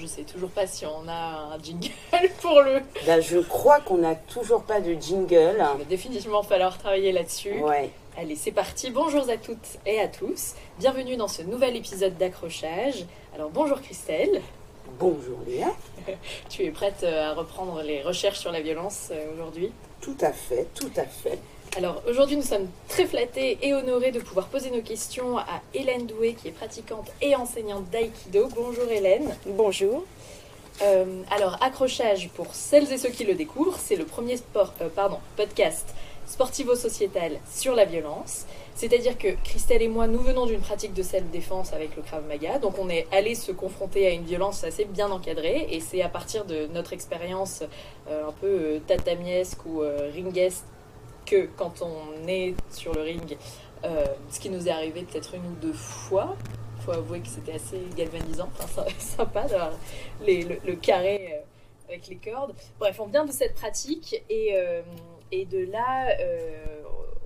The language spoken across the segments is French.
je sais toujours pas si on a un jingle pour le. Ben, je crois qu'on n'a toujours pas de jingle. Il va définitivement falloir travailler là-dessus. Ouais. Allez, c'est parti. Bonjour à toutes et à tous. Bienvenue dans ce nouvel épisode d'accrochage. Alors, bonjour Christelle. Bonjour Léa. Tu es prête euh, à reprendre les recherches sur la violence euh, aujourd'hui? Tout à fait, tout à fait. Alors aujourd'hui, nous sommes très flattés et honorés de pouvoir poser nos questions à Hélène Doué, qui est pratiquante et enseignante d'aïkido. Bonjour Hélène. Bonjour. Euh, alors accrochage pour celles et ceux qui le découvrent, c'est le premier sport, euh, pardon, podcast sportivo-sociétal sur la violence. C'est-à-dire que Christelle et moi, nous venons d'une pratique de self-défense avec le Krav Maga, donc on est allé se confronter à une violence assez bien encadrée, et c'est à partir de notre expérience euh, un peu tatamiesque ou ringuesque quand on est sur le ring, euh, ce qui nous est arrivé peut-être une ou deux fois, il faut avouer que c'était assez galvanisant, enfin, sy- sympa d'avoir le, le carré euh, avec les cordes. Bref, on vient de cette pratique et, euh, de là,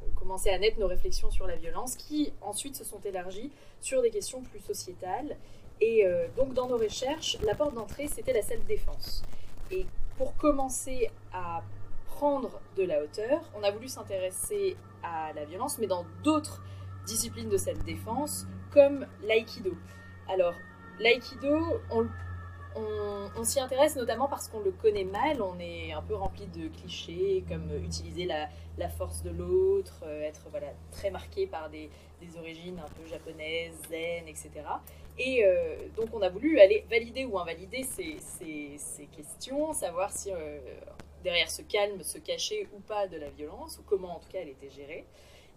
on commençait à naître nos réflexions sur la violence qui ensuite se sont élargies sur des questions plus sociétales. Et donc dans nos recherches, la porte d'entrée, c'était la self-défense. Et pour commencer à de la hauteur, on a voulu s'intéresser à la violence, mais dans d'autres disciplines de cette défense, comme l'aïkido. Alors, l'aïkido, on, s'y intéresse notamment parce qu'on le connaît mal, on est un peu rempli de clichés, comme utiliser la, force de l'autre, euh, être voilà, très marqué par des, origines un peu japonaises, zen, etc. Et euh, donc on a voulu aller valider ou invalider ces questions, savoir si euh, derrière ce calme se cachait ou pas de la violence, ou comment en tout cas elle était gérée.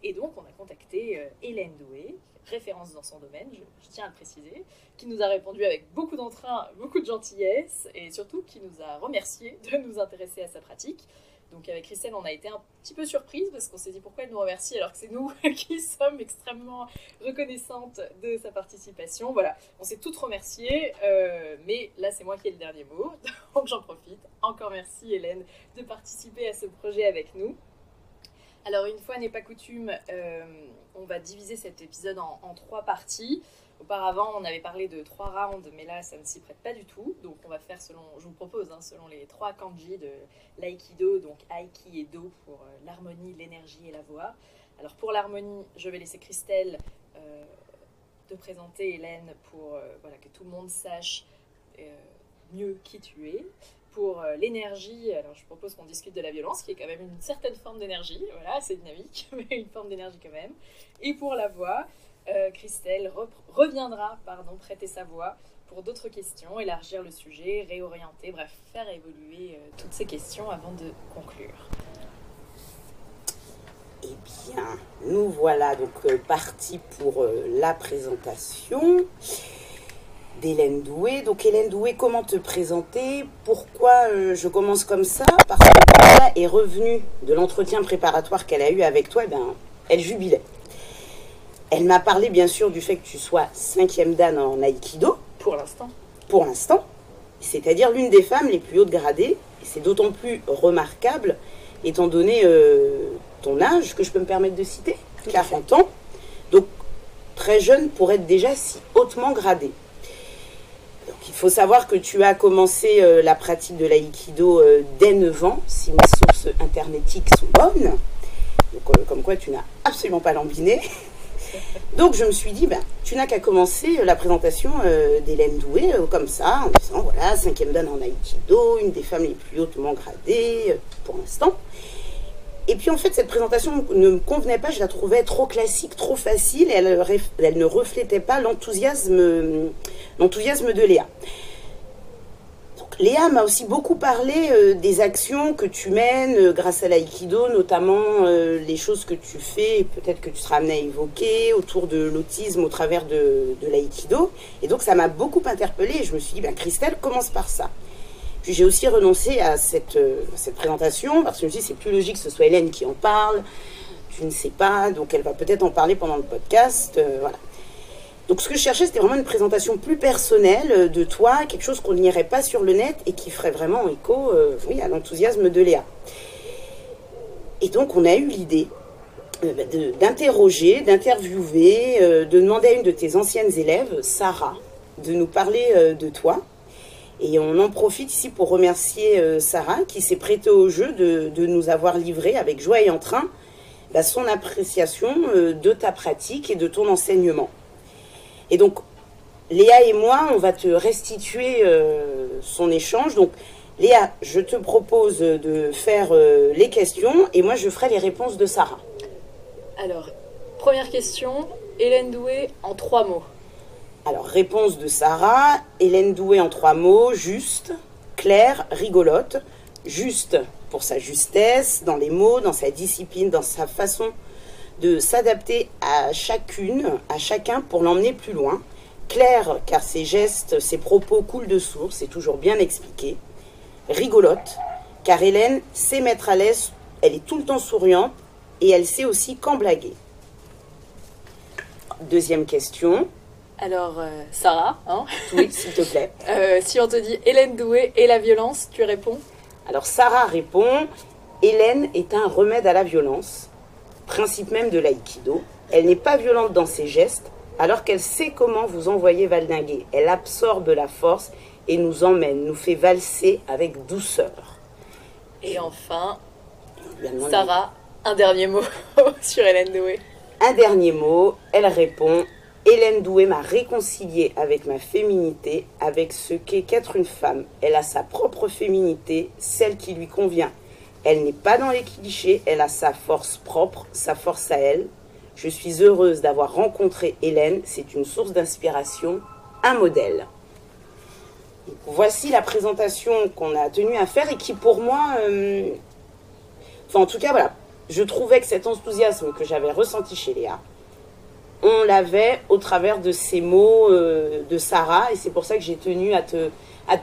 Et donc on a contacté euh, Hélène Doué, référence dans son domaine, je, je tiens à le préciser, qui nous a répondu avec beaucoup d'entrain, beaucoup de gentillesse, et surtout qui nous a remercié de nous intéresser à sa pratique. Donc avec Christelle, on a été un petit peu surprise parce qu'on s'est dit pourquoi elle nous remercie alors que c'est nous qui sommes extrêmement reconnaissantes de sa participation. Voilà, on s'est toutes remerciées, euh, mais là c'est moi qui ai le dernier mot, donc j'en profite. Encore merci Hélène de participer à ce projet avec nous. Alors une fois n'est pas coutume, euh, on va diviser cet épisode en, en trois parties. Auparavant, on avait parlé de trois rounds, mais là, ça ne s'y prête pas du tout. Donc, on va faire selon, je vous propose, hein, selon les trois kanji de l'aïkido, donc aiki et do pour euh, l'harmonie, l'énergie et la voix. Alors, pour l'harmonie, je vais laisser Christelle euh, te présenter Hélène pour euh, que tout le monde sache mieux qui tu es. Pour l'énergie, alors je propose qu'on discute de la violence, qui est quand même une certaine forme d'énergie. Voilà, c'est dynamique, mais une forme d'énergie quand même. Et pour la voix, euh, Christelle reviendra pardon, prêter sa voix pour d'autres questions, élargir le sujet, réorienter, bref, faire évoluer euh, toutes ces questions avant de conclure. Eh bien, nous voilà donc euh, partis pour la présentation d'Hélène Doué. Donc Hélène Doué, comment te présenter? Pourquoi je commence comme ça? Parce que elle est revenue de l'entretien préparatoire qu'elle a eu avec toi, eh ben, elle jubilait. Elle m'a parlé bien sûr du fait que tu sois cinquième dan en aïkido, Pour l'instant. pour l'instant, c'est-à-dire l'une des femmes les plus hautes gradées. Et c'est d'autant plus remarquable étant donné euh, ton âge que je peux me permettre de citer, Tout à 40 ans. Donc très jeune pour être déjà si hautement gradée. Donc il faut savoir que tu as commencé euh, la pratique de l'aïkido euh, dès 9 ans, si mes sources internetiques sont bonnes. Donc, comme quoi tu n'as absolument pas lambiné. Donc je me suis dit, ben, tu n'as qu'à commencer euh, la présentation euh, d'Hélène Doué euh, comme ça, en disant, voilà, cinquième dan en Aïkido, une des femmes les plus hautement gradées pour l'instant. Et puis en fait, cette présentation ne me convenait pas, je la trouvais trop classique, trop facile, et elle, ne reflétait pas l'enthousiasme de Léa. Léa m'a aussi beaucoup parlé euh, des actions que tu mènes euh, grâce à l'aïkido, notamment euh, les choses que tu fais, peut-être que tu seras amené à évoquer autour de l'autisme au travers de, de l'aïkido. Et donc ça m'a beaucoup interpellée et je me suis dit, ben, Christelle, commence par ça. Puis j'ai aussi renoncé à cette, cette présentation parce que je me suis dit, c'est plus logique que ce soit Hélène qui en parle. Tu ne sais pas, donc elle va peut-être en parler pendant le podcast. voilà. Donc ce que je cherchais, c'était vraiment une présentation plus personnelle euh, de toi, quelque chose qu'on n'irait pas sur le net et qui ferait vraiment écho euh, à l'enthousiasme de Léa. Et donc on a eu l'idée euh, bah, d'interroger, d'interviewer, de demander à une de tes anciennes élèves, Sarah, de nous parler de toi. Et on en profite ici pour remercier Sarah qui s'est prêtée au jeu de, nous avoir livré avec joie et entrain bah, son appréciation de ta pratique et de ton enseignement. Et donc, Léa et moi, on va te restituer euh, son échange. Donc, Léa, je te propose de faire euh, les questions et moi, je ferai les réponses de Sarah. Alors, première question, Hélène Doué en trois mots. Alors, réponse de Sarah, Hélène Doué en trois mots, juste, claire, rigolote, juste pour sa justesse dans les mots, dans sa discipline, dans sa façon de s'adapter à chacune, à chacun pour l'emmener plus loin. Claire, car ses gestes, ses propos coulent de source, c'est toujours bien expliqué. Rigolote, car Hélène sait mettre à l'aise, elle est tout le temps souriante et elle sait aussi quand blaguer. Deuxième question. Alors, euh, Sarah, hein Oui, s'il te plaît. Euh, si on te dit Hélène Doué et la violence, tu réponds? Alors Sarah répond Hélène est un remède à la violence, principe même de l'aïkido. Elle n'est pas violente dans ses gestes, alors qu'elle sait comment vous envoyer valdinguer. Elle absorbe la force et nous emmène, nous fait valser avec douceur. Et enfin, Sarah, un dernier mot sur Hélène Doué. Un dernier mot, elle répond Hélène Doué m'a réconciliée avec ma féminité, avec ce qu'est qu'être une femme. Elle a sa propre féminité, celle qui lui convient. Elle n'est pas dans les clichés, elle a sa force propre, sa force à elle. Je suis heureuse d'avoir rencontré Hélène, c'est une source d'inspiration, un modèle. Voici la présentation qu'on a tenu à faire et qui pour moi, euh, enfin en tout cas voilà, je trouvais que cet enthousiasme que j'avais ressenti chez Léa, on l'avait au travers de ces mots euh, de Sarah et c'est pour ça que j'ai tenu à te,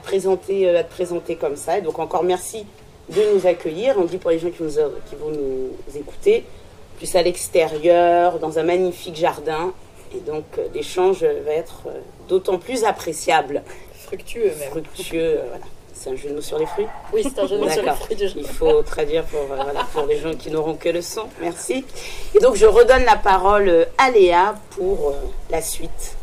présenter, euh, à te présenter comme ça. Et donc encore merci de nous accueillir. On dit pour les gens qui, nous, qui vont nous écouter, plus à l'extérieur, dans un magnifique jardin. Et donc euh, l'échange va être d'autant plus appréciable. Fructueux même. Fructueux, voilà. C'est un jeu de mots sur les fruits Oui, c'est un jeu de mots sur les fruits. Du Il faut traduire pour, euh, voilà, pour les gens qui n'auront que le son. Merci. Et donc, je redonne la parole à Léa pour euh, la suite.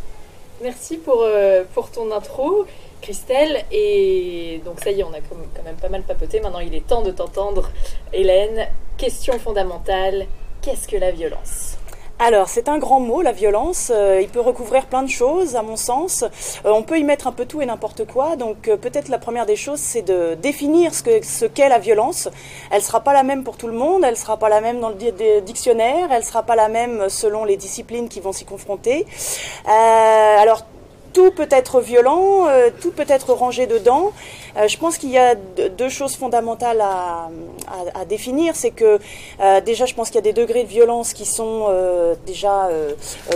Merci pour, euh, pour ton intro, Christelle. Et donc, ça y est, on a quand même pas mal papoté. Maintenant, il est temps de t'entendre, Hélène. Question fondamentale qu'est-ce que la violence? Alors, c'est un grand mot, la violence. Euh, il peut recouvrir plein de choses, à mon sens. Euh, on peut y mettre un peu tout et n'importe quoi. Donc, euh, peut-être la première des choses, c'est de définir ce qu'est la violence. Elle sera pas la même pour tout le monde. Elle sera pas la même dans le dictionnaire. Elle sera pas la même selon les disciplines qui vont s'y confronter. alors, tout peut être violent, tout peut être rangé dedans. Euh, je pense qu'il y a deux choses fondamentales à, définir. C'est que euh, déjà, je pense qu'il y a des degrés de violence qui sont euh, déjà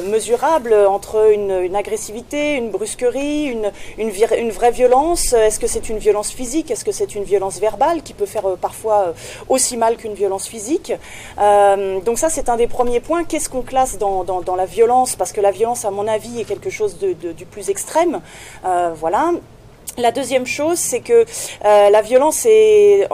mesurables entre une, agressivité, une brusquerie, une, vraie violence. Est-ce que c'est une violence physique? Est-ce que c'est une violence verbale qui peut faire parfois aussi mal qu'une violence physique? Donc ça, c'est un des premiers points. Qu'est-ce qu'on classe dans, la violence? Parce que la violence, à mon avis, est quelque chose de, du plus extrême. voilà. La deuxième chose, c'est que euh, la violence est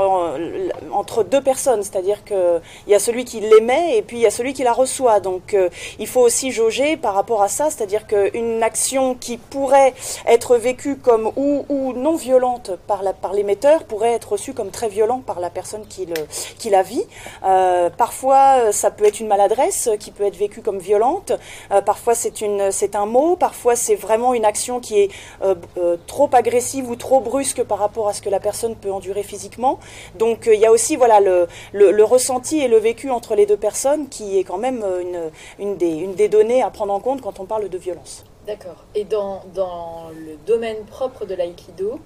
entre deux personnes, c'est-à-dire qu'il y a celui qui l'émet et puis il y a celui qui la reçoit. Donc euh, il faut aussi jauger par rapport à ça, c'est-à-dire qu'une action qui pourrait être vécue comme ou, non violente par, l'émetteur pourrait être reçue comme très violent par la personne qui la vit. Euh, parfois, ça peut être une maladresse qui peut être vécue comme violente. parfois, c'est, une, c'est un mot. Parfois, c'est vraiment une action qui est trop agressive ou trop brusque par rapport à ce que la personne peut endurer physiquement. Donc euh, il y a aussi voilà le, le, ressenti et le vécu entre les deux personnes qui est quand même euh, une, une, des, une des données à prendre en compte quand on parle de violence. D'accord. Et dans, dans le domaine propre de l'aïkido,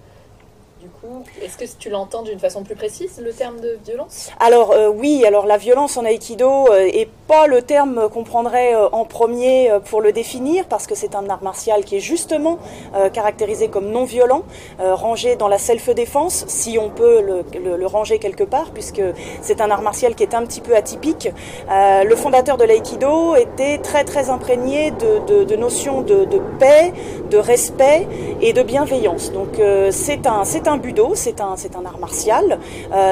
du coup, est-ce que tu l'entends d'une façon plus précise, le terme de violence? Alors euh, oui, alors la violence en aïkido euh, est pas le terme qu'on prendrait euh, en premier pour le définir, parce que c'est un art martial qui est justement caractérisé comme non violent, rangé dans la self-défense, si on peut le, ranger quelque part, puisque c'est un art martial qui est un petit peu atypique. le fondateur de l'aïkido était très très imprégné de, notions de, de, paix, de respect et de bienveillance. Donc c'est un, c'est c'est un budo, c'est un, c'est un art martial,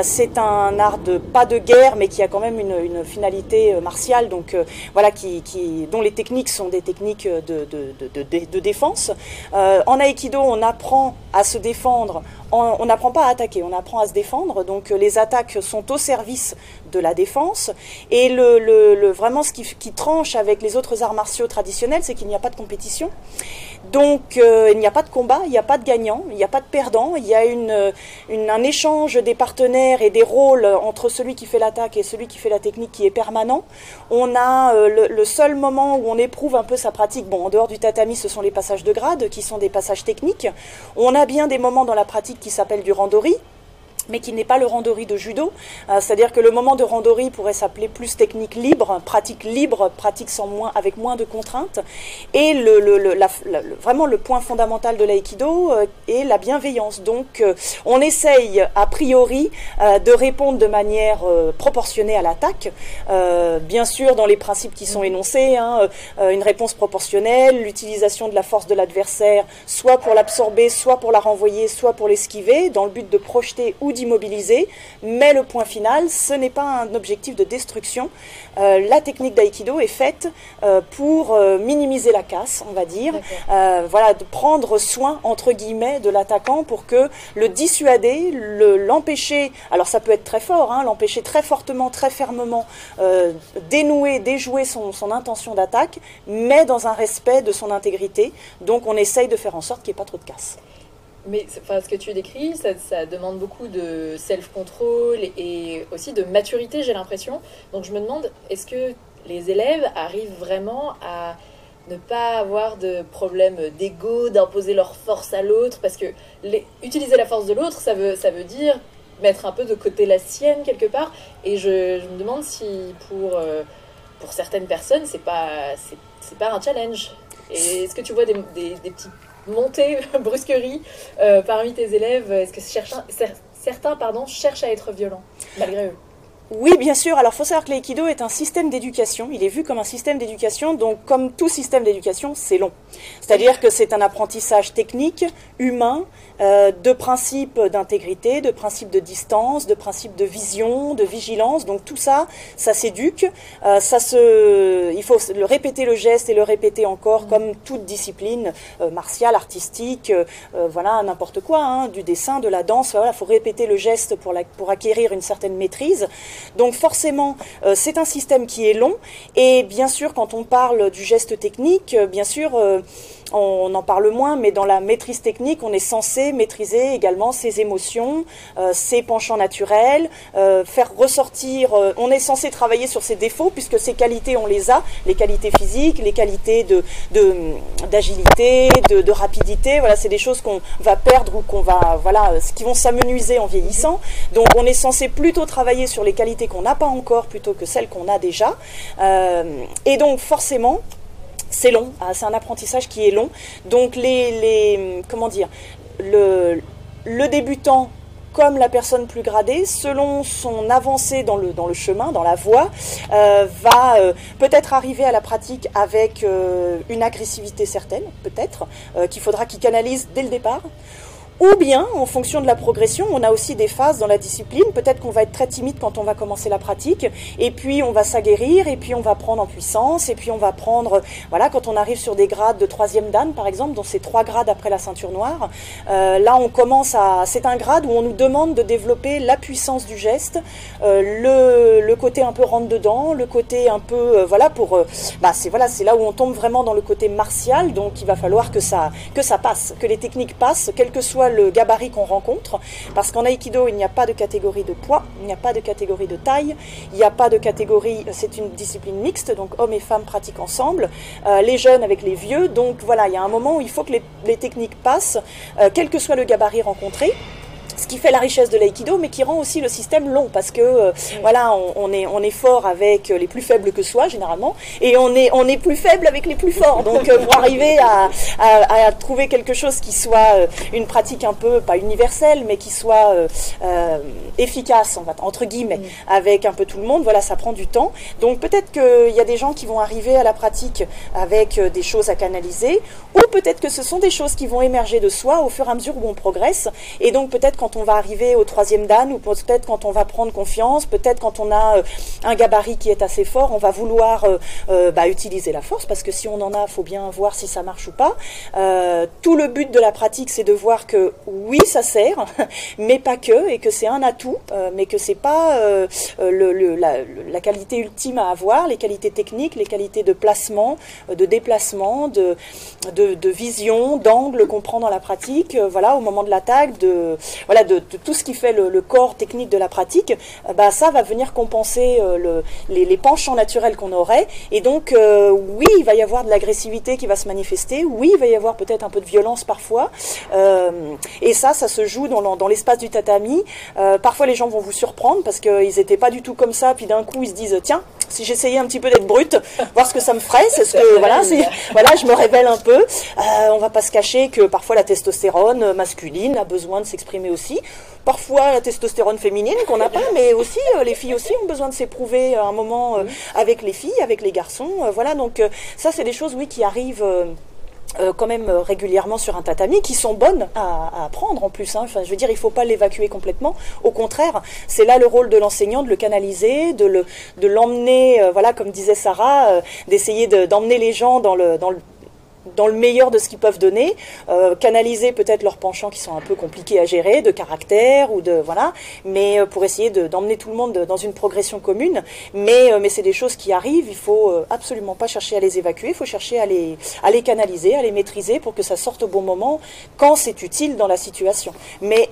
c'est un art de pas de guerre, mais qui a quand même une, finalité martiale, donc voilà, qui, qui, dont les techniques sont des techniques de, de, de, défense. en aïkido, on apprend à se défendre on n'apprend pas à attaquer, on apprend à se défendre. Donc euh, les attaques sont au service de la défense. Et le, vraiment ce qui, tranche avec les autres arts martiaux traditionnels, c'est qu'il n'y a pas de compétition. Donc euh, il n'y a pas de combat, il n'y a pas de gagnant, il n'y a pas de perdant. Il y a une, un échange des partenaires et des rôles entre celui qui fait l'attaque et celui qui fait la technique qui est permanent. On a euh, le, seul moment où on éprouve un peu sa pratique. Bon, en dehors du tatami, ce sont les passages de grade qui sont des passages techniques. On a bien des moments dans la pratique qui s'appelle du randori, mais qui n'est pas le randori de judo. Euh, c'est-à-dire que le moment de randori pourrait s'appeler plus technique libre, pratique libre, pratique sans moins, avec moins de contraintes. Et le, vraiment le point fondamental de l'aïkido euh, est la bienveillance. Donc euh, on essaye a priori de répondre de manière proportionnée à l'attaque, bien sûr dans les principes qui sont énoncés, hein, une réponse proportionnelle, l'utilisation de la force de l'adversaire, soit pour l'absorber, soit pour la renvoyer, soit pour l'esquiver, dans le but de projeter ou d'immobiliser, mais le point final, ce n'est pas un objectif de destruction. Euh, la technique d'aïkido est faite euh, pour euh, minimiser la casse, on va dire, voilà, de prendre soin entre guillemets de l'attaquant pour que le dissuader, l'empêcher. alors ça peut être très fort, hein, l'empêcher très fortement, très fermement, dénouer, déjouer son, son intention d'attaque, mais dans un respect de son intégrité. Donc on essaye de faire en sorte qu'il n'y ait pas trop de casse. Mais enfin, ce que tu décris, ça, ça demande beaucoup de self-control et aussi de maturité, j'ai l'impression. Donc je me demande, est-ce que les élèves arrivent vraiment à ne pas avoir de problème d'ego, d'imposer leur force à l'autre? Parce que les, utiliser la force de l'autre, ça veut, ça veut dire mettre un peu de côté la sienne quelque part. Et je, je me demande si pour, euh, pour certaines personnes, c'est pas, c'est, pas un challenge. Et est-ce que tu vois des, des, des petits montée, brusquerie euh, parmi tes élèves Est-ce que certains, certains pardon, cherchent à être violents, malgré eux? Oui, bien sûr. Alors, faut savoir que l'aïkido est un système d'éducation. Il est vu comme un système d'éducation. Donc, comme tout système d'éducation, c'est long. C'est-à-dire que c'est un apprentissage technique, humain, euh, de principes d'intégrité, de principes de distance, de principes de vision, de vigilance. Donc tout ça, ça s'éduque. Euh, ça se, il faut le répéter le geste et le répéter encore, mm. comme toute discipline euh, martiale, artistique, voilà n'importe quoi, hein, du dessin, de la danse. Voilà, faut répéter le geste pour, la, pour acquérir une certaine maîtrise. Donc forcément, c'est un système qui est long. Et bien sûr, quand on parle du geste technique, bien sûr on en parle moins, mais dans la maîtrise technique, on est censé maîtriser également ses émotions, euh, ses penchants naturels, euh, faire ressortir. Euh, on est censé travailler sur ses défauts puisque ses qualités, on les a, les qualités physiques, les qualités de d'agilité, de, rapidité. Voilà, c'est des choses qu'on va perdre ou qu'on va voilà, qui vont s'amenuiser en vieillissant. Donc, on est censé plutôt travailler sur les qualités qu'on n'a pas encore plutôt que celles qu'on a déjà. et donc, forcément c'est long, ah, c'est un apprentissage qui est long. Donc les, comment dire, le, débutant comme la personne plus gradée, selon son avancée dans le, dans le chemin, dans la voie, euh, va euh, peut-être arriver à la pratique avec euh, une agressivité certaine, peut-être, qu'il faudra qu'il canalise dès le départ, ou bien, en fonction de la progression, on a aussi des phases dans la discipline. Peut-être qu'on va être très timide quand on va commencer la pratique, et puis on va s'aguerrir, et puis on va prendre en puissance, et puis on va prendre, voilà, quand on arrive sur des grades de troisième dan, par exemple, dont c'est trois grades après la ceinture noire, euh, là on commence à, c'est un grade où on nous demande de développer la puissance du geste, euh, le, le, côté un peu rentre dedans, le côté un peu, euh, voilà, pour, bah c'est voilà, c'est là où on tombe vraiment dans le côté martial, donc il va falloir que ça, que ça passe, que les techniques passent, quel que soit le gabarit qu'on rencontre, parce qu'en aïkido, il n'y a pas de catégorie de poids, il n'y a pas de catégorie de taille, il n'y a pas de catégorie, c'est une discipline mixte, donc hommes et femmes pratiquent ensemble, euh, les jeunes avec les vieux, donc voilà, il y a un moment où il faut que les, techniques passent, euh, quel que soit le gabarit rencontré. Ce qui fait la richesse de l'aïkido, mais qui rend aussi le système long, parce que euh, voilà, on, est, on est fort avec les plus faibles que soi, généralement, et on est, on est plus faible avec les plus forts. Donc, euh, pour arriver à, à, trouver quelque chose qui soit euh, une pratique un peu, pas universelle, mais qui soit efficace, entre guillemets, avec un peu tout le monde, voilà, ça prend du temps. Donc, peut-être qu'il y a des gens qui vont arriver à la pratique avec des choses à canaliser, ou peut-être que ce sont des choses qui vont émerger de soi au fur et à mesure où on progresse, et donc peut-être quand on va arriver au troisième dan, ou peut-être quand on va prendre confiance, peut-être quand on a euh, un gabarit qui est assez fort, on va vouloir euh, euh, bah, utiliser la force, parce que si on en a, faut bien voir si ça marche ou pas. tout le but de la pratique, c'est de voir que oui, ça sert, mais pas que, et que c'est un atout, mais que c'est pas la, qualité ultime à avoir, les qualités techniques, les qualités de placement, de déplacement, de, de, vision, d'angle qu'on prend dans la pratique, voilà, au moment de l'attaque, de, voilà, de, tout ce qui fait le, corps technique de la pratique, euh, bah, ça va venir compenser euh, le, les, penchants naturels qu'on aurait. Et donc, euh, oui, il va y avoir de l'agressivité qui va se manifester. Oui, il va y avoir peut-être un peu de violence parfois. et ça, ça se joue dans, dans l'espace du tatami. parfois, les gens vont vous surprendre parce qu'ils n'étaient pas du tout comme ça. Puis d'un coup, ils se disent, tiens, si j'essayais un petit peu d'être brute, voir ce que ça me ferait, c'est ce que voilà, voilà, je me révèle un peu. Euh, on va pas se cacher que parfois la testostérone masculine a besoin de s'exprimer aussi. Parfois la testostérone féminine qu'on n'a pas, mais aussi euh, les filles aussi ont besoin de s'éprouver à un moment euh, avec les filles, avec les garçons. Euh, voilà, donc ça c'est des choses oui qui arrivent euh, quand même euh, régulièrement sur un tatami qui sont bonnes à, apprendre en plus. Hein. Enfin, je veux dire, il ne faut pas l'évacuer complètement. Au contraire, c'est là le rôle de l'enseignant de le canaliser, de le de l'emmener, euh, voilà, comme disait Sarah, d'essayer d'emmener les gens dans le dans le dans le meilleur de ce qu'ils peuvent donner, euh, canaliser peut-être leurs penchants qui sont un peu compliqués à gérer, de caractère ou de voilà, mais euh, pour essayer d'emmener tout le monde dans une progression commune. Mais euh, mais c'est des choses qui arrivent, il faut absolument pas chercher à les évacuer, il faut chercher à les à les canaliser, à les maîtriser pour que ça sorte au bon moment quand c'est utile dans la situation. Mais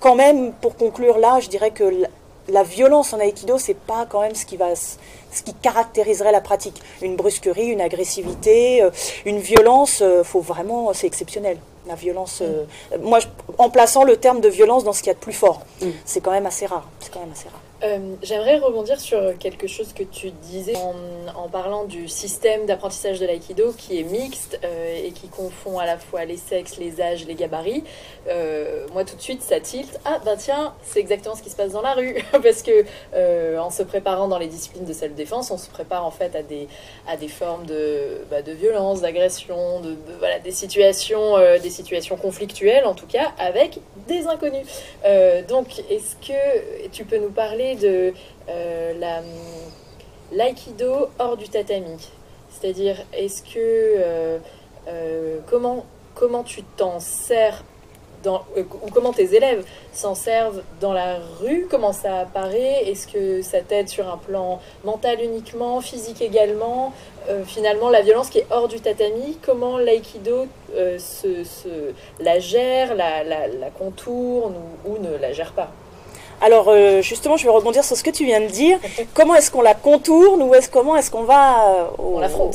quand même, pour conclure là, je dirais que la violence en aïkido, c'est pas quand même ce qui va ce qui caractériserait la pratique. Une brusquerie, une agressivité, euh, une violence, euh, faut vraiment, c'est exceptionnel. La violence, euh, moi, en plaçant le terme de violence dans ce qu'il y a de plus fort, mm. c'est quand même assez rare. C'est quand même assez rare. Euh, j'aimerais rebondir sur quelque chose que tu disais en, parlant du système d'apprentissage de l'aïkido qui est mixte euh, et qui confond à la fois les sexes, les âges, les gabarits. Euh, moi, tout de suite, ça tilte. Ah, ben tiens, c'est exactement ce qui se passe dans la rue. Parce que en se préparant dans les disciplines de self-défense, on se prépare en fait à des, à des formes de, bah, de violence, d'agression, de, voilà, des, situations, des situations conflictuelles en tout cas, avec des inconnus. donc, est-ce que tu peux nous parler de euh, la l'aïkido hors du tatami. C'est-à-dire, est-ce que euh, euh, comment comment tu t'en sers ou comment tes élèves s'en servent dans la rue, comment ça apparaît, est-ce que ça t'aide sur un plan mental uniquement, physique également, finalement la violence qui est hors du tatami, comment l'aïkido se, la gère, la, contourne ou, ou ne la gère pas? Alors euh, justement, je vais rebondir sur ce que tu viens de dire. comment est-ce qu'on la contourne ou est-ce comment est-ce qu'on va euh,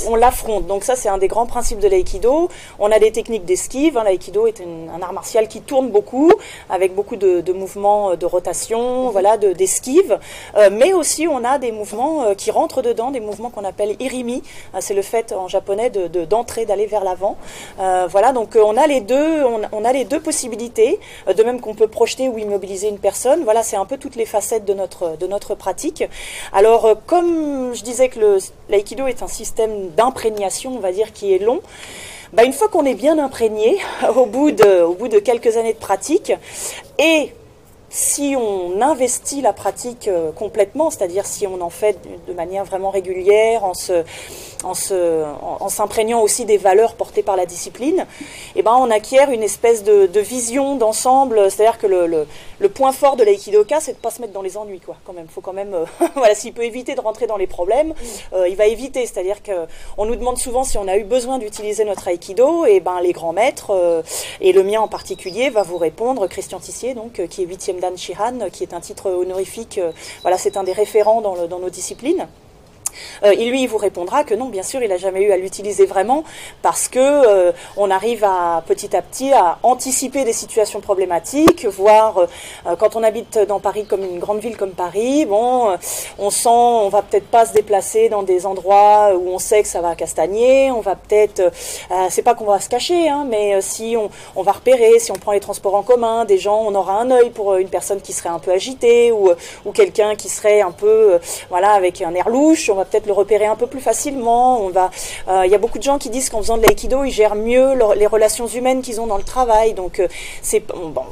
on l'affronte. Donc ça, c'est un des grands principes de l'aïkido. On a des techniques d'esquive. Hein. L'aïkido est un art martial qui tourne beaucoup, avec beaucoup de, mouvements euh, de rotation, voilà, d'esquive. mais aussi, on a des mouvements qui rentrent dedans, des mouvements qu'on appelle irimi. c'est le fait en japonais de d'entrer, d'aller vers l'avant. voilà, donc on a les deux, on, on, a les deux possibilités. de même qu'on peut projeter ou immobiliser une personne. Voilà, c'est un peu toutes les facettes de notre, de notre pratique. Alors, euh, comme je disais que l'aïkido est un système d'imprégnation, on va dire, qui est long, bah, une fois qu'on est bien imprégné, au bout, de, au bout de quelques années de pratique, et si on investit la pratique euh, complètement, c'est-à-dire si on en fait de manière vraiment régulière, en en se, en, s'imprégnant aussi des valeurs portées par la discipline, eh ben on acquiert une espèce de, vision d'ensemble. C'est-à-dire que le, point fort de l'aïkidoka, c'est de pas se mettre dans les ennuis, quoi. Quand même, faut quand même, euh, voilà, s'il peut éviter de rentrer dans les problèmes, euh, il va éviter. C'est-à-dire que on nous demande souvent si on a eu besoin d'utiliser notre aïkido, et ben les grands maîtres et le mien en particulier va vous répondre, Christian Tissier, donc qui est huitième Dan Shihan, qui est un titre honorifique. voilà, c'est un des référents dans nos disciplines. Euh, il lui, il vous répondra que non, bien sûr, il n'a jamais eu à l'utiliser vraiment parce que euh, on arrive à petit à petit à anticiper des situations problématiques, voire euh, quand on habite dans Paris comme une grande ville comme Paris, bon, on sent, on va peut-être pas se déplacer dans des endroits où on sait que ça va castagner, on va peut-être, c'est pas qu'on va se cacher, hein, mais si on, va repérer, si on prend les transports en commun, des gens, on aura un œil pour une personne qui serait un peu agitée ou, ou quelqu'un qui serait un peu, voilà, avec un air louche, on peut-être le repérer un peu plus facilement. On va, euh, il y a beaucoup de gens qui disent qu'en faisant de l'aïkido, ils gèrent mieux les relations humaines qu'ils ont dans le travail. Donc euh, c'est,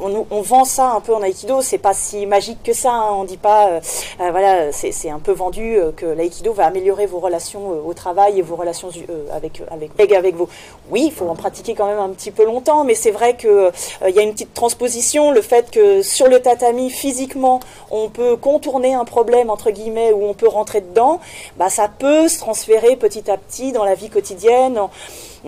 on, on, vend ça un peu en aïkido. C'est pas si magique que ça. Hein. On dit pas, euh, voilà, c'est un peu vendu que l'aïkido va améliorer vos relations au travail et vos relations avec avec avec vous. Oui, il faut en pratiquer quand même un petit peu longtemps, mais c'est vrai que il y a une petite transposition, le fait que sur le tatami physiquement, on peut contourner un problème entre guillemets où on peut rentrer dedans, bah ça peut se transférer petit à petit dans la vie quotidienne.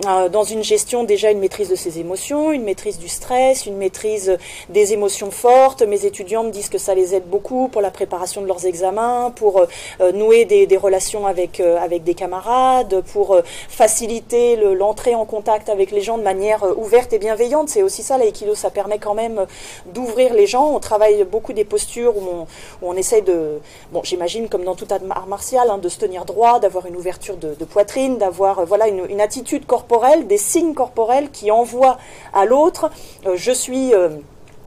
Euh, dans une gestion déjà une maîtrise de ses émotions, une maîtrise du stress, une maîtrise des émotions fortes. Mes étudiants me disent que ça les aide beaucoup pour la préparation de leurs examens, pour euh, euh, nouer des, des, relations avec, avec des camarades, pour faciliter l'entrée en contact avec les gens de manière ouverte et bienveillante. C'est aussi ça l'aïkido, ça permet quand même d'ouvrir les gens. On travaille beaucoup des postures où on, où on essaye de, bon j'imagine comme dans tout art martial, hein, de se tenir droit, d'avoir une ouverture de, de poitrine, d'avoir voilà une, une attitude corporelle des signes corporels qui envoient à l'autre euh, je suis euh,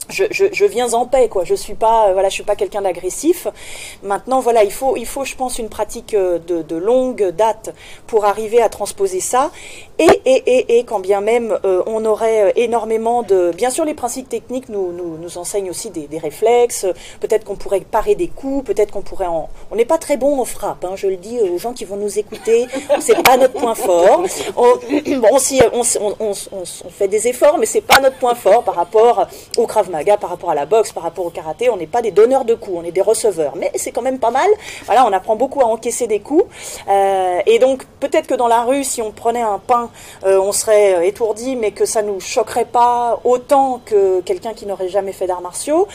je, viens en paix, quoi. Je suis pas, euh, voilà, je suis pas quelqu'un d'agressif. Maintenant, voilà, il faut, il faut, je pense, une pratique de, longue date pour arriver à transposer ça. Et, et, et, et quand bien même euh, on aurait énormément de, bien sûr, les principes techniques nous, nous, nous enseignent aussi des, des réflexes. Peut-être qu'on pourrait parer des coups. Peut-être qu'on pourrait en. On n'est pas très bon en frappe. Hein, je le dis aux gens qui vont nous écouter. c'est pas notre point fort. On, bon, si on, on, on, on, fait des efforts, mais c'est pas notre point fort par rapport au Krav Maga par rapport à la boxe, par rapport au karaté, on n'est pas des donneurs de coups, on est des receveurs. Mais c'est quand même pas mal. Voilà, on apprend beaucoup à encaisser des coups. Euh, et donc peut-être que dans la rue, si on prenait un pain, euh, on serait euh, étourdi, mais que ça nous choquerait pas autant que quelqu'un qui n'aurait jamais fait d'arts martiaux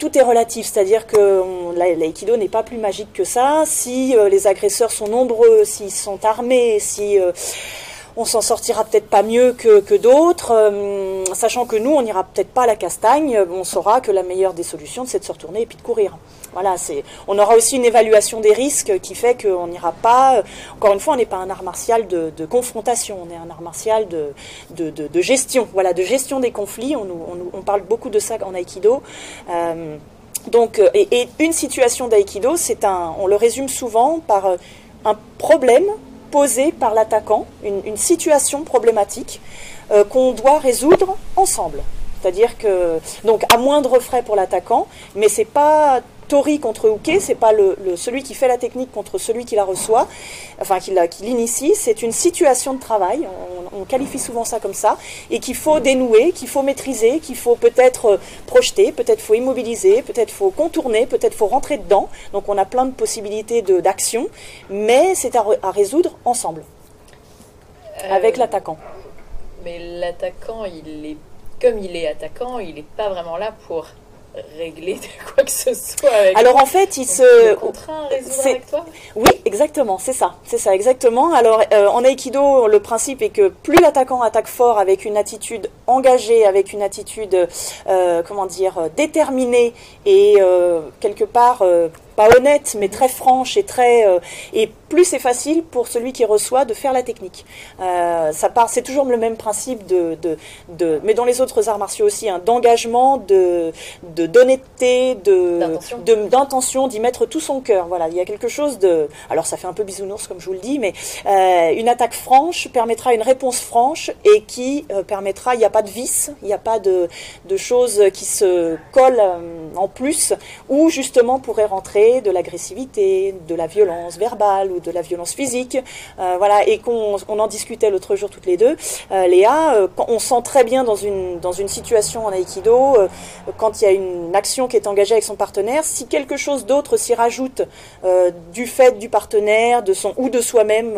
tout est relatif, c'est-à-dire que l'aïkido n'est pas plus magique que ça. Si les agresseurs sont nombreux, s'ils sont armés, si on s'en sortira peut-être pas mieux que, que d'autres, euh, sachant que nous, on n'ira peut-être pas à la castagne, on saura que la meilleure des solutions, c'est de se retourner et puis de courir. Voilà, c'est. On aura aussi une évaluation des risques qui fait qu'on n'ira pas. Encore une fois, on n'est pas un art martial de, confrontation, on est un art martial de, de, de, gestion. Voilà, de gestion des conflits. On, on, parle beaucoup de ça en aïkido. Euh, donc, et, et, une situation d'aïkido, c'est un. On le résume souvent par euh, un problème posée par l'attaquant, une, situation problématique euh, qu'on doit résoudre ensemble. C'est-à-dire que, donc, à moindre frais pour l'attaquant, mais c'est pas Tori contre Uke, c'est pas le, celui qui fait la technique contre celui qui la reçoit, enfin qui l'initie, c'est une situation de travail, on, qualifie souvent ça comme ça, et qu'il faut dénouer, qu'il faut maîtriser, qu'il faut peut-être euh, projeter, peut-être faut immobiliser, peut-être faut contourner, peut-être faut rentrer dedans. Donc on a plein de possibilités d'action, mais c'est à, résoudre ensemble, euh, avec l'attaquant. Mais l'attaquant, il est comme il est attaquant, il n'est pas vraiment là pour régler quoi que ce soit. Alors en fait, il se contraint à résoudre avec toi. Oui, exactement, c'est ça, c'est ça exactement. Alors euh, en aikido, le principe est que plus l'attaquant attaque fort avec une attitude engagée, avec une attitude, euh, comment dire, déterminée et euh, quelque part pas honnête, mais très franche et très euh, et plus c'est facile pour celui qui reçoit de faire la technique. Euh, ça part, c'est toujours le même principe de, de, de, mais dans les autres arts martiaux aussi, hein, d'engagement, de d'honnêteté, de d'intention, d'y mettre tout son cœur. Voilà, il y a quelque chose de, alors ça fait un peu bisounours comme je vous le dis, mais euh, une attaque franche permettra une réponse franche et qui euh, permettra, il n'y a pas de vice, il n'y a pas de de choses qui se collent euh, en plus, ou justement pourrait rentrer de l'agressivité, de la violence verbale ou de la violence physique, euh, voilà, et qu'on on en discutait l'autre jour toutes les deux, euh, Léa, euh, on sent très bien dans une, situation en aïkido, quand il y a une action qui est engagée avec son partenaire, si quelque chose d'autre s'y rajoute du fait du partenaire, ou de soi-même,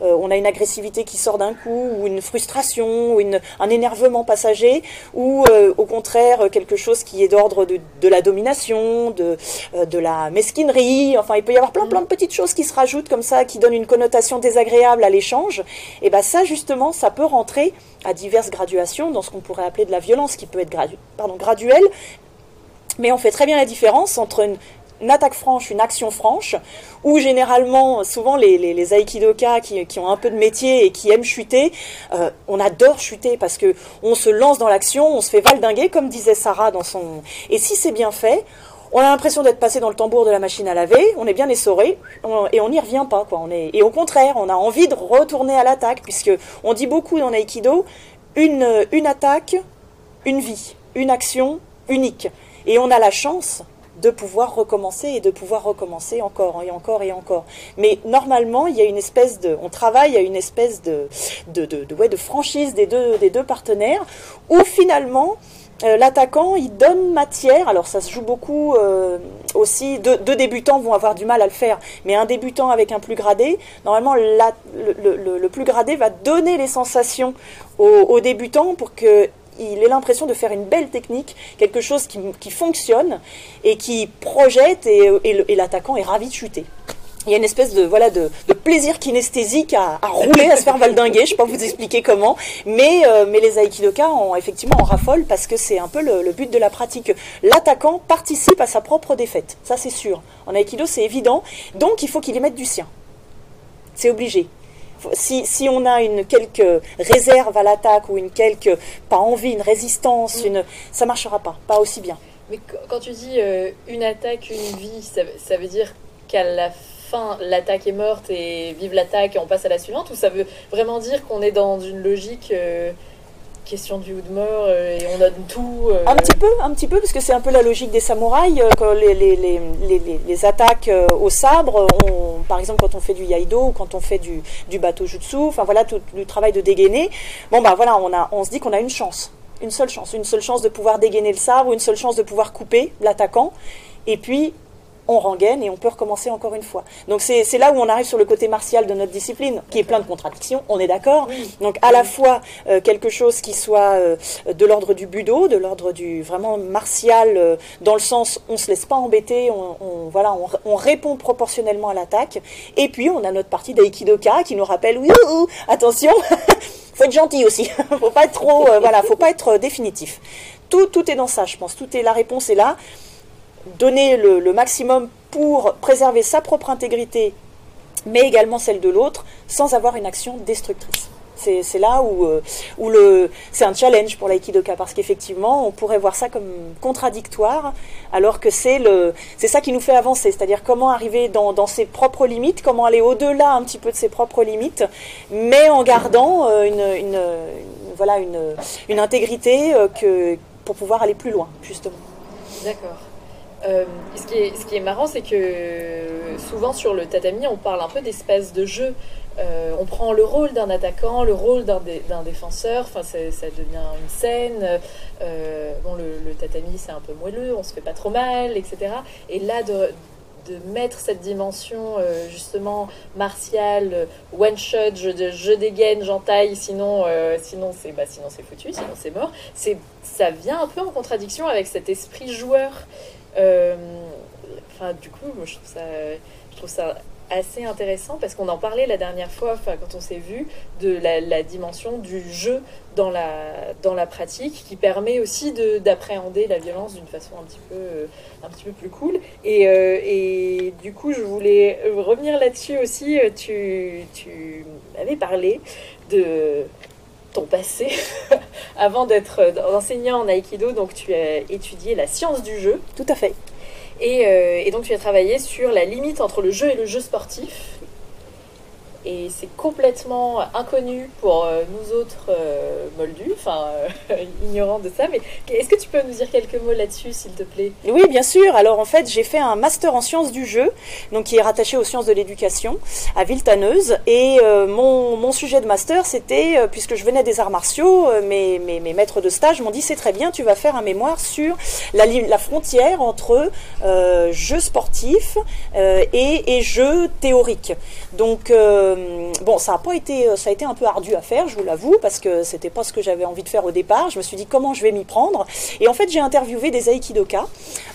on a une agressivité qui sort d'un coup, ou une frustration, ou un énervement passager, ou au contraire quelque chose qui est d'ordre de, la domination, de, la mesquinerie, enfin il peut y avoir plein plein de petites choses qui se rajoutent comme ça, qui donnent une connotation désagréable à l'échange. Et ben ça justement, ça peut rentrer à diverses graduations dans ce qu'on pourrait appeler de la violence, qui peut être pardon, graduelle. Mais on fait très bien la différence entre une, attaque franche, une action franche, où généralement, souvent les, les, qui, qui, ont un peu de métier et qui aiment chuter, euh, on adore chuter parce que on se lance dans l'action, on se fait valdinguer, comme disait Sarah dans son. Et si c'est bien fait, on a l'impression d'être passé dans le tambour de la machine à laver, on est bien essoré et on n'y revient pas. On est, et au contraire, on a envie de retourner à l'attaque, puisque on dit beaucoup dans l'aïkido, une, une attaque, une vie, une action unique. Et on a la chance de pouvoir recommencer et de pouvoir recommencer encore et encore et encore. Mais normalement, il y a une espèce de, on travaille à une espèce de, de, de, de, ouais, de franchise des deux, des deux partenaires où finalement, euh, l'attaquant, il donne matière. Alors ça se joue beaucoup euh, aussi. Deux, débutants vont avoir du mal à le faire, mais un débutant avec un plus gradé, normalement, le, plus gradé va donner les sensations au, débutant pour que il ait l'impression de faire une belle technique, quelque chose qui, fonctionne et qui projette, et l'attaquant est ravi de chuter il y a une espèce de voilà de, plaisir kinesthésique à, rouler, à se faire valdinguer. Je ne sais pas vous expliquer comment, mais euh, mais les aikidoka ont effectivement en raffolent parce que c'est un peu le, but de la pratique. L'attaquant participe à sa propre défaite, ça c'est sûr. En aikido c'est évident, donc il faut qu'il y mette du sien. C'est obligé. Si, si, on a une quelque réserve à l'attaque ou une quelque pas envie, une résistance, une ça marchera pas, pas aussi bien. Mais quand tu dis euh, une attaque, une vie, ça, ça veut dire qu'à la fin, l'attaque est morte et vive l'attaque et on passe à la suivante Ou ça veut vraiment dire qu'on est dans une logique euh, question du ou de mort euh, et on donne tout euh? Un petit peu, un petit peu, parce que c'est un peu la logique des samouraïs. les, attaques au sabre, par exemple quand on fait du yaido ou quand on fait du, du bateau jutsu, enfin voilà, tout le travail de dégainer, bon bah voilà, on, a, on se dit qu'on a une chance une seule chance, une seule chance de pouvoir dégainer le sabre, une seule chance de pouvoir couper l'attaquant. Et puis, on rengaine et on peut recommencer encore une fois. Donc c'est là où on arrive sur le côté martial de notre discipline, qui est plein de contradictions, on est d'accord. Donc à la fois euh, quelque chose qui soit euh, de l'ordre du budo, de l'ordre du vraiment martial, euh, dans le sens on se laisse pas embêter, on, voilà, on, répond proportionnellement à l'attaque. Et puis on a notre partie d'aikidoka qui nous rappelle, oui, attention, faut être gentil aussi, faut pas être trop, voilà, faut pas être définitif. Tout, tout est dans ça, je pense. Tout est la réponse est là donner le, maximum pour préserver sa propre intégrité, mais également celle de l'autre, sans avoir une action destructrice. C'est là où, euh, où le c'est un challenge pour l'aïkidoka parce qu'effectivement on pourrait voir ça comme contradictoire alors que c'est le c'est ça qui nous fait avancer. C'est-à-dire comment arriver dans, ses propres limites comment aller au-delà un petit peu de ses propres limites mais en gardant euh, une, une, voilà une, une intégrité euh, que pour pouvoir aller plus loin justement. D'accord euh, ce, qui est, marrant, c'est que souvent sur le tatami, on parle un peu d'espace de jeu. Euh, on prend le rôle d'un attaquant, le rôle d'un défenseur, enfin, ça devient une scène. Euh, bon, le, tatami, c'est un peu moelleux, on se fait pas trop mal, etc. Et là, de, mettre cette dimension justement martiale, one shot, je, dégaine, j'entaille, sinon, sinon c'est bah, sinon c'est foutu, sinon c'est mort. Ça vient un peu en contradiction avec cet esprit joueur enfin, du coup, moi, je trouve ça, assez intéressant parce qu'on en parlait la dernière fois, quand on s'est vu, de la, dimension du jeu dans la, pratique qui permet aussi d'appréhender la violence d'une façon un petit peu, euh, plus cool. Et, euh, et du coup, je voulais revenir là-dessus aussi. Tu, tu avais parlé de ton passé avant d'être enseignant en Aikido, donc tu as étudié la science du jeu. Tout à fait. Et, euh, et donc tu as travaillé sur la limite entre le jeu et le jeu sportif et c'est complètement inconnu pour euh, nous autres euh, moldus, enfin euh, ignorants de ça. Mais est-ce que tu peux nous dire quelques mots là-dessus, s'il te plaît? Oui, bien sûr. Alors en fait, j'ai fait un master en sciences du jeu, donc qui est rattaché aux sciences de l'éducation à Viltaneuse. Et mon, sujet de master, c'était, puisque je venais des arts martiaux, mes, mes, maîtres de stage m'ont dit c'est très bien, tu vas faire un mémoire sur la, frontière entre jeu sportif et, et jeu théorique. Donc bon, ça a pas été, ça a été un peu ardu à faire, je vous l'avoue, parce que c'était pas ce que j'avais envie de faire au départ. Je me suis dit comment je vais m'y prendre? Et en fait, j'ai interviewé des aikidoka.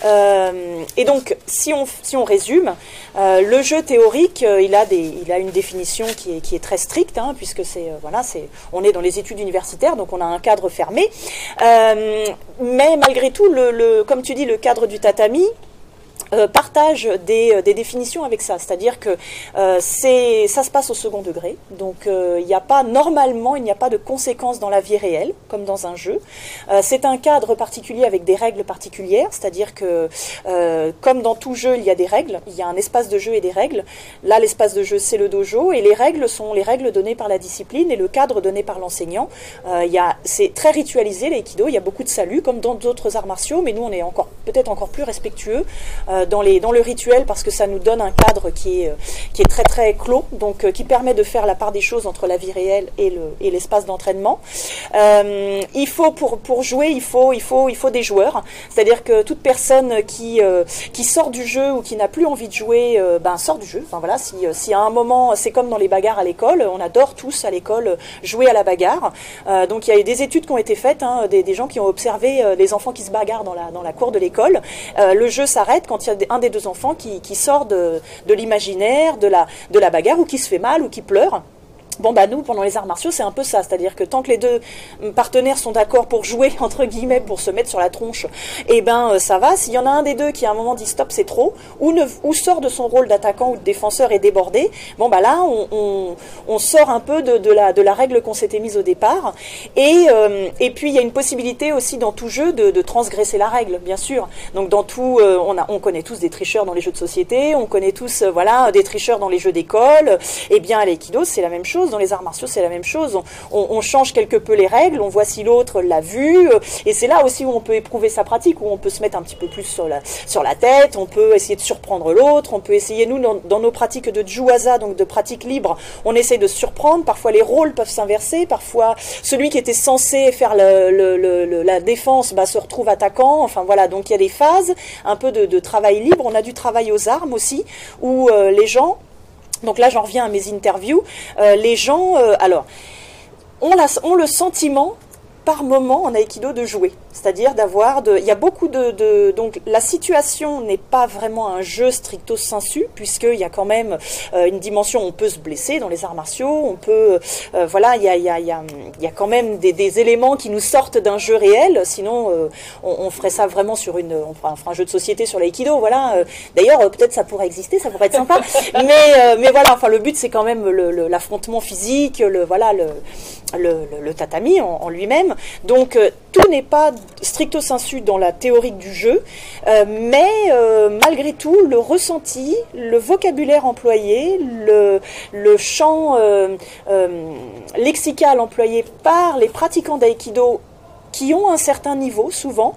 et donc, si on, résume, le jeu théorique, il a une définition qui est, très stricte, hein, puisque c'est, voilà, c'est, on est dans les études universitaires, donc on a un cadre fermé. mais malgré tout, comme tu dis, le cadre du tatami, euh, partage des, euh, des, définitions avec ça, c'est-à-dire que euh, ça se passe au second degré, donc il n'y a pas normalement il n'y a pas de conséquences dans la vie réelle comme dans un jeu. c'est un cadre particulier avec des règles particulières, c'est-à-dire que comme dans tout jeu il y a des règles, il y a un espace de jeu et des règles. Là l'espace de jeu c'est le dojo. Et les règles sont les règles données par la discipline et le cadre donné par l'enseignant. c'est très ritualisé l'aïkido, il y a beaucoup de salut comme dans d'autres arts martiaux, mais nous on est encore peut-être encore plus respectueux dans, les, dans le rituel parce que ça nous donne un cadre qui est, euh, qui est très très clos, donc euh, qui permet de faire la part des choses entre la vie réelle et, le, et l'espace d'entraînement. Euh, il faut pour, pour jouer, il faut, il, faut, il faut des joueurs, c'est-à-dire que toute personne qui, qui sort du jeu ou qui n'a plus envie de jouer, ben sort du jeu. Enfin voilà, si, si à un moment, c'est comme dans les bagarres à l'école, on adore tous à l'école jouer à la bagarre. donc il y a des études qui ont été faites, hein, des, des, gens qui ont observé les enfants qui se bagarrent dans la, dans la cour de l'école. le jeu s'arrête quand il y a un des deux enfants qui, sort de, de l'imaginaire, de la, de la bagarre, ou qui se fait mal, ou qui pleure. Bon, bah nous, pendant les arts martiaux, c'est un peu ça. C'est-à-dire que tant que les deux partenaires sont d'accord pour jouer, entre guillemets, pour se mettre sur la tronche, eh ben euh, ça va. S'il y en a un des deux qui à un moment dit stop, c'est trop, ou, ne, ou sort de son rôle d'attaquant ou de défenseur et débordé, bon, bah là, on, on, sort un peu de, de, la, de la règle qu'on s'était mise au départ. Et, euh, et puis, il y a une possibilité aussi dans tout jeu de, de transgresser la règle, bien sûr. Donc, dans tout, euh, on, a, on connaît tous des tricheurs dans les jeux de société, on connaît tous, voilà, des tricheurs dans les jeux d'école. Eh bien, à l'aïkido, c'est la même chose dans les arts martiaux, c'est la même chose. On, change quelque peu les règles, on voit si l'autre l'a vu. Euh, et c'est là aussi où on peut éprouver sa pratique, où on peut se mettre un petit peu plus sur la, tête, on peut essayer de surprendre l'autre, on peut essayer, nous, dans, nos pratiques de juwaza, donc de pratique libre, on essaie de surprendre. Parfois, les rôles peuvent s'inverser. Parfois, celui qui était censé faire la défense bah, se retrouve attaquant. Enfin, voilà. Donc, il y a des phases, un peu de, travail libre. On a du travail aux armes aussi, où euh, les gens donc là, j'en reviens à mes interviews. Euh, les gens, euh, alors, ont, la, ont le sentiment par moment en aïkido de jouer. C'est-à-dire d'avoir de il y a beaucoup de, donc la situation n'est pas vraiment un jeu stricto sensu puisqu'il y a quand même euh, une dimension on peut se blesser dans les arts martiaux on peut euh, voilà il y a, il y, a, il y, a, il y a quand même des, des, éléments qui nous sortent d'un jeu réel. Sinon euh, on, ferait ça vraiment sur une on fera, un jeu de société sur l'aïkido voilà d'ailleurs peut-être ça pourrait exister ça pourrait être sympa. Mais mais voilà enfin le but c'est quand même l'affrontement physique le voilà le le, le, tatami en, en lui-même donc tout n'est pas stricto sensu dans la théorique du jeu, euh, mais euh, malgré tout, le ressenti, le vocabulaire employé, le, le champ euh, lexical employé par les pratiquants d'aïkido qui ont un certain niveau souvent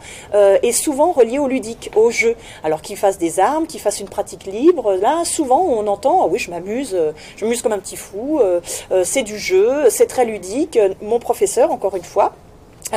et souvent relié au ludique, au jeu. Alors qu'ils fassent des armes, qu'ils fassent une pratique libre, là souvent on entend ah oui je m'amuse, je m'amuse comme un petit fou, c'est du jeu, c'est très ludique. Mon professeur encore une fois euh,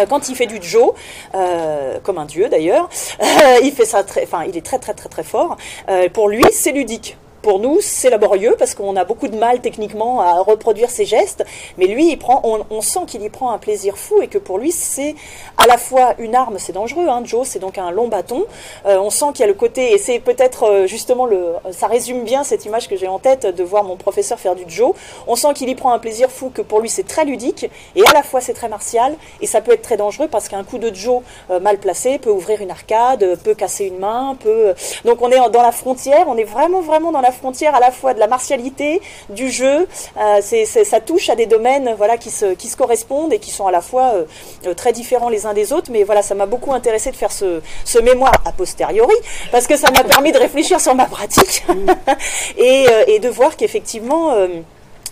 quand il fait du jo, euh, comme un dieu d'ailleurs, il fait ça très, enfin, il est très très très très fort. Euh, pour lui, c'est ludique. Pour nous, c'est laborieux parce qu'on a beaucoup de mal techniquement à reproduire ses gestes, mais lui, il prend, on, sent qu'il y prend un plaisir fou et que pour lui, c'est à la fois une arme, c'est dangereux. Hein, Joe, c'est donc un long bâton. Euh, on sent qu'il y a le côté, et c'est peut-être euh, justement le, ça résume bien cette image que j'ai en tête de voir mon professeur faire du Joe. On sent qu'il y prend un plaisir fou, que pour lui, c'est très ludique et à la fois c'est très martial et ça peut être très dangereux parce qu'un coup de Joe euh, mal placé peut ouvrir une arcade, peut casser une main, peut. Donc on est dans la frontière, on est vraiment vraiment dans la frontière à la fois de la martialité, du jeu. Euh, c'est, ça touche à des domaines voilà, qui, se, qui se correspondent et qui sont à la fois euh, euh, très différents les uns des autres. Mais voilà, ça m'a beaucoup intéressé de faire ce, ce mémoire a posteriori parce que ça m'a permis de réfléchir sur ma pratique et, et, de voir qu'effectivement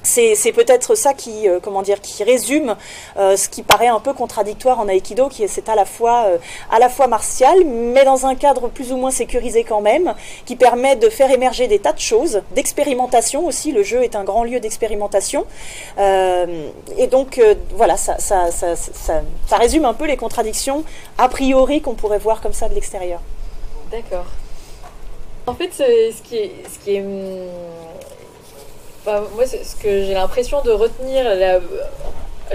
c'est peut-être ça qui, euh, comment dire, qui résume euh, ce qui paraît un peu contradictoire en aïkido, qui est c'est à la fois euh, à la fois martial, mais dans un cadre plus ou moins sécurisé quand même, qui permet de faire émerger des tas de choses, d'expérimentation aussi. Le jeu est un grand lieu d'expérimentation, et donc voilà, ça ça, ça, ça, ça, résume un peu les contradictions a priori qu'on pourrait voir comme ça de l'extérieur. D'accord. En fait, ce qui est, ce qui est moi, ce que j'ai l'impression de retenir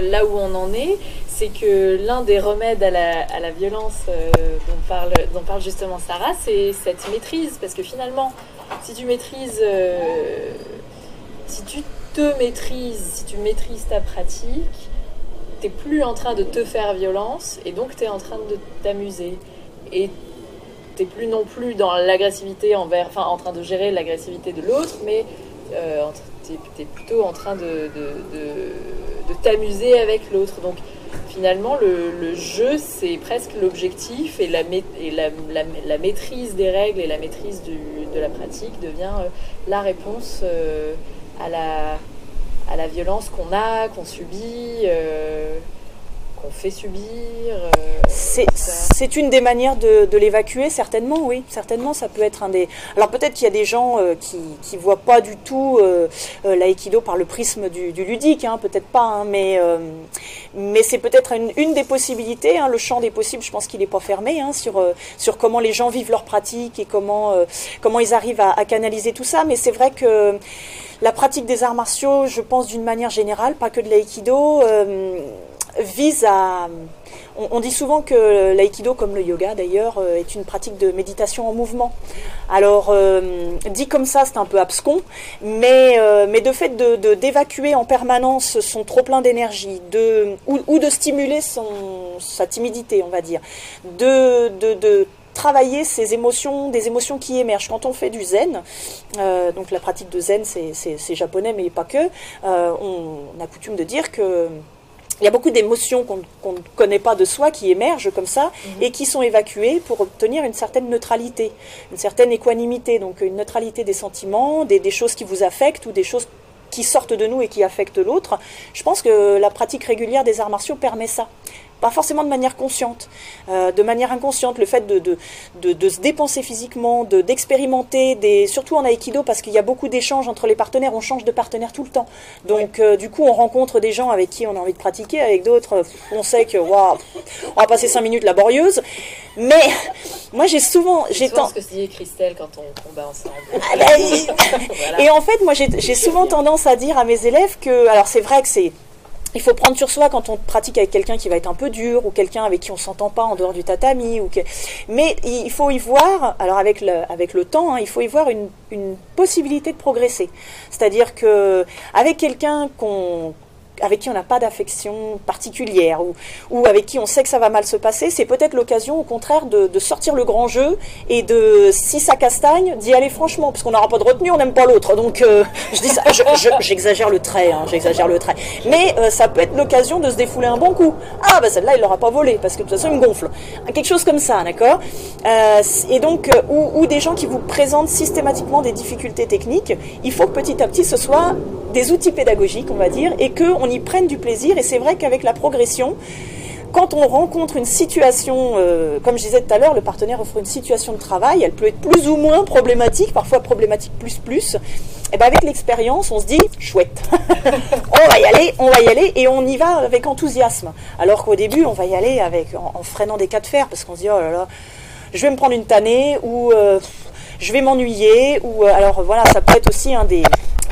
là, où on en est, c'est que l'un des remèdes à la, violence euh, dont, parle, dont parle justement Sarah, c'est cette maîtrise. Parce que finalement, si tu maîtrises, euh, si tu te maîtrises, si tu maîtrises ta pratique, t'es plus en train de te faire violence et donc tu es en train de t'amuser. Et t'es plus non plus dans l'agressivité envers, enfin en train de gérer l'agressivité de l'autre, mais euh, tu es, plutôt en train de, de, t'amuser avec l'autre. Donc finalement, le, jeu, c'est presque l'objectif et, la, et la, la, maîtrise des règles et la maîtrise de la pratique devient euh, la réponse euh, à, la, à la violence qu'on a, qu'on subit. Euh, qu'on fait subir. c'est une des manières de, l'évacuer, certainement, oui. Certainement, ça peut être un des. Alors peut-être qu'il y a des gens qui ne voient pas du tout l'aïkido par le prisme du, ludique, hein, peut-être pas, hein, mais, mais c'est peut-être une, des possibilités. Hein, le champ des possibles, je pense qu'il n'est pas fermé hein, sur, euh, sur comment les gens vivent leur pratique et comment, euh, comment ils arrivent à, canaliser tout ça. Mais c'est vrai que la pratique des arts martiaux, je pense d'une manière générale, pas que de l'aïkido, euh, vise à on, dit souvent que l'aïkido, comme le yoga d'ailleurs, euh, est une pratique de méditation en mouvement. Alors, euh, dit comme ça, c'est un peu abscon, mais, euh, mais de fait de, d'évacuer en permanence son trop plein d'énergie, de, ou, de stimuler son, sa timidité, on va dire, de, de, travailler ses émotions, des émotions qui émergent. Quand on fait du zen, donc la pratique de zen, c'est, japonais, mais pas que, on a coutume de dire que il y a beaucoup d'émotions qu'on ne connaît pas de soi qui émergent comme ça mhm. et qui sont évacuées pour obtenir une certaine neutralité, une certaine équanimité, donc une neutralité des sentiments, des, des choses qui vous affectent ou des choses qui sortent de nous et qui affectent l'autre. Je pense que la pratique régulière des arts martiaux permet ça pas forcément de manière consciente, euh, de manière inconsciente, le fait de, de, se dépenser physiquement, d'expérimenter, des, surtout en aïkido, parce qu'il y a beaucoup d'échanges entre les partenaires, on change de partenaire tout le temps. Donc euh, du coup, on rencontre des gens avec qui on a envie de pratiquer, avec d'autres, on sait que waouh, on va passer cinq minutes laborieuses. Mais moi, j'ai souvent, tant. ce que dit Christelle quand on combat ensemble. Ah, bah, et en fait, moi, j'ai souvent tendance à dire à mes élèves que, alors c'est vrai que c'est il faut prendre sur soi quand on pratique avec quelqu'un qui va être un peu dur ou quelqu'un avec qui on s'entend pas en dehors du tatami. Mais il faut y voir, alors avec le, avec le temps, hein, il faut y voir une, une possibilité de progresser. C'est-à-dire que avec quelqu'un qu'on avec qui on n'a pas d'affection particulière ou, ou, avec qui on sait que ça va mal se passer, c'est peut-être l'occasion au contraire de, sortir le grand jeu et de, si ça castagne, d'y aller franchement, parce qu'on n'aura pas de retenue, on n'aime pas l'autre. Donc euh, je dis ça, j'exagère le trait, hein, j'exagère le trait. Mais euh, ça peut être l'occasion de se défouler un bon coup. Ah bah celle-là, il l'aura pas volé, parce que de toute façon, il me gonfle. Quelque chose comme ça, d'accord? Euh, Et donc, ou, ou des gens qui vous présentent systématiquement des difficultés techniques, il faut que petit à petit ce soit des outils pédagogiques, on va dire, et qu'on y prenne du plaisir. Et c'est vrai qu'avec la progression, quand on rencontre une situation, euh, comme je disais tout à l'heure, le partenaire offre une situation de travail, elle peut être plus ou moins problématique, parfois problématique plus plus. Et ben avec l'expérience, on se dit chouette, on va y aller, on va y aller, et on y va avec enthousiasme. Alors qu'au début, on va y aller avec en, freinant des cas de fer, parce qu'on se dit oh là là, je vais me prendre une tannée ou euh, je vais m'ennuyer ou euh, alors voilà, ça peut être aussi un des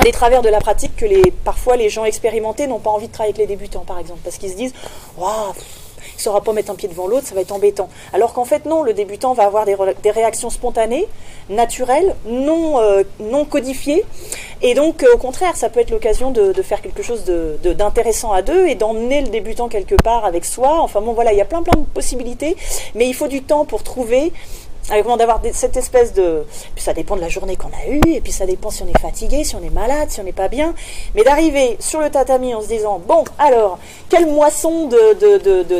les travers de la pratique que parfois les gens expérimentés n'ont pas envie de travailler avec les débutants, par exemple, parce qu'ils se disent Waouh, il ne saura pas mettre un pied devant l'autre, ça va être embêtant. Alors qu'en fait, non, le débutant va avoir des, réactions spontanées, naturelles, non, euh, codifiées. Et donc, euh, au contraire, ça peut être l'occasion de, faire quelque chose d'intéressant à deux et d'emmener le débutant quelque part avec soi. Enfin bon, voilà, il y a plein plein de possibilités, mais il faut du temps pour trouver avec d'avoir cette espèce de. Puis ça dépend de la journée qu'on a eue, et puis ça dépend si on est fatigué, si on est malade, si on n'est pas bien. Mais d'arriver sur le tatami en se disant bon, alors, quelle moisson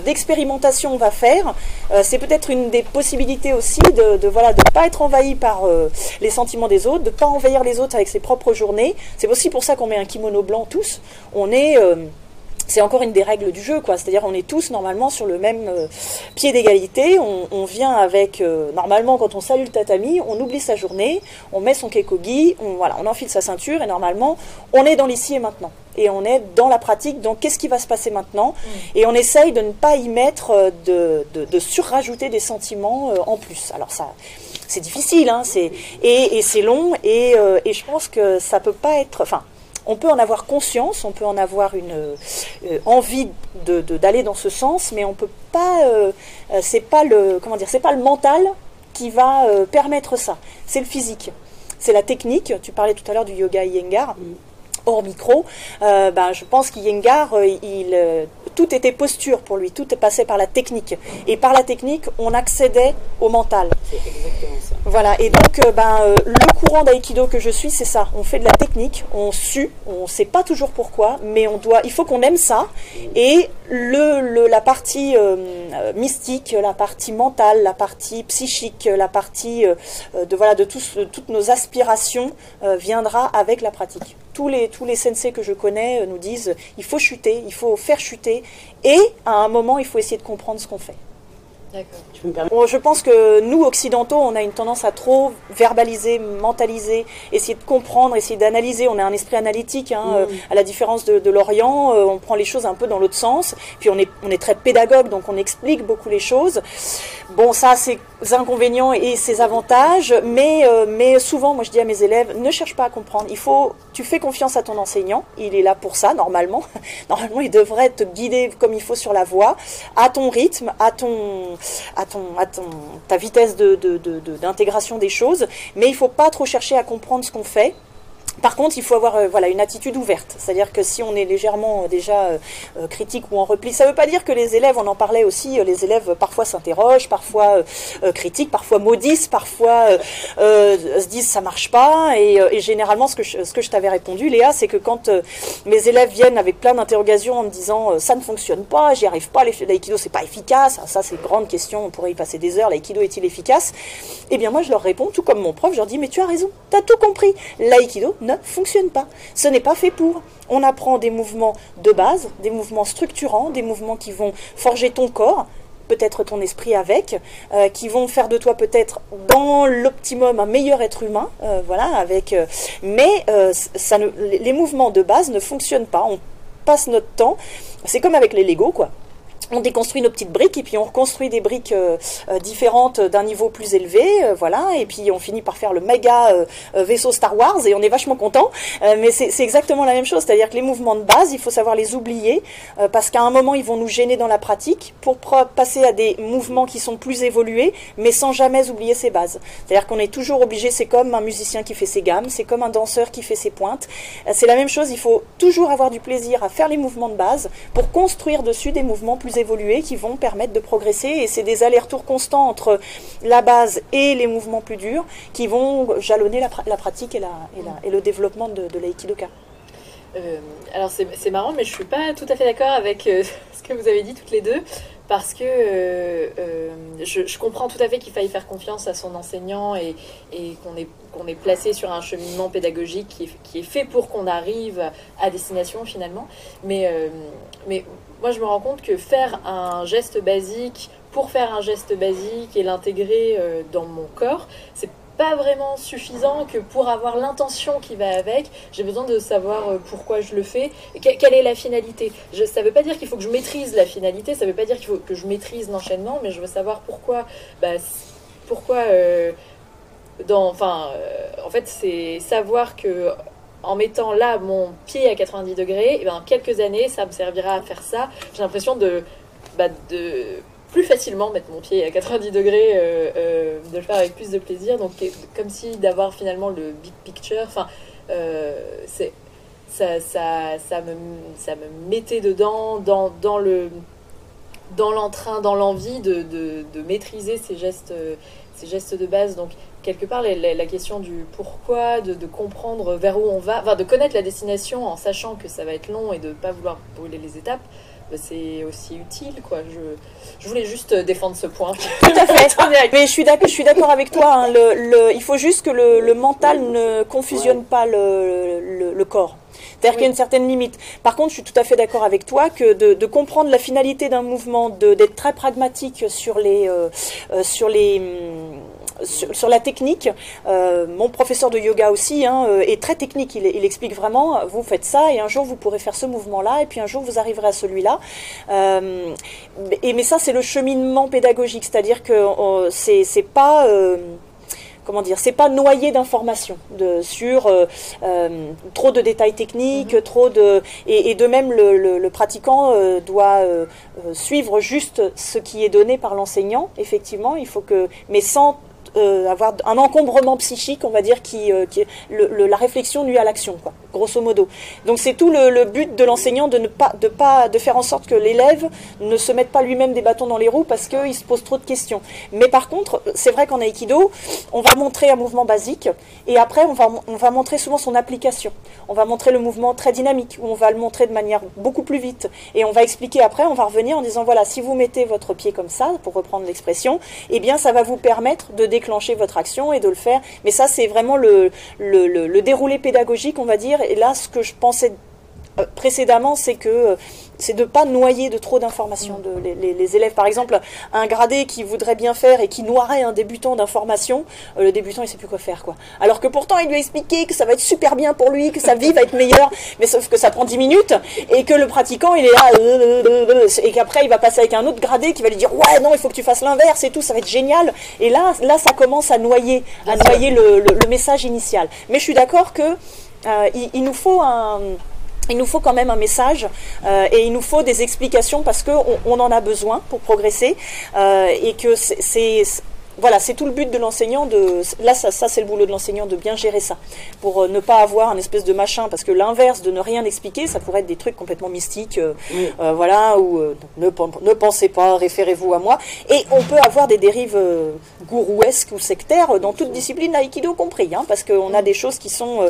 d'expérimentation de, de, on va faire euh, C'est peut-être une des possibilités aussi de, de voilà de pas être envahi par euh, les sentiments des autres, de pas envahir les autres avec ses propres journées. C'est aussi pour ça qu'on met un kimono blanc tous. On est. Euh, c'est encore une des règles du jeu, quoi. C'est-à-dire, on est tous normalement sur le même euh, pied d'égalité. On, vient avec, euh, normalement, quand on salue le tatami, on oublie sa journée, on met son kekogi, on, voilà, on enfile sa ceinture et normalement, on est dans l'ici et maintenant. Et on est dans la pratique, donc qu'est-ce qui va se passer maintenant mm. Et on essaye de ne pas y mettre, euh, de, de, surrajouter des sentiments en plus. Alors ça, c'est difficile, hein, c'est, et, et c'est long, et, et je pense que ça peut pas être, enfin, on peut en avoir conscience, on peut en avoir une envie d'aller dans ce sens, mais on peut pas, c'est pas le, comment dire, c'est pas le mental qui va permettre ça, c'est le physique c'est la technique. Tu parlais tout à l'heure du yoga Iyengar. Hors micro, ben, je pense qu'Iyengar, il, tout était posture pour lui, tout passé par la technique. Et par la technique, on accédait au mental. C'est exactement ça. Voilà, et donc euh, ben, euh, le courant d'aïkido que je suis, c'est ça. On fait de la technique, on sue, on ne sait pas toujours pourquoi, mais on doit, il faut qu'on aime ça. Et le, la partie euh, mystique, la partie mentale, la partie psychique, la partie de, voilà, de toutes nos aspirations viendra avec la pratique tous les, tous les sensei que je connais nous disent il faut chuter, il faut faire chuter, et à un moment, il faut essayer de comprendre ce qu'on fait. Je pense que nous, occidentaux, on a une tendance à trop verbaliser, mentaliser, essayer de comprendre, essayer d'analyser. On a un esprit analytique, hein, euh, à la différence de, l'Orient. Euh, on prend les choses un peu dans l'autre sens. Puis on est, on est très pédagogue, donc on explique beaucoup les choses. Bon, ça, c'est inconvénients et ses avantages, mais, euh, mais souvent, moi je dis à mes élèves, ne cherche pas à comprendre. Il faut, tu fais confiance à ton enseignant, il est là pour ça, normalement. Normalement, il devrait te guider comme il faut sur la voie, à ton rythme, à ton, à ton, ta vitesse d'intégration de, de, des choses, mais il faut pas trop chercher à comprendre ce qu'on fait. Par contre, il faut avoir euh, voilà, une attitude ouverte. C'est-à-dire que si on est légèrement euh, déjà euh, critique ou en repli, ça ne veut pas dire que les élèves, on en parlait aussi, les élèves parfois s'interrogent, parfois critiquent, parfois maudissent, parfois se disent ça marche pas. Et, généralement, ce que je, ce que je t'avais répondu, Léa, c'est que quand mes élèves viennent avec plein d'interrogations en me disant ça ne fonctionne pas, j'y arrive pas, l'aïkido c'est pas efficace, ça c'est une grande question, on pourrait y passer des heures, l'aïkido est-il efficace? Eh bien moi je leur réponds, tout comme mon prof, je leur dis mais tu as raison, tu as tout compris, l'aïkido ne fonctionne pas. Ce n'est pas fait pour. On apprend des mouvements de base, des mouvements structurants, des mouvements qui vont forger ton corps, peut-être ton esprit avec, euh, qui vont faire de toi peut-être dans l'optimum un meilleur être humain, euh, voilà, avec. Euh, mais les mouvements de base ne fonctionnent pas. On passe notre temps. C'est comme avec les Lego, quoi on déconstruit nos petites briques et puis on reconstruit des briques euh, euh, différentes d'un niveau plus élevé, euh, voilà, et puis on finit par faire le méga vaisseau Star Wars et on est vachement content. mais c'est exactement la même chose, c'est-à-dire que les mouvements de base, il faut savoir les oublier parce qu'à un moment ils vont nous gêner dans la pratique pour passer à des mouvements qui sont plus évolués, mais sans jamais oublier ses bases. C'est-à-dire qu'on est toujours obligé, c'est comme un musicien qui fait ses gammes, c'est comme un danseur qui fait ses pointes. c'est la même chose, il faut toujours avoir du plaisir à faire les mouvements de base pour construire dessus des mouvements plus évoluer, qui vont permettre de progresser. Et c'est des allers-retours constants entre la base et les mouvements plus durs qui vont jalonner la, pratique et, le développement de, de l'aïkidoka. Euh, alors c'est marrant, mais je suis pas tout à fait d'accord avec euh, ce que vous avez dit toutes les deux, parce que euh, je, comprends tout à fait qu'il faille faire confiance à son enseignant et, et qu'on est, qu'on est placé sur un cheminement pédagogique qui est, qui est fait pour qu'on arrive à destination finalement. Mais, mais moi je me rends compte que faire un geste basique pour faire un geste basique et l'intégrer euh, dans mon corps, c'est pas vraiment suffisant que pour avoir l'intention qui va avec, j'ai besoin de savoir euh, pourquoi je le fais, quelle est la finalité. Je, ça veut pas dire qu'il faut que je maîtrise la finalité, ça veut pas dire qu'il faut que je maîtrise l'enchaînement, mais je veux savoir pourquoi, bah, pourquoi, euh, dans, enfin, en fait, c'est savoir que en mettant là mon pied à 90 degrés, et ben, quelques années, ça me servira à faire ça. J'ai l'impression de, bah, plus facilement mettre mon pied à 90 degrés, euh, euh, de le faire avec plus de plaisir. Donc, comme si d'avoir finalement le big picture, euh. Ça, ça, ça, me, ça me mettait dedans, dans, le dans l'entrain, dans l'envie de, maîtriser ces gestes, de base. Quelque part la, question du pourquoi, de, comprendre vers où on va, enfin, de connaître la destination en sachant que ça va être long et de ne pas vouloir brûler les étapes, bah, c'est aussi utile. Quoi. Je, je, voulais juste défendre ce point. Tout à fait. Mais je suis d'accord avec toi. Hein. Le, il faut juste que le, mental ne confusionne pas le, le corps. C'est-à-dire qu'il y a une certaine limite. Par contre, je suis tout à fait d'accord avec toi que de, de comprendre la finalité d'un mouvement, d'être très pragmatique sur les, euh, euh, sur les, sur, la technique. Euh, mon professeur de yoga aussi hein, euh, est très technique. Il, il, explique vraiment, vous faites ça et un jour vous pourrez faire ce mouvement-là et puis un jour vous arriverez à celui-là. Euh, et mais ça c'est le cheminement pédagogique, c'est-à-dire que c'est pas comment dire, c'est pas noyé d'informations sur euh, euh, trop de détails techniques, Mhm. trop de et, et de même le, le- le pratiquant euh, doit euh, euh, suivre juste ce qui est donné par l'enseignant. Effectivement, il faut que, mais sans euh, avoir un encombrement psychique, on va dire, qui, euh, qui le- la réflexion nuit à l'action, quoi, grosso modo. Donc c'est tout le, but de l'enseignant de ne pas, de pas, de faire en sorte que l'élève ne se mette pas lui-même des bâtons dans les roues parce qu'il se pose trop de questions. Mais par contre, c'est vrai qu'en aïkido, on va montrer un mouvement basique et après on va, on va montrer souvent son application. On va montrer le mouvement très dynamique ou on va le montrer de manière beaucoup plus vite et on va expliquer après, on va revenir en disant voilà, si vous mettez votre pied comme ça, pour reprendre l'expression, eh bien ça va vous permettre de déclencher votre action et de le faire. Mais ça, c'est vraiment le, déroulé pédagogique, on va dire. Et là, ce que je pensais précédemment, c'est que euh, c'est de pas noyer de trop d'informations de les, les- les élèves. Par exemple, un gradé qui voudrait bien faire et qui noierait un débutant d'informations, euh, le débutant il sait plus quoi faire quoi. Alors que pourtant il lui a expliqué que ça va être super bien pour lui, que sa vie va être meilleure, mais sauf que ça prend 10 minutes et que le pratiquant il est là euh, euh, euh, et qu'après il va passer avec un autre gradé qui va lui dire ouais non il faut que tu fasses l'inverse et tout, ça va être génial. Et là là ça commence à noyer, à noyer le, le- le message initial. Mais je suis d'accord que euh, il, il nous faut un il nous faut quand même un message euh, et il nous faut des explications parce qu'on on en a besoin pour progresser euh, et que c'est- c'est voilà, c'est tout le but de l'enseignant. De là, ça, ça c'est le boulot de l'enseignant de bien gérer ça pour euh, ne pas avoir un espèce de machin parce que l'inverse de ne rien expliquer, ça pourrait être des trucs complètement mystiques, euh, Oui. euh, voilà, ou euh, ne, pen- ne pensez pas, référez-vous à moi. Et on peut avoir des dérives gourouesques ou sectaires dans toute discipline, l'aïkido compris, hein, parce qu'on a des choses qui sont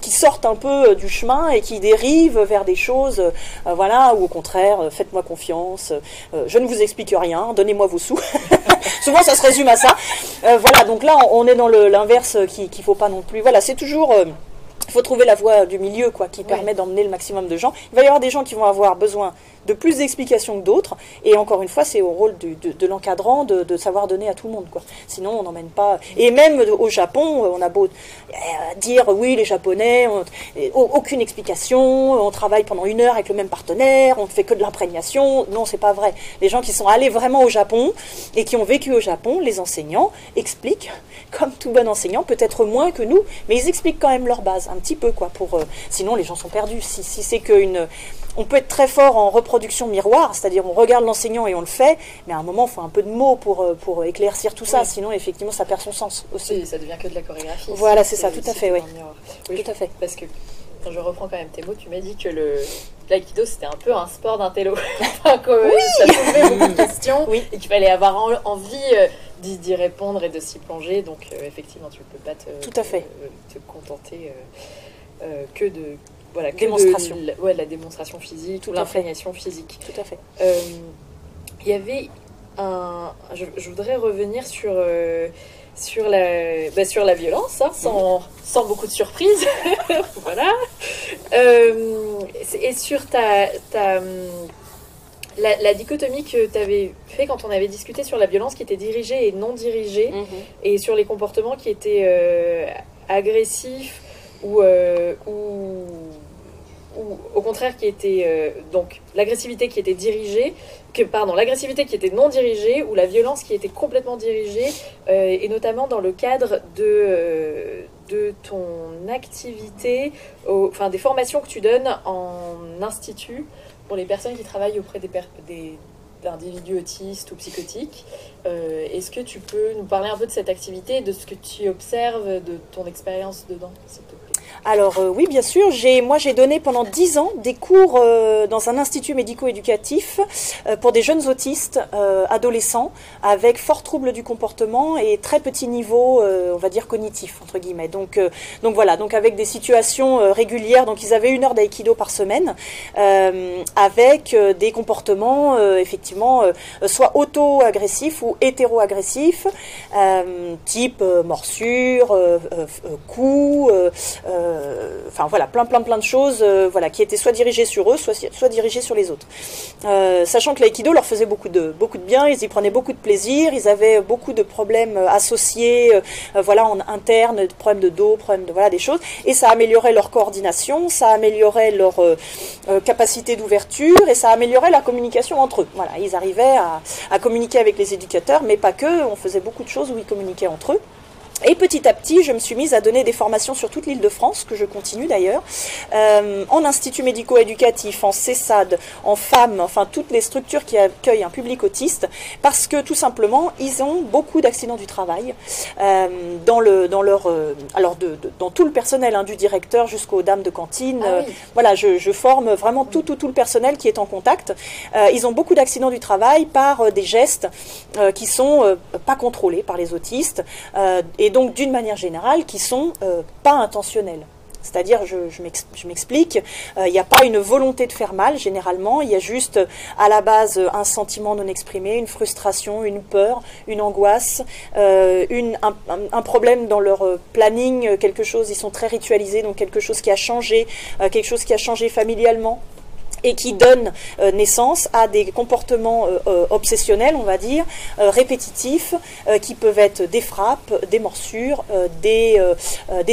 qui sortent un peu du chemin et qui dérivent vers des choses, voilà, ou au contraire, faites-moi confiance, euh, je ne vous explique rien, donnez-moi vos sous. Souvent, ça se résume à ça. Euh, voilà, donc là, on est dans l'inverse qui qu'il faut pas non plus. Voilà, c'est toujours. euh, il faut trouver la voie du milieu, quoi, qui permet d'emmener le maximum de gens. Il va y avoir des gens qui vont avoir besoin de plus d'explications que d'autres. Et encore une fois, c'est au rôle de, l'encadrant de, savoir donner à tout le monde, quoi. Sinon, on n'emmène pas. Et même au Japon, euh, on a beau euh, dire oui, les Japonais, au- aucune explication, on travaille pendant une heure avec le même partenaire, on ne fait que de l'imprégnation. Non, c'est pas vrai. Les gens qui sont allés vraiment au Japon et qui ont vécu au Japon, les enseignants expliquent, comme tout bon enseignant, peut-être moins que nous, mais ils expliquent quand même leur base, un petit peu, quoi. Pour, euh, sinon, les gens sont perdus. Si, si c'est qu'une on peut être très fort en reproduction miroir, c'est-à-dire on regarde l'enseignant et on le fait, mais à un moment, il faut un peu de mots pour, euh, pour éclaircir tout ça, Oui. sinon, effectivement, ça perd son sens aussi. C'est- Ça devient que de la chorégraphie. Voilà, c'est ça, tout à fait, oui. Oui, Tout à fait. Parce que quand je reprends quand même tes mots, tu m'as dit que le l'aïkido c'était un peu un sport d'intello. enfin, que ça soulevait beaucoup de questions Oui. et qu'il fallait avoir en- envie euh, d'y d'y répondre et de s'y plonger. Donc euh, effectivement, tu ne peux pas te, Tout à fait. te, te contenter euh, euh, que de voilà, que Démonstration. De, la- ouais, la démonstration physique Tout l'imprégnation physique. Tout à fait. Euh, Il y avait un. Je, je voudrais revenir sur, euh, sur, la, bah, sur la violence, hein, sans, sans beaucoup de surprises. voilà. Euh, et sur ta. ta hum, la, la dichotomie que tu avais fait quand on avait discuté sur la violence qui était dirigée et non dirigée, et sur les comportements qui étaient euh, agressifs ou, euh, ou, ou au contraire qui étaient euh, donc l'agressivité qui était dirigée pardon l'agressivité qui était non dirigée ou la violence qui était complètement dirigée euh, et notamment dans le cadre de euh, de ton activité enfin des formations que tu donnes en institut pour les personnes qui travaillent auprès des, des d'individus autistes ou psychotiques. Est-ce que tu peux nous parler un peu de cette activité, de ce que tu observes, de ton expérience dedans, Alors euh, oui, bien sûr. J'ai, moi, j'ai donné pendant dix ans des cours euh, dans un institut médico-éducatif euh, pour des jeunes autistes adolescents avec fort trouble du comportement et très petit niveau, on va dire cognitif entre guillemets. Donc, donc voilà, donc avec des situations régulières. Donc ils avaient une heure d'aïkido par semaine avec des comportements effectivement soit auto-agressifs ou hétéro-agressifs, type morsure, coups. Euh, enfin voilà, plein plein plein de choses euh, voilà, qui étaient soit dirigées sur eux, soit, soit dirigées sur les autres. Euh, sachant que l'aïkido leur faisait beaucoup de, beaucoup de bien, ils y prenaient beaucoup de plaisir, ils avaient beaucoup de problèmes associés, voilà, en interne, des problèmes de dos, problèmes de voilà des choses, et ça améliorait leur coordination, ça améliorait leur capacité d'ouverture et ça améliorait la communication entre eux. Voilà, ils arrivaient à, à communiquer avec les éducateurs, mais pas que, on faisait beaucoup de choses où ils communiquaient entre eux. Et petit à petit, je me suis mise à donner des formations sur toute l'île de France, que je continue d'ailleurs, euh, en institut médico-éducatif, en CESAD, en femmes, enfin toutes les structures qui accueillent un public autiste, parce que tout simplement, ils ont beaucoup d'accidents du travail euh, dans le dans leur euh, alors de, dans tout le personnel, hein, du directeur jusqu'aux dames de cantine. Ah oui. voilà, je, je forme vraiment tout tout tout le personnel qui est en contact. Ils ont beaucoup d'accidents du travail par des gestes qui sont pas contrôlés par les autistes. Euh, et donc d'une manière générale qui sont euh, pas intentionnels. C'est-à-dire, je, je m'ex- je m'explique, euh, il n'y a pas une volonté de faire mal généralement, il y a juste euh, à la base un sentiment non exprimé, une frustration, une peur, une angoisse, un, problème dans leur planning, quelque chose, ils sont très ritualisés, donc quelque chose qui a changé, quelque chose qui a changé familialement et qui donne euh, naissance à des comportements euh, euh, obsessionnels, on va dire, euh, répétitifs, qui peuvent être des frappes, des morsures, des,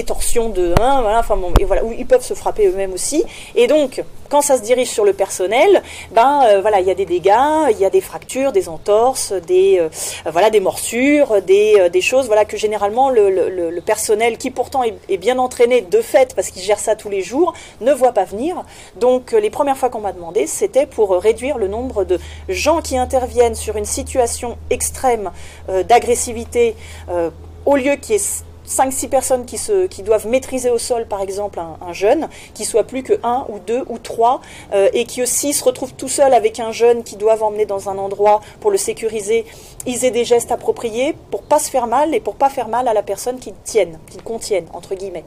torsions de voilà, enfin et voilà, ils peuvent se frapper eux-mêmes aussi. Et donc, quand ça se dirige sur le personnel, ben voilà, il y a des dégâts, il y a des fractures, des entorses, des voilà, des morsures, des, choses voilà que généralement le, personnel qui pourtant est, est bien entraîné de fait parce qu'il gère ça tous les jours ne voit pas venir. Donc les premières fois qu'on m'a demandé, c'était pour euh, réduire le nombre de gens qui interviennent sur une situation extrême euh, d'agressivité euh, au lieu qu'il y ait 5-6 personnes qui, se, qui doivent maîtriser au sol, par exemple, un, un jeune, qui soit plus que un ou deux ou trois, et qui aussi se retrouve tout seul avec un jeune qui doivent emmener dans un endroit pour le sécuriser, ils aient des gestes appropriés pour pas se faire mal et pour pas faire mal à la personne qu'ils tiennent, qu'ils contiennent, entre guillemets.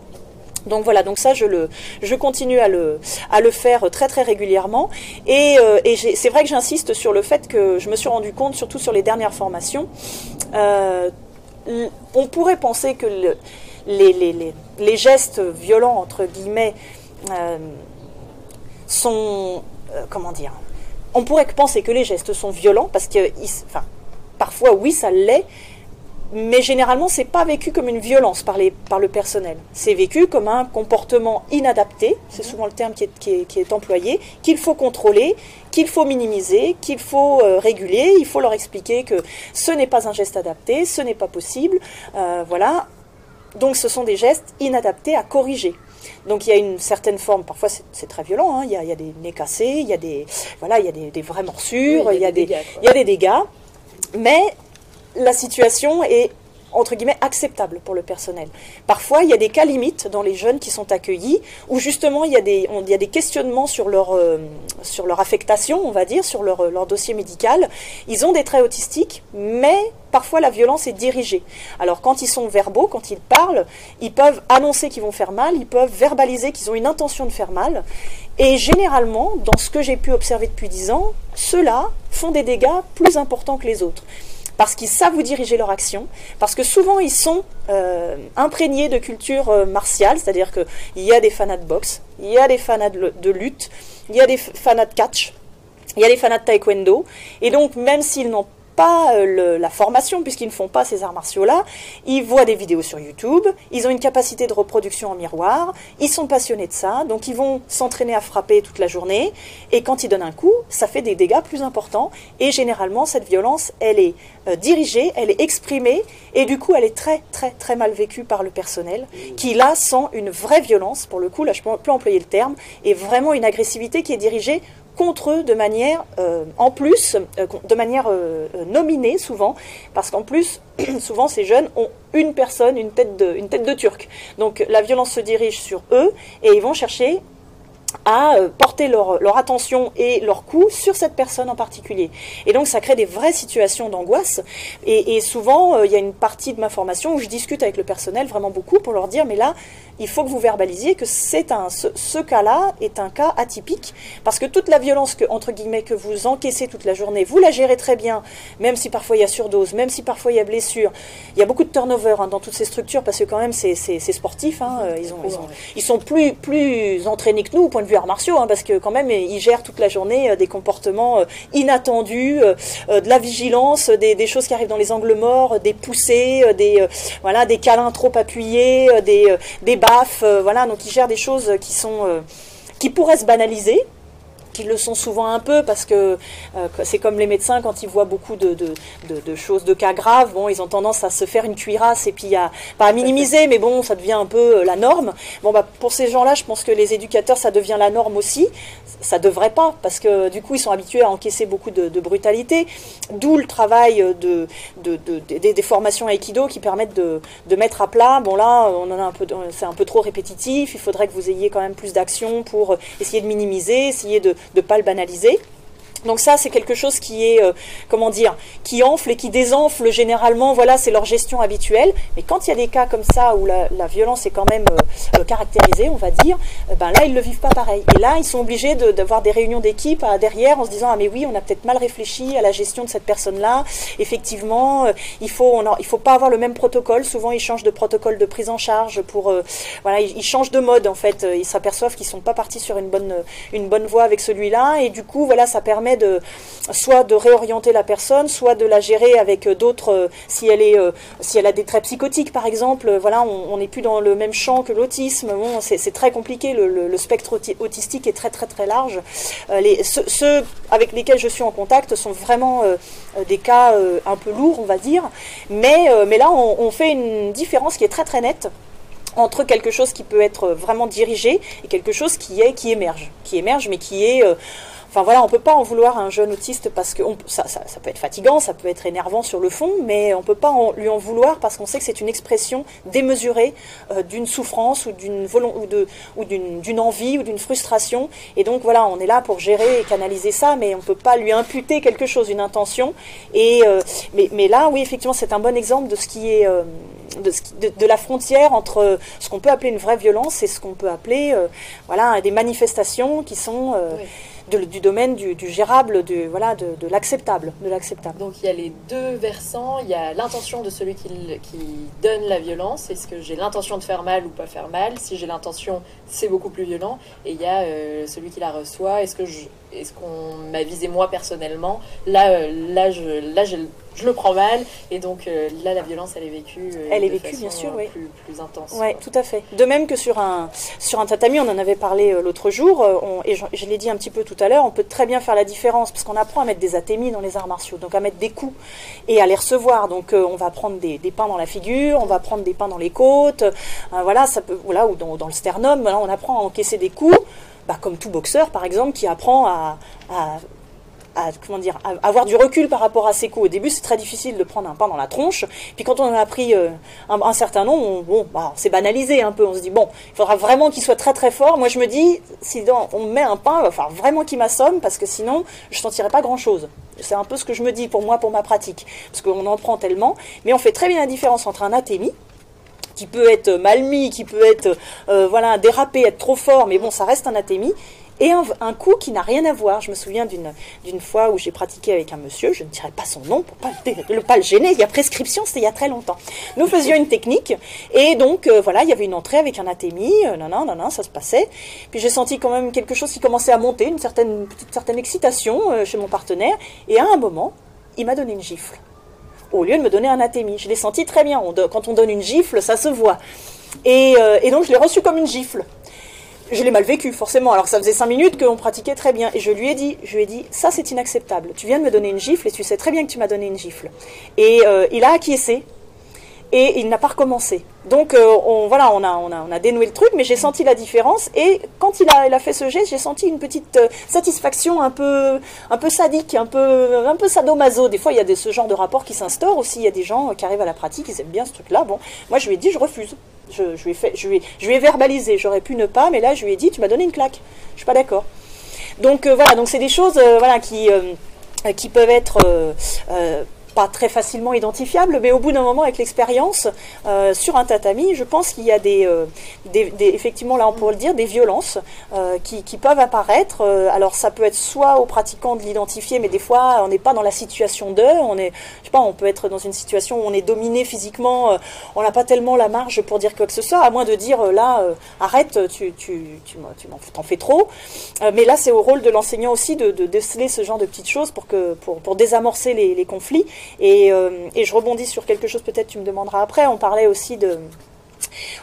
Donc voilà, donc ça je le, je continue à le, à le faire très très régulièrement. Et, euh, et c'est vrai que j'insiste sur le fait que je me suis rendu compte, surtout sur les dernières formations, euh, on pourrait penser que le- les, les, les, les gestes violents entre guillemets euh, sont comment dire on pourrait penser que les gestes sont violents parce que enfin, parfois oui ça l'est mais généralement c'est pas vécu comme une violence par, les, par le personnel. C'est vécu comme un comportement inadapté c'est souvent le terme qui est, qui est, qui est employé qu'il faut contrôler qu'il faut minimiser qu'il faut euh, réguler. Il faut leur expliquer que ce n'est pas un geste adapté ce n'est pas possible euh, voilà. Donc ce sont des gestes inadaptés à corriger. Donc il y a une certaine forme, parfois c'est très violent, hein, il, y a, il y a des nez cassés, il y a des, voilà, il y a des, des vraies morsures, Oui, il y a des, dégâts, il y a des dégâts, mais la situation est entre guillemets acceptable pour le personnel. Parfois, il y a des cas limites dans les jeunes qui sont accueillis où justement il y a des, questionnements sur leur, euh, sur leur affectation, on va dire, sur leur, euh, leur dossier médical. Ils ont des traits autistiques, mais parfois la violence est dirigée. Alors quand ils sont verbaux, quand ils parlent, ils peuvent annoncer qu'ils vont faire mal, ils peuvent verbaliser qu'ils ont une intention de faire mal. Et généralement, dans ce que j'ai pu observer depuis 10 ans, ceux-là font des dégâts plus importants que les autres parce qu'ils savent où diriger leur action, parce que souvent ils sont euh, imprégnés de culture euh, martiale, c'est-à-dire qu'il y a des fanats de boxe, il y a des fanats de, lutte, il y a des fanats de catch, il y a des fanats de taekwondo, et donc même s'ils n'ont pas euh, la formation, puisqu'ils ne font pas ces arts martiaux-là, ils voient des vidéos sur YouTube, ils ont une capacité de reproduction en miroir, ils sont passionnés de ça, donc ils vont s'entraîner à frapper toute la journée, et quand ils donnent un coup, ça fait des dégâts plus importants, et généralement cette violence, elle est euh, dirigée, elle est exprimée, et du coup elle est très très très mal vécue par le personnel, qui là sent une vraie violence, pour le coup, là je peux, peux employer le terme, et vraiment une agressivité qui est dirigée contre eux de manière, euh, en plus, euh, de manière euh, nominée souvent, parce qu'en plus, souvent ces jeunes ont une personne, une tête de, une turc. Donc la violence se dirige sur eux et ils vont chercher à porter leur, attention et leur coup sur cette personne en particulier. Et donc ça crée des vraies situations d'angoisse. Et, souvent, il y a une partie de ma formation où je discute avec le personnel vraiment beaucoup pour leur dire, mais là, il faut que vous verbalisiez que c'est un, ce, ce cas-là est un cas atypique, parce que toute la violence que, entre guillemets, que vous encaissez toute la journée, vous la gérez très bien, même si parfois il y a surdose, même si parfois il y a blessure. Il y a beaucoup de turnover hein, dans toutes ces structures, parce que quand même c'est c'est- c'est sportif, hein, euh, ils, ont, ils, ont, ils sont plus, plus entraînés que nous au point de vue arts martiaux, hein, parce que quand même ils gèrent toute la journée euh, des comportements euh, inattendus, de la vigilance, des, des choses qui arrivent dans les angles morts, des poussées, des, voilà, des câlins trop appuyés, des, des euh, voilà, donc ils gèrent des choses qui sont, euh, qui pourraient se banaliser, qui le sont souvent un peu parce que c'est comme les médecins quand ils voient beaucoup de, de, choses, de cas graves, bon, ils ont tendance à se faire une cuirasse et puis à, pas à minimiser, mais bon, ça devient un peu la norme. Bon, bah, pour ces gens-là, je pense que les éducateurs, ça devient la norme aussi. Ça devrait pas, parce que du coup, ils sont habitués à encaisser beaucoup de, brutalité. D'où le travail de, des formations Aikido qui permettent de, mettre à plat. Bon, là, on en a un peu, c'est un peu trop répétitif. Il faudrait que vous ayez quand même plus d'action pour essayer de minimiser, essayer de ne pas le banaliser. Donc ça, c'est quelque chose qui est, euh, comment dire, qui enfle et qui désenfle généralement. Voilà, c'est leur gestion habituelle. Mais quand il y a des cas comme ça où la, violence est quand même euh, euh, caractérisée, on va dire, ben là, ils le vivent pas pareil. Et là, ils sont obligés d'avoir des réunions d'équipe derrière en se disant ah mais oui, on a peut-être mal réfléchi à la gestion de cette personne-là. Effectivement, il faut, on il faut pas avoir le même protocole. Souvent, ils changent de protocole de prise en charge pour, voilà, ils, changent de mode en fait. Ils s'aperçoivent qu'ils sont pas partis sur une bonne, une bonne voie avec celui-là. Et du coup, voilà, ça permet de soit de réorienter la personne, soit de la gérer avec d'autres, euh, si elle est, euh, si elle a des traits psychotiques par exemple. Voilà, on n'est plus dans le même champ que l'autisme. C'est très compliqué. Le, spectre autistique est très très très large. Euh, ceux, avec lesquels je suis en contact sont vraiment des cas un peu lourds, on va dire. Mais, là, on, on fait une différence qui est très très nette entre quelque chose qui peut être vraiment dirigé et quelque chose qui est qui émerge, qui émerge mais qui est Enfin voilà, on peut pas en vouloir à un jeune autiste parce que ça, peut être fatigant, ça peut être énervant sur le fond, mais on peut pas lui en vouloir parce qu'on sait que c'est une expression démesurée euh, d'une souffrance ou d'une ou d'une envie ou d'une frustration. Et donc voilà, on est là pour gérer et canaliser ça, mais on peut pas lui imputer quelque chose, une intention. Et euh, mais, là, oui, effectivement, c'est un bon exemple de ce qui est euh, de, la frontière entre ce qu'on peut appeler une vraie violence et ce qu'on peut appeler voilà des manifestations qui sont du domaine du, gérable, voilà, de, l'acceptable. Donc il y a les deux versants. Il y a l'intention de celui qui, qui donne la violence. Est-ce que j'ai l'intention de faire mal ou pas faire mal? Si j'ai l'intention, c'est beaucoup plus violent. Et il y a euh, celui qui la reçoit. Est-ce que je, est-ce qu'on m'a visé moi personnellement Là, euh, là, je, là, je, le prends mal, et donc euh, là, la violence, elle est vécue. Euh, elle est vécue, bien sûr, oui. Plus, plus intense. Oui, tout à fait. De même que sur un sur un tatami, on en avait parlé l'autre jour, et je, l'ai dit un petit peu tout à l'heure, on peut très bien faire la différence, parce qu'on apprend à mettre des atémis dans les arts martiaux, donc à mettre des coups et à les recevoir. Donc, on va prendre des, des, pains dans la figure, on va prendre des pains dans les côtes, voilà, ça peut, voilà, ou dans, dans le sternum. Voilà, on apprend à encaisser des coups. Bah, comme tout boxeur, par exemple, qui apprend à, comment dire, avoir du recul par rapport à ses coups. Au début, c'est très difficile de prendre un pain dans la tronche. Puis quand on en a pris euh, un, certain nombre, on, bon, bah, c'est banalisé un peu. On se dit, bon, il faudra vraiment qu'il soit très très fort. Moi, je me dis, si on met un pain, il va falloir vraiment qu'il m'assomme, parce que sinon, je ne sentirai pas grand-chose. C'est un peu ce que je me dis pour moi, pour ma pratique. Parce qu'on en prend tellement. Mais on fait très bien la différence entre un athémie, qui peut être mal mis, qui peut être euh, voilà dérapé, être trop fort, mais bon, ça reste un athémie. Et un, coup qui n'a rien à voir. Je me souviens d'une fois où j'ai pratiqué avec un monsieur, je ne dirais pas son nom pour pas le, pas le gêner, il y a prescription, c'était il y a très longtemps. Nous faisions une technique, et donc euh, voilà, il y avait une entrée avec un athémie, euh, non, non, non, non, ça se passait. Puis j'ai senti quand même quelque chose qui commençait à monter, une certaine, certaine excitation chez mon partenaire, et à un moment, il m'a donné une gifle au lieu de me donner un athémie. Je l'ai senti très bien. quand on donne une gifle, ça se voit. Euh, et, donc je l'ai reçu comme une gifle. Je l'ai mal vécu, forcément, alors ça faisait cinq minutes qu'on pratiquait très bien. Et je lui ai dit, je lui ai dit, ça c'est inacceptable. Tu viens de me donner une gifle et tu sais très bien que tu m'as donné une gifle. Et euh, il a acquiescé et il n'a pas recommencé. Donc euh, on, voilà, on a, on, a, on a dénoué le truc, mais j'ai senti la différence. Et quand il a, il a fait ce geste, j'ai senti une petite euh, satisfaction un peu, un peu sadique, un peu, un peu sadomaso. Des fois, il y a ce genre de rapport qui s'instaure aussi. Il y a des gens qui arrivent à la pratique, ils aiment bien ce truc-là. Bon, moi je lui ai dit, je refuse. Je, je lui ai fait, je lui je lui ai verbalisé. J'aurais pu ne pas, mais là je lui ai dit, tu m'as donné une claque. Je suis pas d'accord. Donc euh, voilà, donc c'est des choses, voilà, qui qui peuvent être très facilement identifiable, mais au bout d'un moment, avec l'expérience, euh, sur un tatami, je pense qu'il y a des, euh, effectivement, là on pourrait le dire, des violences euh, qui, peuvent apparaître. alors ça peut être soit aux pratiquants de l'identifier, mais des fois on n'est pas dans la situation d'eux, on est, je sais pas, on peut être dans une situation où on est dominé physiquement, on n'a pas tellement la marge pour dire quoi que ce soit, à moins de dire là, arrête, tu, tu, tu, tu t'en fais trop. mais là, c'est au rôle de l'enseignant aussi de, de, déceler ce genre de petites choses pour, que, pour, pour désamorcer les conflits euh, et, je rebondis sur quelque chose, peut-être tu me demanderas après. On parlait aussi de.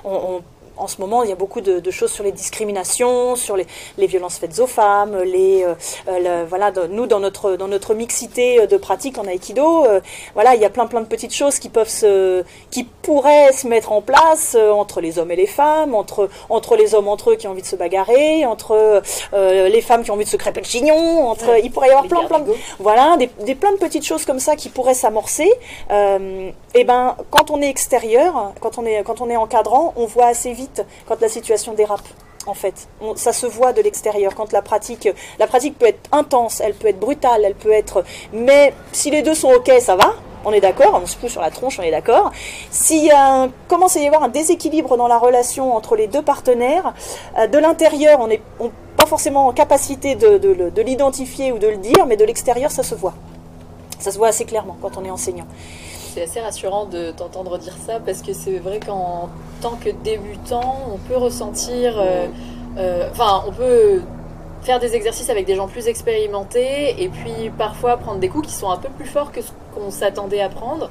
On, en ce moment, il y a beaucoup de, choses sur les discriminations, sur les, violences faites aux femmes, les, euh, euh, voilà, nous dans notre dans notre mixité de pratiques en aïkido, voilà, il y a plein plein de petites choses qui peuvent se, qui pourraient se mettre en place entre les hommes et les femmes, entre entre les hommes entre eux qui ont envie de se bagarrer, entre les femmes qui ont envie de se crêper le chignon, entre, il pourrait y avoir plein plein de, voilà, des, des, plein de petites choses comme ça qui pourraient s'amorcer. et ben, quand on est extérieur, quand on est quand on est encadrant, on voit assez vite quand la situation dérape. En fait, ça se voit de l'extérieur quand la pratique, la pratique peut être intense, elle peut être brutale, elle peut être. Mais si les deux sont ok, ça va. On est d'accord, on se pousse sur la tronche, on est d'accord. S'il commence à y avoir un déséquilibre dans la relation entre les deux partenaires, euh, de l'intérieur, on n'est pas forcément en capacité de, de l'identifier ou de le dire, mais de l'extérieur, ça se voit. Ça se voit assez clairement quand on est enseignant c'est assez rassurant de t'entendre dire ça parce que c'est vrai qu'en tant que débutant, on peut ressentir. Euh, euh, enfin, on peut faire des exercices avec des gens plus expérimentés et puis parfois prendre des coups qui sont un peu plus forts que ce qu'on s'attendait à prendre.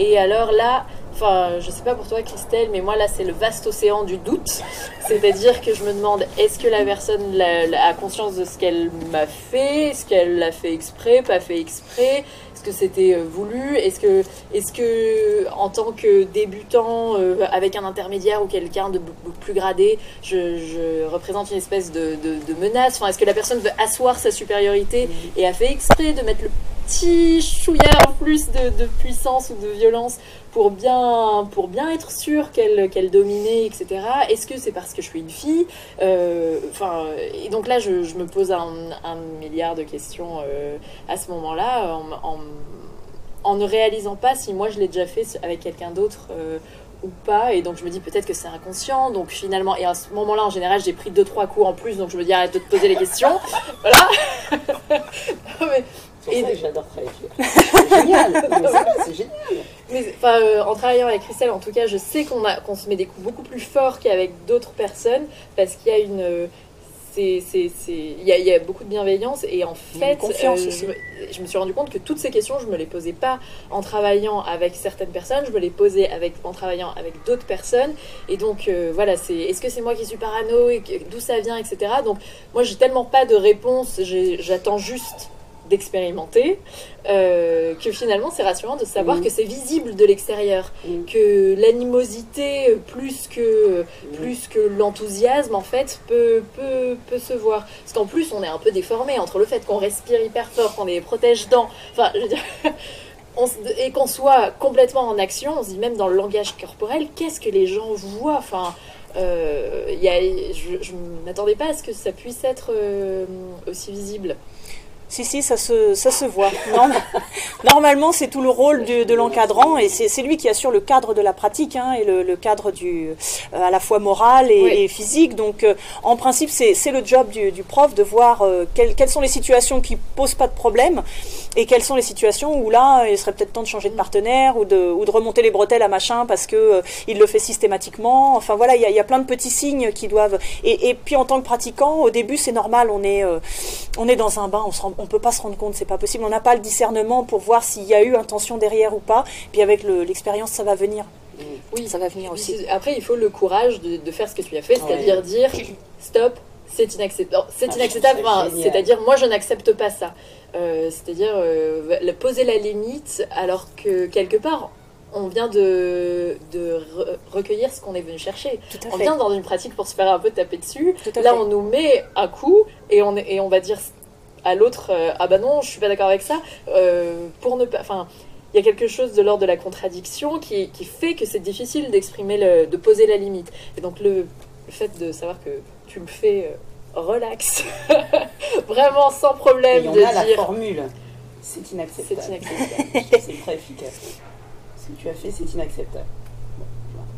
Et alors là, enfin, je sais pas pour toi Christelle, mais moi là c'est le vaste océan du doute. C'est-à-dire que je me demande est-ce que la personne a conscience de ce qu'elle m'a fait, est-ce qu'elle l'a fait exprès, pas fait exprès, que c'était euh, voulu? Est-ce que, est que, en tant que débutant euh, avec un intermédiaire ou quelqu'un de plus gradé, je, représente une espèce de, menace? Enfin, Est-ce que la personne veut asseoir sa supériorité et a fait exprès de mettre le petit chouillard en plus de, puissance ou de violence pour bien, pour bien être sûr qu'elle qu'elle dominait, etc. Est-ce que c'est parce que je suis une fille? Euh, et donc là, je, me pose un, milliard de questions euh, à ce moment-là, en, en, ne réalisant pas si moi je l'ai déjà fait avec quelqu'un d'autre euh, ou pas. Et donc je me dis peut-être que c'est inconscient. Donc finalement, et à ce moment-là, en général, j'ai pris deux trois cours en plus. Donc je me dis arrête de te poser les questions. voilà. et j'adore travailler C'est génial. c'est génial. Mais euh, en travaillant avec Christelle, en tout cas, je sais qu'on qu'on se met des coups beaucoup plus forts qu'avec d'autres personnes parce qu'il y a une il y, a beaucoup de bienveillance et en fait euh, je, me suis rendu compte que toutes ces questions je me les posais pas en travaillant avec certaines personnes je me les posais avec en travaillant avec d'autres personnes et donc euh, voilà c'est est-ce que c'est moi qui suis parano d'où ça vient etc donc moi j'ai tellement pas de réponse j'attends juste d'expérimenter, euh, que finalement c'est rassurant de savoir que c'est visible de l'extérieur, que l'animosité plus que, plus que l'enthousiasme en fait peut, peut, peut, se voir. Parce qu'en plus on est un peu déformé entre le fait qu'on respire hyper fort, qu'on est protège dents, enfin je veux dire... et qu'on soit complètement en action, on se dit même dans le langage corporel, qu'est-ce que les gens voient? Enfin, euh, y a, je ne m'attendais pas à ce que ça puisse être euh, aussi visible. Si, si, ça se, ça se voit. Normalement, c'est tout le rôle de, l'encadrant et c'est lui qui assure le cadre de la pratique hein, et le, cadre du, euh, à la fois moral et, physique. Donc, euh, en principe, c'est le job du, prof de voir euh, quelles, sont les situations qui posent pas de problème et quelles sont les situations où là, il serait peut-être temps de changer de partenaire ou de, ou de remonter les bretelles à machin parce que il le fait systématiquement. Enfin voilà, il y, a, plein de petits signes qui doivent. Et, et puis en tant que pratiquant, au début, c'est normal, on est, on est dans un bain, on se rend on peut pas se rendre compte, c'est pas possible. On n'a pas le discernement pour voir s'il y a eu intention derrière ou pas. Puis avec l'expérience, ça va venir. Oui, ça va venir aussi. Après, il faut le courage de, faire ce que tu as fait, c'est-à-dire dire stop, c'est inacceptable. C'est ah, inacceptable, c'est-à-dire moi je n'accepte pas ça. Euh, c'est-à-dire euh, poser la limite alors que quelque part on vient de, recueillir ce qu'on est venu chercher. On vient dans une pratique pour se faire un peu taper dessus. Là, on nous met un coup et on, et on va dire à l'autre euh, ah bah non je suis pas d'accord avec ça euh, pour ne pas enfin il y a quelque chose de l'ordre de la contradiction qui, qui fait que c'est difficile d'exprimer le, de poser la limite. Et donc le, fait de savoir que tu le fais euh, relax vraiment sans problème de dire la formule. C'est inacceptable. C'est inacceptable. C'est très efficace ce que tu as fait c'est inacceptable.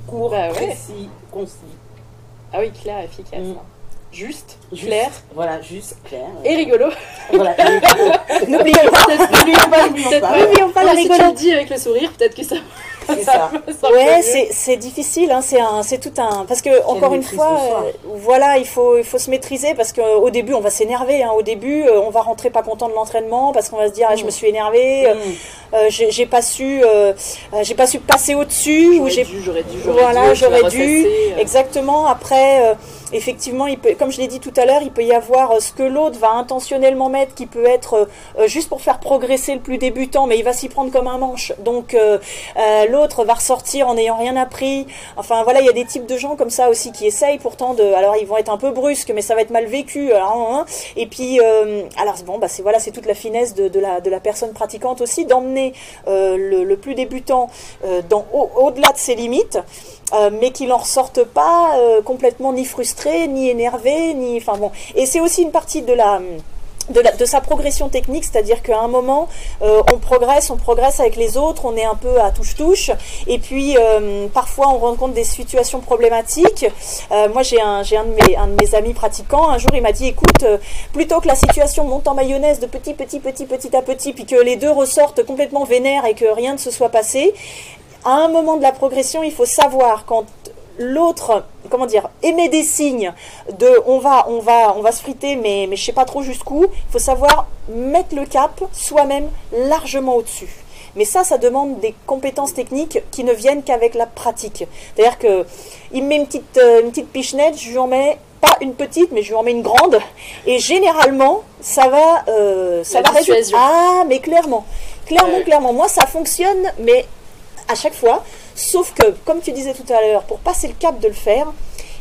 Court bah précis concis. Ah oui clair efficace mm. hein juste, clair. Voilà, juste, clair. Et rigolo. Voilà, N'oublions pas, n'oublions pas, n'oublions pas, la rigolo. Si tu le dis avec le sourire, peut-être que ça. C'est ça. Ouais, c'est, difficile, hein, c'est, un, c'est tout un. Parce que, encore une fois, euh, voilà, il faut, il faut se maîtriser parce qu'au début, on va s'énerver. Hein, au début, euh, on va rentrer pas content de l'entraînement parce qu'on va se dire, ah, je me suis énervé, euh, Mm. euh, j'ai, pas su, euh, euh, j'ai pas su passer au-dessus, ou J'aurais j'ai dû, j'aurais dû, j'aurais Voilà, dû, j'aurais dû. euh. Exactement. Après, euh, effectivement, il peut, comme je l'ai dit tout à l'heure, il peut y avoir euh, ce que l'autre va intentionnellement mettre, qui peut être euh, euh, juste pour faire progresser le plus débutant, mais il va s'y prendre comme un manche. Donc, l'autre va ressortir en n'ayant rien appris. Enfin, voilà, il y a des types de gens comme ça aussi qui essayent pourtant de. Alors, ils vont être un peu brusques, mais ça va être mal vécu. Alors, hein, et puis, alors bon, bah c'est voilà, c'est toute la finesse de, la personne pratiquante aussi d'emmener le, plus débutant dans au- au-delà de ses limites euh, mais qu'il n'en ressorte pas euh, complètement ni frustré, ni énervé, ni. Enfin bon. Et c'est aussi une partie de la. De, sa progression technique, c'est-à-dire qu'à un moment, euh, on progresse, on progresse avec les autres, on est un peu à touche-touche, et puis parfois on rencontre des situations problématiques. Moi, j'ai un, un, de mes, un de mes amis pratiquants, un jour il m'a dit, écoute, plutôt que la situation monte en mayonnaise de petit, petit, petit, petit à petit, puis que les deux ressortent complètement vénères et que rien ne se soit passé, à un moment de la progression, il faut savoir quand l'autre, comment dire, émet des signes de on va, on va, on va se friter, mais, mais je sais pas trop jusqu'où. Il faut savoir mettre le cap soi-même largement au-dessus. Mais ça, ça demande des compétences techniques qui ne viennent qu'avec la pratique. C'est-à-dire que il me met une petite, euh, une petite pichenette, je lui en mets pas une petite, mais je lui en mets une grande. Et généralement, ça va, euh, ça La va résoudre. Ah, mais clairement, clairement, clairement. Moi, ça fonctionne, mais à chaque fois. Sauf que, comme tu disais tout à l'heure, pour passer le cap de le faire,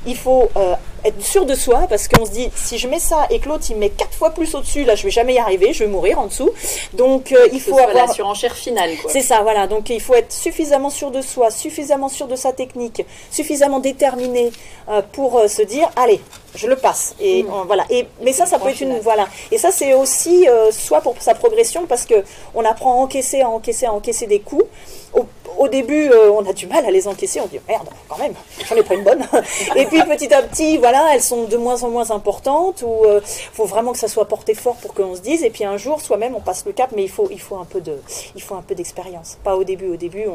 il faut euh, être sûr de soi parce qu'on se dit si je mets ça et que l'autre il met quatre fois plus au-dessus, là je vais jamais y arriver, je vais mourir en dessous. Donc euh, il faut avoir la surenchère finale, c'est ça, voilà. Donc il faut être suffisamment sûr de soi, suffisamment sûr de sa technique, suffisamment déterminé euh, pour se dire allez, je le passe. Et Mm. voilà. Et mais ça, ça peut être une voilà. Et ça, c'est aussi soit pour sa progression parce que on apprend à encaisser, à encaisser, à encaisser des coups. Au, au début, euh, on a du mal à les encaisser. On dit merde, quand même, j'en ai pas une bonne. Et puis petit à petit, voilà, elles sont de moins en moins importantes. Ou euh, faut vraiment que ça soit porté fort pour qu'on se dise. Et puis un jour, soi-même, on passe le cap. Mais il faut, il faut un peu de, il faut un peu d'expérience. Pas au début. Au début,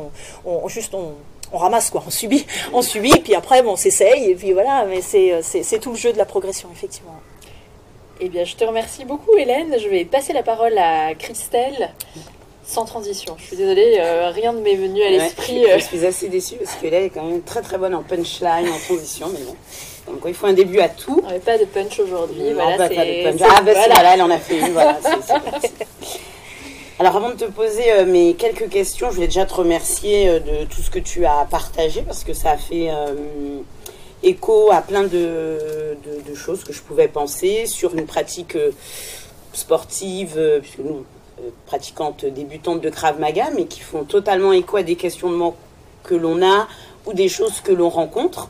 on, on juste on on ramasse quoi, on subit, on subit, puis après bon, on s'essaye, et puis voilà, mais c'est, euh, c'est tout le jeu de la progression, effectivement. Eh bien, je te remercie beaucoup, Hélène. Je vais passer la parole à Christelle. Sans transition. Je suis désolée, euh, rien ne m'est venu à Ouais, l'esprit. je, euh, je suis assez déçue parce qu'elle est quand même très très bonne en punchline, en transition, mais bon. Donc il faut un début à tout. On pas de punch aujourd'hui. Voilà, c'est- pas de punch. c'est- Ah bah voilà. voilà, elle en a fait une, voilà. Alors avant de te poser euh, mes quelques questions, je voulais déjà te remercier euh, de tout ce que tu as partagé parce que ça a fait euh, écho à plein de, de- de choses que je pouvais penser sur une pratique sportive, puisque nous, pratiquantes débutantes de Krav Maga, mais qui font totalement écho à des questionnements que l'on a ou des choses que l'on rencontre.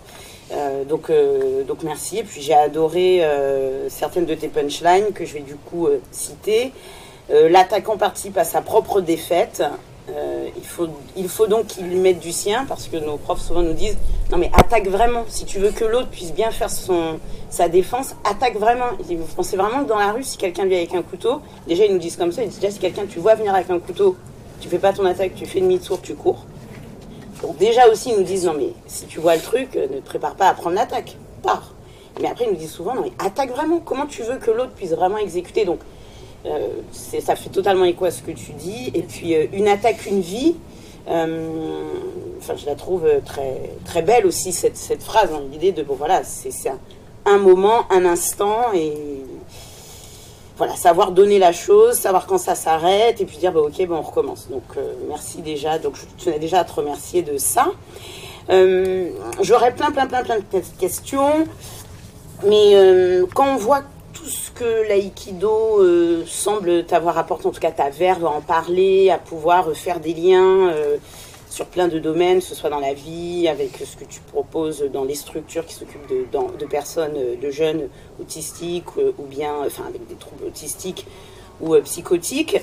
Euh, donc, euh, donc merci. Et puis j'ai adoré euh, certaines de tes punchlines que je vais du coup euh, citer. Euh, L'attaquant participe à sa propre défaite. Euh, il, faut, il faut donc qu'il mette du sien parce que nos profs souvent nous disent non mais attaque vraiment. Si tu veux que l'autre puisse bien faire son, sa défense attaque vraiment. Disent, vous pensez vraiment que dans la rue si quelqu'un vient avec un couteau déjà ils nous disent comme ça ils disent déjà si quelqu'un tu vois venir avec un couteau tu fais pas ton attaque tu fais demi-tour tu cours. Donc déjà aussi, ils nous disent, non mais si tu vois le truc, euh, ne te prépare pas à prendre l'attaque, pars. Mais après, ils nous disent souvent, non mais attaque vraiment, comment tu veux que l'autre puisse vraiment exécuter? Donc, ça fait totalement écho à ce que tu dis. Et puis, euh, une attaque, une vie, euh, enfin, je la trouve euh, très, très belle aussi, cette, cette phrase, hein, l'idée de, bon voilà, c'est un, moment, un instant, et voilà, savoir donner la chose, savoir quand ça s'arrête, et puis dire, bah, ok, bon, on recommence. Donc, euh, merci déjà. Donc, je tenais déjà à te remercier de ça. Euh, J'aurais plein, plein, plein, plein de questions, mais euh, quand on voit que l'aïkido euh, semble t'avoir apporté, en tout cas ta verve à en parler, à pouvoir euh, faire des liens euh, sur plein de domaines, que ce soit dans la vie, avec ce que tu proposes dans les structures qui s'occupent de, personnes, de jeunes autistiques, ou bien, enfin, avec des troubles autistiques ou psychotiques.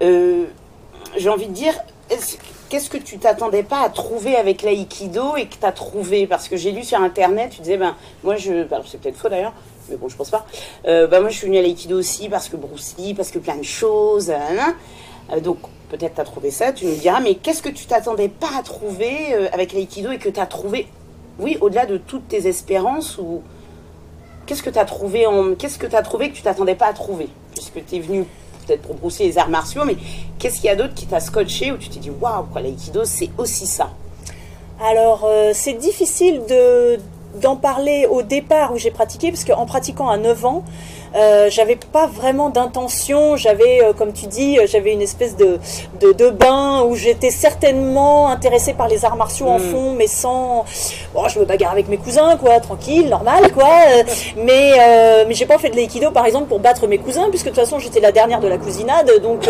J'ai envie de dire, est-ce- qu'est-ce que tu t'attendais pas à trouver avec l'aïkido et que tu as trouvé? Parce que j'ai lu sur internet, tu disais, ben, moi je. Alors c'est peut-être faux d'ailleurs, bon, je pense pas. Euh, ben, moi je suis venue à l'aïkido aussi parce que Bruce parce que plein de choses. Euh, donc, peut-être tu as trouvé ça, tu nous diras, mais qu'est-ce que tu t'attendais pas à trouver euh, avec l'aïkido et que tu as trouvé, oui, au-delà de toutes tes espérances ou qu'est-ce que tu as trouvé qu'est-ce que tu as trouvé que tu t'attendais pas à trouver? Puisque tu es venu peut-être pour brousser les arts martiaux, mais qu'est-ce qu'il y a d'autre qui t'a scotché où tu t'es dit waouh, quoi, l'aïkido c'est aussi ça? Alors, c'est difficile de d'en parler au départ où j'ai pratiqué, parce qu'en pratiquant à 9 ans, euh, j'avais pas vraiment d'intention. J'avais, euh, comme tu dis, euh, j'avais une espèce de, de, de bain où j'étais certainement intéressée par les arts martiaux en Mm. fond, mais sans. Bon, je me bagarre avec mes cousins, quoi, tranquille, normal, quoi. Mais euh, mais j'ai pas fait de l'aïkido, par exemple, pour battre mes cousins, puisque de toute façon j'étais la dernière de la cousinade. Donc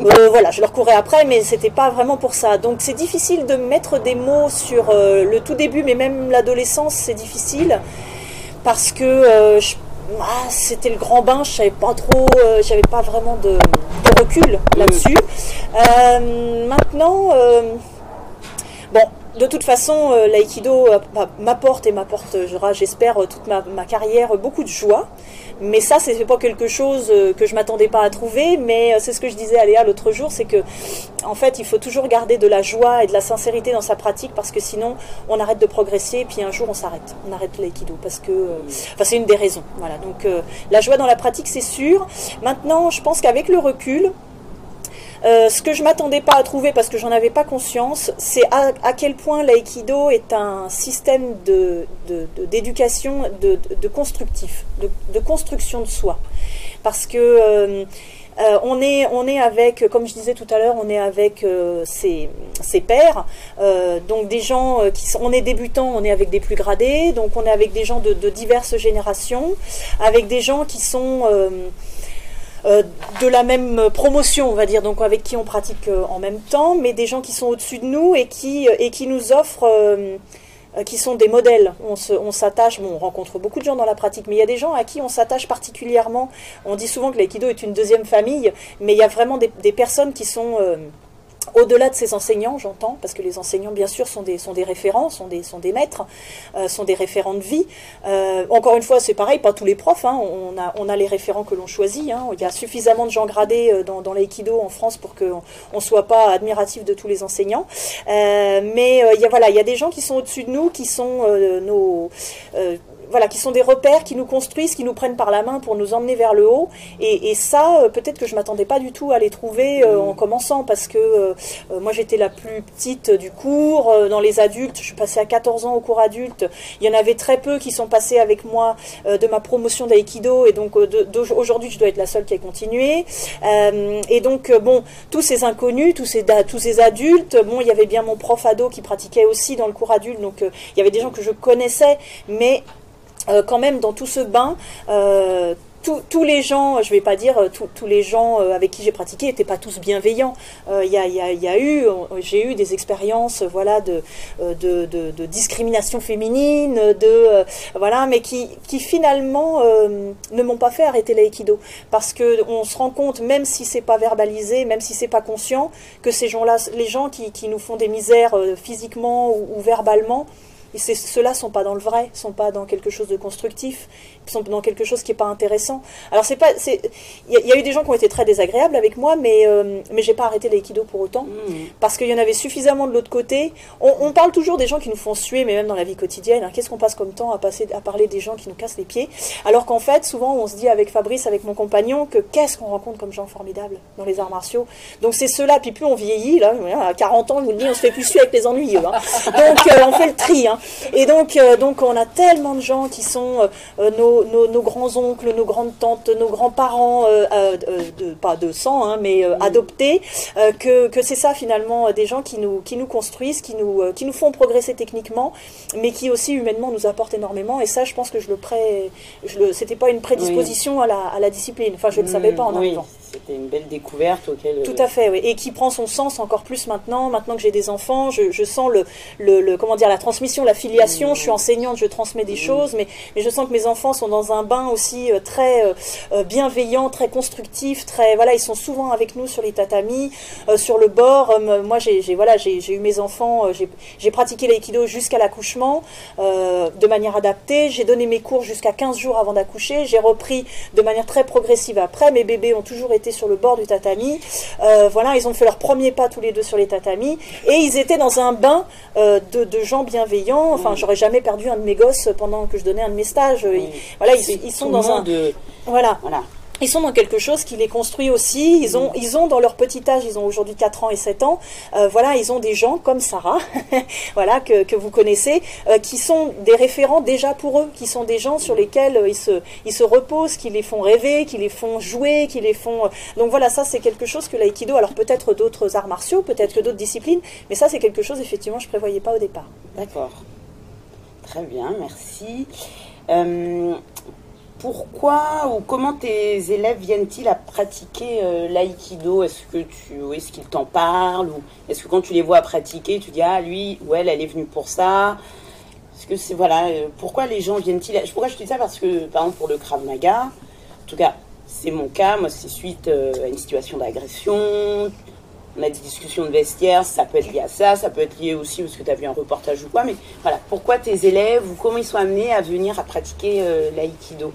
bon, voilà, je leur courais après, mais c'était pas vraiment pour ça. Donc c'est difficile de mettre des mots sur le tout début, mais même l'adolescence, c'est difficile parce que euh, je- ah, c'était le grand bain, je savais pas trop, euh, j'avais pas vraiment de, de recul là-dessus. Euh, maintenant, euh, de toute façon, euh, l'aïkido euh, m'a- m'apporte et m'apporte, j'espère, euh, toute ma, carrière beaucoup de joie. Mais ça, c'est pas quelque chose que je m'attendais pas à trouver. Mais c'est ce que je disais à Léa l'autre jour, c'est que en fait, il faut toujours garder de la joie et de la sincérité dans sa pratique parce que sinon, on arrête de progresser et puis un jour, on s'arrête. On arrête l'aïkido parce que, enfin, c'est une des raisons. Voilà. Donc, la joie dans la pratique, c'est sûr. Maintenant, je pense qu'avec le recul, euh, ce que je m'attendais pas à trouver parce que j'en avais pas conscience, c'est à, à quel point l'aïkido est un système de, de- de- d'éducation, de, de, constructif, de, construction de soi. Parce que euh, euh, on, est, on est avec, comme je disais tout à l'heure, on est avec euh, ses, ses pairs, euh, donc des gens euh, qui sont, on est débutants, on est avec des plus gradés, donc on est avec des gens de, de diverses générations, avec des gens qui sont de la même promotion, on va dire, donc avec qui on pratique euh, en même temps, mais des gens qui sont au-dessus de nous et qui, qui nous offrent, euh, euh, qui sont des modèles. On on s'attache, bon, on rencontre beaucoup de gens dans la pratique, mais il y a des gens à qui on s'attache particulièrement. On dit souvent que l'aïkido est une deuxième famille, mais il y a vraiment des, personnes qui sont euh, au-delà de ces enseignants, j'entends, parce que les enseignants, bien sûr, sont des, sont des référents, sont des, sont des maîtres, euh, sont des référents de vie. Euh, encore une fois, c'est pareil, pas tous les profs, hein, on, a, on a les référents que l'on choisit. hein. Il y a suffisamment de gens gradés euh, dans, dans l'aïkido en France pour qu'on ne soit pas admiratif de tous les enseignants. Mais il y a, voilà, il y a des gens qui sont au-dessus de nous, qui sont nos... voilà, qui sont des repères, qui nous construisent, qui nous prennent par la main pour nous emmener vers le haut. Et, et ça, euh, peut-être que je m'attendais pas du tout à les trouver euh, en commençant, parce que euh, moi j'étais la plus petite du cours. Dans les adultes, je suis passée à 14 ans au cours adulte. Il y en avait très peu qui sont passés avec moi euh, de ma promotion d'aïkido, et donc aujourd'hui je dois être la seule qui a continué. Et donc bon, tous ces inconnus, tous ces tous ces adultes, bon, il y avait bien mon prof ado qui pratiquait aussi dans le cours adulte, donc il y avait des gens que je connaissais, mais euh, quand même dans tout ce bain, euh, tous- tous les gens, je vais pas dire euh, tous- tous les gens euh, avec qui j'ai pratiqué n'étaient pas tous bienveillants. Euh, Il y, a, y a- y a eu, euh, j'ai eu des expériences, euh, voilà, de, euh, de, de- de discrimination féminine, de euh, voilà, mais qui, qui finalement euh, ne m'ont pas fait arrêter l'aïkido, parce que on se rend compte, même si c'est pas verbalisé, même si c'est pas conscient, que ces gens-là, les gens qui, qui nous font des misères euh, physiquement ou, ou verbalement, ceux-là sont pas dans le vrai, sont pas dans quelque chose de constructif, sont dans quelque chose qui est pas intéressant. Alors c'est pas, c'est, il y, a- il y a eu des gens qui ont été très désagréables avec moi, mais euh, mais j'ai pas arrêté l'aïkido pour autant, Mmh. parce qu'il y en avait suffisamment de l'autre côté. On, on parle toujours des gens qui nous font suer, mais même dans la vie quotidienne, hein, qu'est-ce qu'on passe comme temps à passer, à parler des gens qui nous cassent les pieds, alors qu'en fait souvent on se dit avec Fabrice, avec mon compagnon, que qu'est-ce qu'on rencontre comme gens formidables dans les arts martiaux? Donc c'est ceux-là, puis plus on vieillit, là, à 40 ans, je vous le dis, on se fait plus suer avec les ennuyeux. hein. Donc euh, on fait le tri. hein. Et donc, euh, donc on a tellement de gens qui sont euh, euh, nos, nos, nos grands-oncles, nos grandes-tantes, nos grands-parents, euh, euh, euh, de, pas de sang, hein, mais euh, adoptés, que, que c'est ça finalement, des gens qui nous, qui nous construisent, qui nous, qui nous font progresser techniquement, mais qui aussi humainement nous apportent énormément. Et ça, je pense que je le pré... je le... C'était pas une prédisposition à, la, à la discipline. Enfin, je ne le savais pas en oui, arrivant. C'était une belle découverte auquel. Tout à fait, oui. Et qui prend son sens encore plus maintenant. Maintenant que j'ai des enfants, je, je sens le, le, le- comment dire, la transmission, la filiation. Je suis enseignante, je transmets des choses, mais, mais je sens que mes enfants sont dans un bain aussi euh, très euh, euh, bienveillant, très constructif, très, voilà, ils sont souvent avec nous sur les tatamis, euh, sur le bord. Euh, moi, j'ai, voilà, j'ai, j'ai eu mes enfants, euh, j'ai, pratiqué l'aïkido jusqu'à l'accouchement, euh, de manière adaptée. J'ai donné mes cours jusqu'à 15 jours avant d'accoucher. J'ai repris de manière très progressive après. Mes bébés ont toujours été étaient sur le bord du tatami. voilà, ils ont fait leur premier pas tous les deux sur les tatamis et ils étaient dans un bain de, de, gens bienveillants. Enfin, j'aurais jamais perdu un de mes gosses pendant que je donnais un de mes stages. voilà, ils, ils sont dans un. De... Voilà. voilà ils sont dans quelque chose qui les construit aussi. Ils ont, ils ont dans leur petit âge, ils ont aujourd'hui 4 ans et 7 ans, euh, voilà, ils ont des gens comme Sarah, voilà, que, que, vous connaissez, euh, qui sont des référents déjà pour eux, qui sont des gens sur lesquels euh, ils, se, ils se reposent, qui les font rêver, qui les font jouer, qui les font... Donc voilà, ça c'est quelque chose que l'aïkido, alors peut-être d'autres arts martiaux, peut-être que d'autres disciplines, mais ça c'est quelque chose, effectivement, je ne prévoyais pas au départ. D'accord. Très bien, merci pourquoi ou comment tes élèves viennent-ils à pratiquer euh, l'aïkido? Est-ce que tu, est-ce qu'ils t'en parlent ou est-ce que quand tu les vois pratiquer, tu dis ah lui ou elle, elle est venue pour ça? Que voilà euh, pourquoi les gens viennent-ils Pourquoi je dis ça? Parce que par exemple pour le Krav Maga, en tout cas c'est mon cas, moi c'est suite euh, à une situation d'agression, on a des discussions de vestiaire, ça peut être lié à ça, ça peut être lié aussi parce que tu as vu un reportage ou quoi, mais voilà, pourquoi tes élèves ou comment ils sont amenés à venir à pratiquer euh, l'aïkido?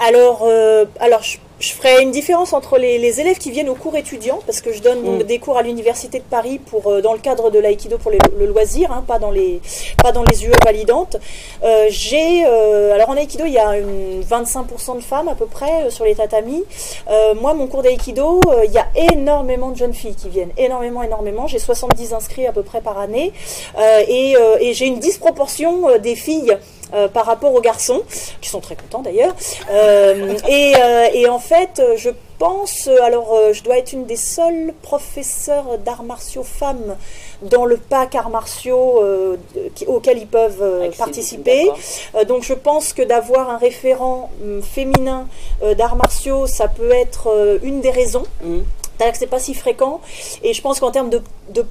Alors, euh, alors je je ferai une différence entre les, élèves qui viennent aux cours étudiants, parce que je donne mm. des cours à l'université de Paris pour, euh, dans le cadre de l'aïkido pour le loisir, hein, pas, dans les, pas dans les UE validantes. Euh, j'ai, euh, alors en aïkido, il y a une 25% de femmes à peu près sur les tatamis. moi, mon cours d'aïkido, il y a énormément de jeunes filles qui viennent, énormément, énormément. J'ai 70 inscrits à peu près par année, et, et j'ai une disproportion des filles euh, par rapport aux garçons, qui sont très contents d'ailleurs. Euh, euh, et, en fait, je pense, alors je dois être une des seules professeurs d'arts martiaux femmes dans le pack arts martiaux auquel ils peuvent participer. donc je pense que d'avoir un référent hum, féminin d'arts martiaux, ça peut être une des raisons. Mmh cest que c'est pas si fréquent. Et je pense qu'en termes de,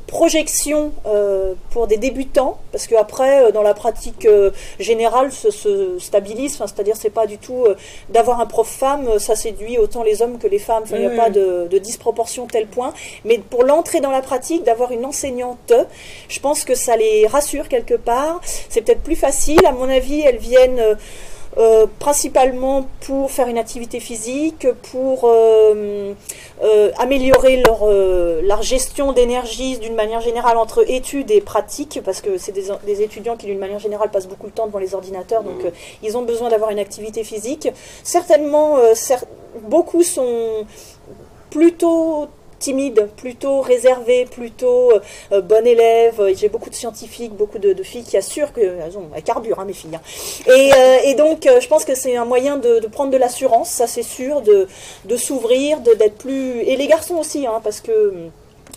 projection euh, pour des débutants, parce qu'après, euh, dans la pratique euh, générale, se, se stabilise. C'est-à-dire, c'est pas du tout d'avoir un prof femme, ça séduit autant les hommes que les femmes. Il n'y a pas de, de, disproportion tel point. Mais pour l'entrée dans la pratique, d'avoir une enseignante, je pense que ça les rassure quelque part. C'est peut-être plus facile. À mon avis, elles viennent euh, principalement pour faire une activité physique, pour euh, euh, améliorer leur, leur gestion d'énergie d'une manière générale entre études et pratiques, parce que c'est des, étudiants qui d'une manière générale passent beaucoup de temps devant les ordinateurs, donc mmh. ils ont besoin d'avoir une activité physique. Certainement, beaucoup sont plutôt timide, plutôt réservé, plutôt euh, euh, bon élève. J'ai beaucoup de scientifiques, beaucoup de, filles qui assurent qu'elles ont elles carburent, hein, mes filles. Hein. Euh, et, donc, je pense que c'est un moyen de, prendre de l'assurance, ça c'est sûr, de, s'ouvrir, d'être plus... Et les garçons aussi, hein, parce que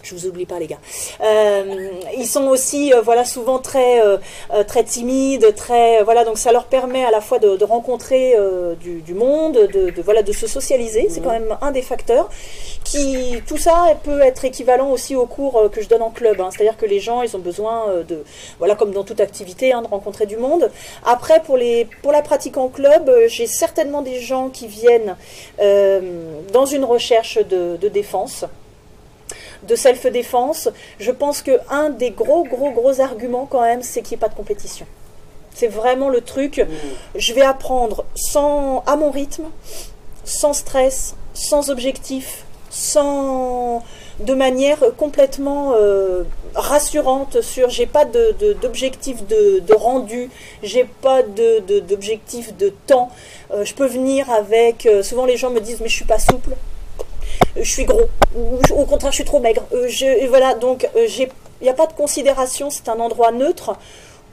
je vous oublie pas les gars. Euh, ils sont aussi, euh, voilà, souvent très, euh, très timides, très, voilà, donc ça leur permet à la fois de, rencontrer du, monde, de, voilà, de se socialiser. C'est quand même un des facteurs. Qui, tout ça peut être équivalent aussi aux cours que je donne en club. Hein. C'est-à-dire que les gens, ils ont besoin de, voilà, comme dans toute activité, hein, de rencontrer du monde. Après, pour les, pour la pratique en club, j'ai certainement des gens qui viennent dans une recherche de, de défense de self-défense, je pense que un des gros, gros, gros arguments quand même, c'est qu'il n'y ait pas de compétition. C'est vraiment le truc. Je vais apprendre sans, à mon rythme, sans stress, sans objectif, sans de manière complètement euh, rassurante sur j'ai pas d'objectif de, de, rendu, j'ai pas d'objectif de, temps. Euh, je peux venir avec. Euh, souvent les gens me disent mais je suis pas souple je suis gros, ou au contraire je suis trop maigre. Euh, voilà, donc euh, il n'y a pas de considération, c'est un endroit neutre.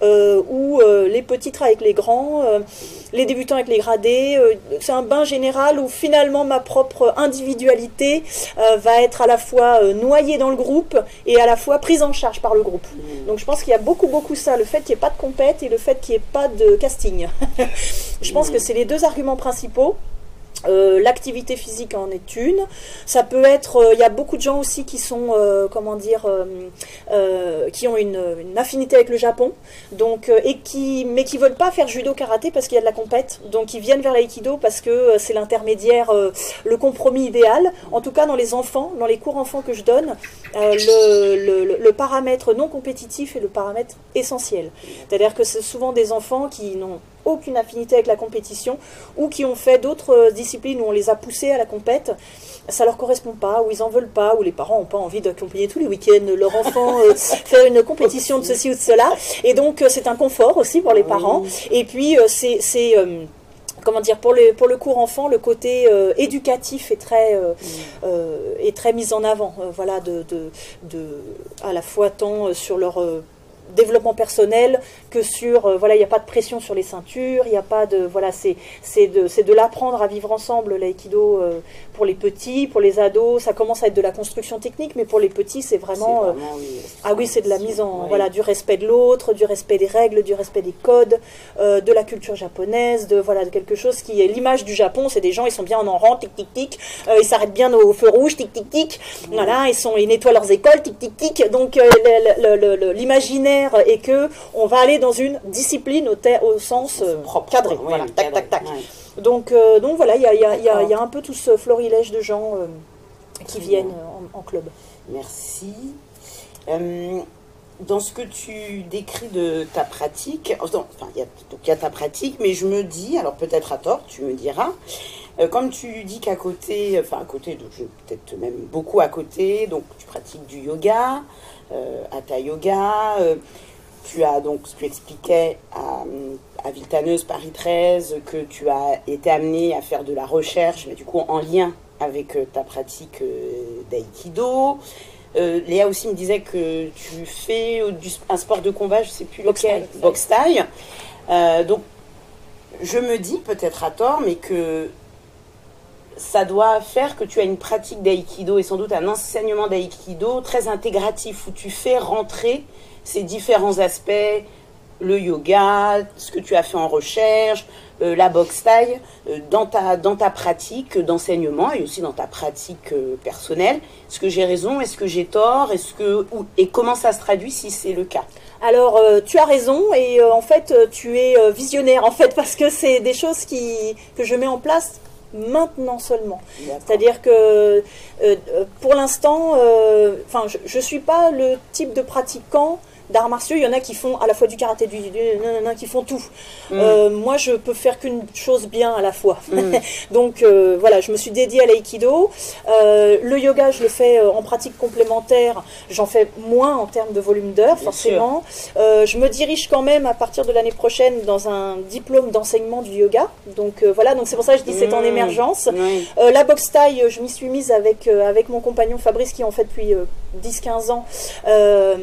Euh, où les petits travaillent avec les grands, les débutants avec les gradés. c'est un bain général où finalement ma propre individualité va être à la fois noyée dans le groupe et à la fois prise en charge par le groupe. Donc je pense qu'il y a beaucoup beaucoup ça, le fait qu'il n'y ait pas de compète et le fait qu'il n'y ait pas de casting. je pense que c'est les deux arguments principaux. Euh, l'activité physique en est une. Ça peut être, euh, il y a beaucoup de gens aussi qui sont, euh, comment dire, qui ont une, affinité avec le Japon, donc et qui, mais qui veulent pas faire judo karaté parce qu'il y a de la compète, donc ils viennent vers l'aïkido parce que c'est l'intermédiaire, le compromis idéal. En tout cas, dans les enfants, dans les cours enfants que je donne, le, le, paramètre non compétitif est le paramètre essentiel. C'est-à-dire que c'est souvent des enfants qui n'ont aucune affinité avec la compétition ou qui ont fait d'autres disciplines où on les a poussés à la compète. ça leur correspond pas, ou ils en veulent pas, ou les parents n'ont pas envie d'accompagner tous les week-ends leur enfant euh, faire une compétition de ceci ou de cela. Et donc euh, c'est un confort aussi pour les parents. Et puis euh, c'est euh, comment dire pour le pour le cours enfant le côté euh, éducatif est très euh, euh, est très mis en avant. Euh, voilà de, de de à la fois tant euh, sur leur euh, développement personnel que sur euh, voilà il n'y a pas de pression sur les ceintures il n'y a pas de voilà c'est c'est de c'est de l'apprendre à vivre ensemble l'aïkido euh, pour les petits pour les ados ça commence à être de la construction technique mais pour les petits c'est vraiment, euh, ah oui c'est de la mise en Oui. voilà du respect de l'autre du respect des règles du respect des codes de la culture japonaise de voilà de quelque chose qui est l'image du Japon c'est des gens ils sont bien en rang tic tic tic ils s'arrêtent bien au feu rouge tic tic tic voilà ils sont ils nettoient leurs écoles tic tic tic donc euh, est que on va aller dans une discipline au, sens euh, Propre, cadré voilà tac cadré, tac tac ouais. donc euh, donc voilà il y a, il y, a, il y a- D'accord. il y a un peu tout ce florilège de gens euh, qui viennent euh, en, en club Merci. Dans ce que tu décris de ta pratique, enfin, il y, a, ta pratique, mais je me dis, alors peut-être à tort, tu me diras, comme tu dis qu'à côté, enfin à côté, donc peut-être même beaucoup à côté, donc tu pratiques du yoga, hatha yoga, euh, tu as donc, tu expliquais à, à Vitaneuse Paris 13 que tu as été amené à faire de la recherche, mais du coup en lien avec euh, ta pratique euh, d'aïkido. Euh, Léa aussi me disait que tu fais euh, du, un sport de combat, je sais plus lequel, boxe taille. Euh, donc, je me dis, peut-être à tort, mais que ça doit faire que tu as une pratique d'aïkido et sans doute un enseignement d'aïkido très intégratif où tu fais rentrer ces différents aspects, le yoga, ce que tu as fait en recherche, euh, la boxe taille, euh, dans, ta, dans ta pratique d'enseignement et aussi dans ta pratique euh, personnelle. Est-ce que j'ai raison? Est-ce que j'ai tort? Est-ce que et comment ça se traduit si c'est le cas? Alors, tu as raison et en fait, tu es visionnaire en fait parce que c'est des choses qui, que je mets en place maintenant seulement. C'est-à-dire que euh, euh, pour l'instant, euh, je, je suis pas le type de pratiquant d'arts martiaux. Il y en a qui font à la fois du karaté, du, du nanana, qui font tout. Euh, moi, je peux faire qu'une chose bien à la fois. Donc euh, voilà, je me suis dédiée à l'aïkido. Euh, le yoga, je le fais en pratique complémentaire. J'en fais moins en termes de volume d'heures, forcément. Je me dirige quand même à partir de l'année prochaine dans un diplôme d'enseignement du yoga. Donc voilà, donc c'est pour ça que je dis c'est en Mmh. émergence. La boxe taille, je m'y suis mise avec, avec mon compagnon Fabrice qui en fait depuis 10-15 ans. Euh,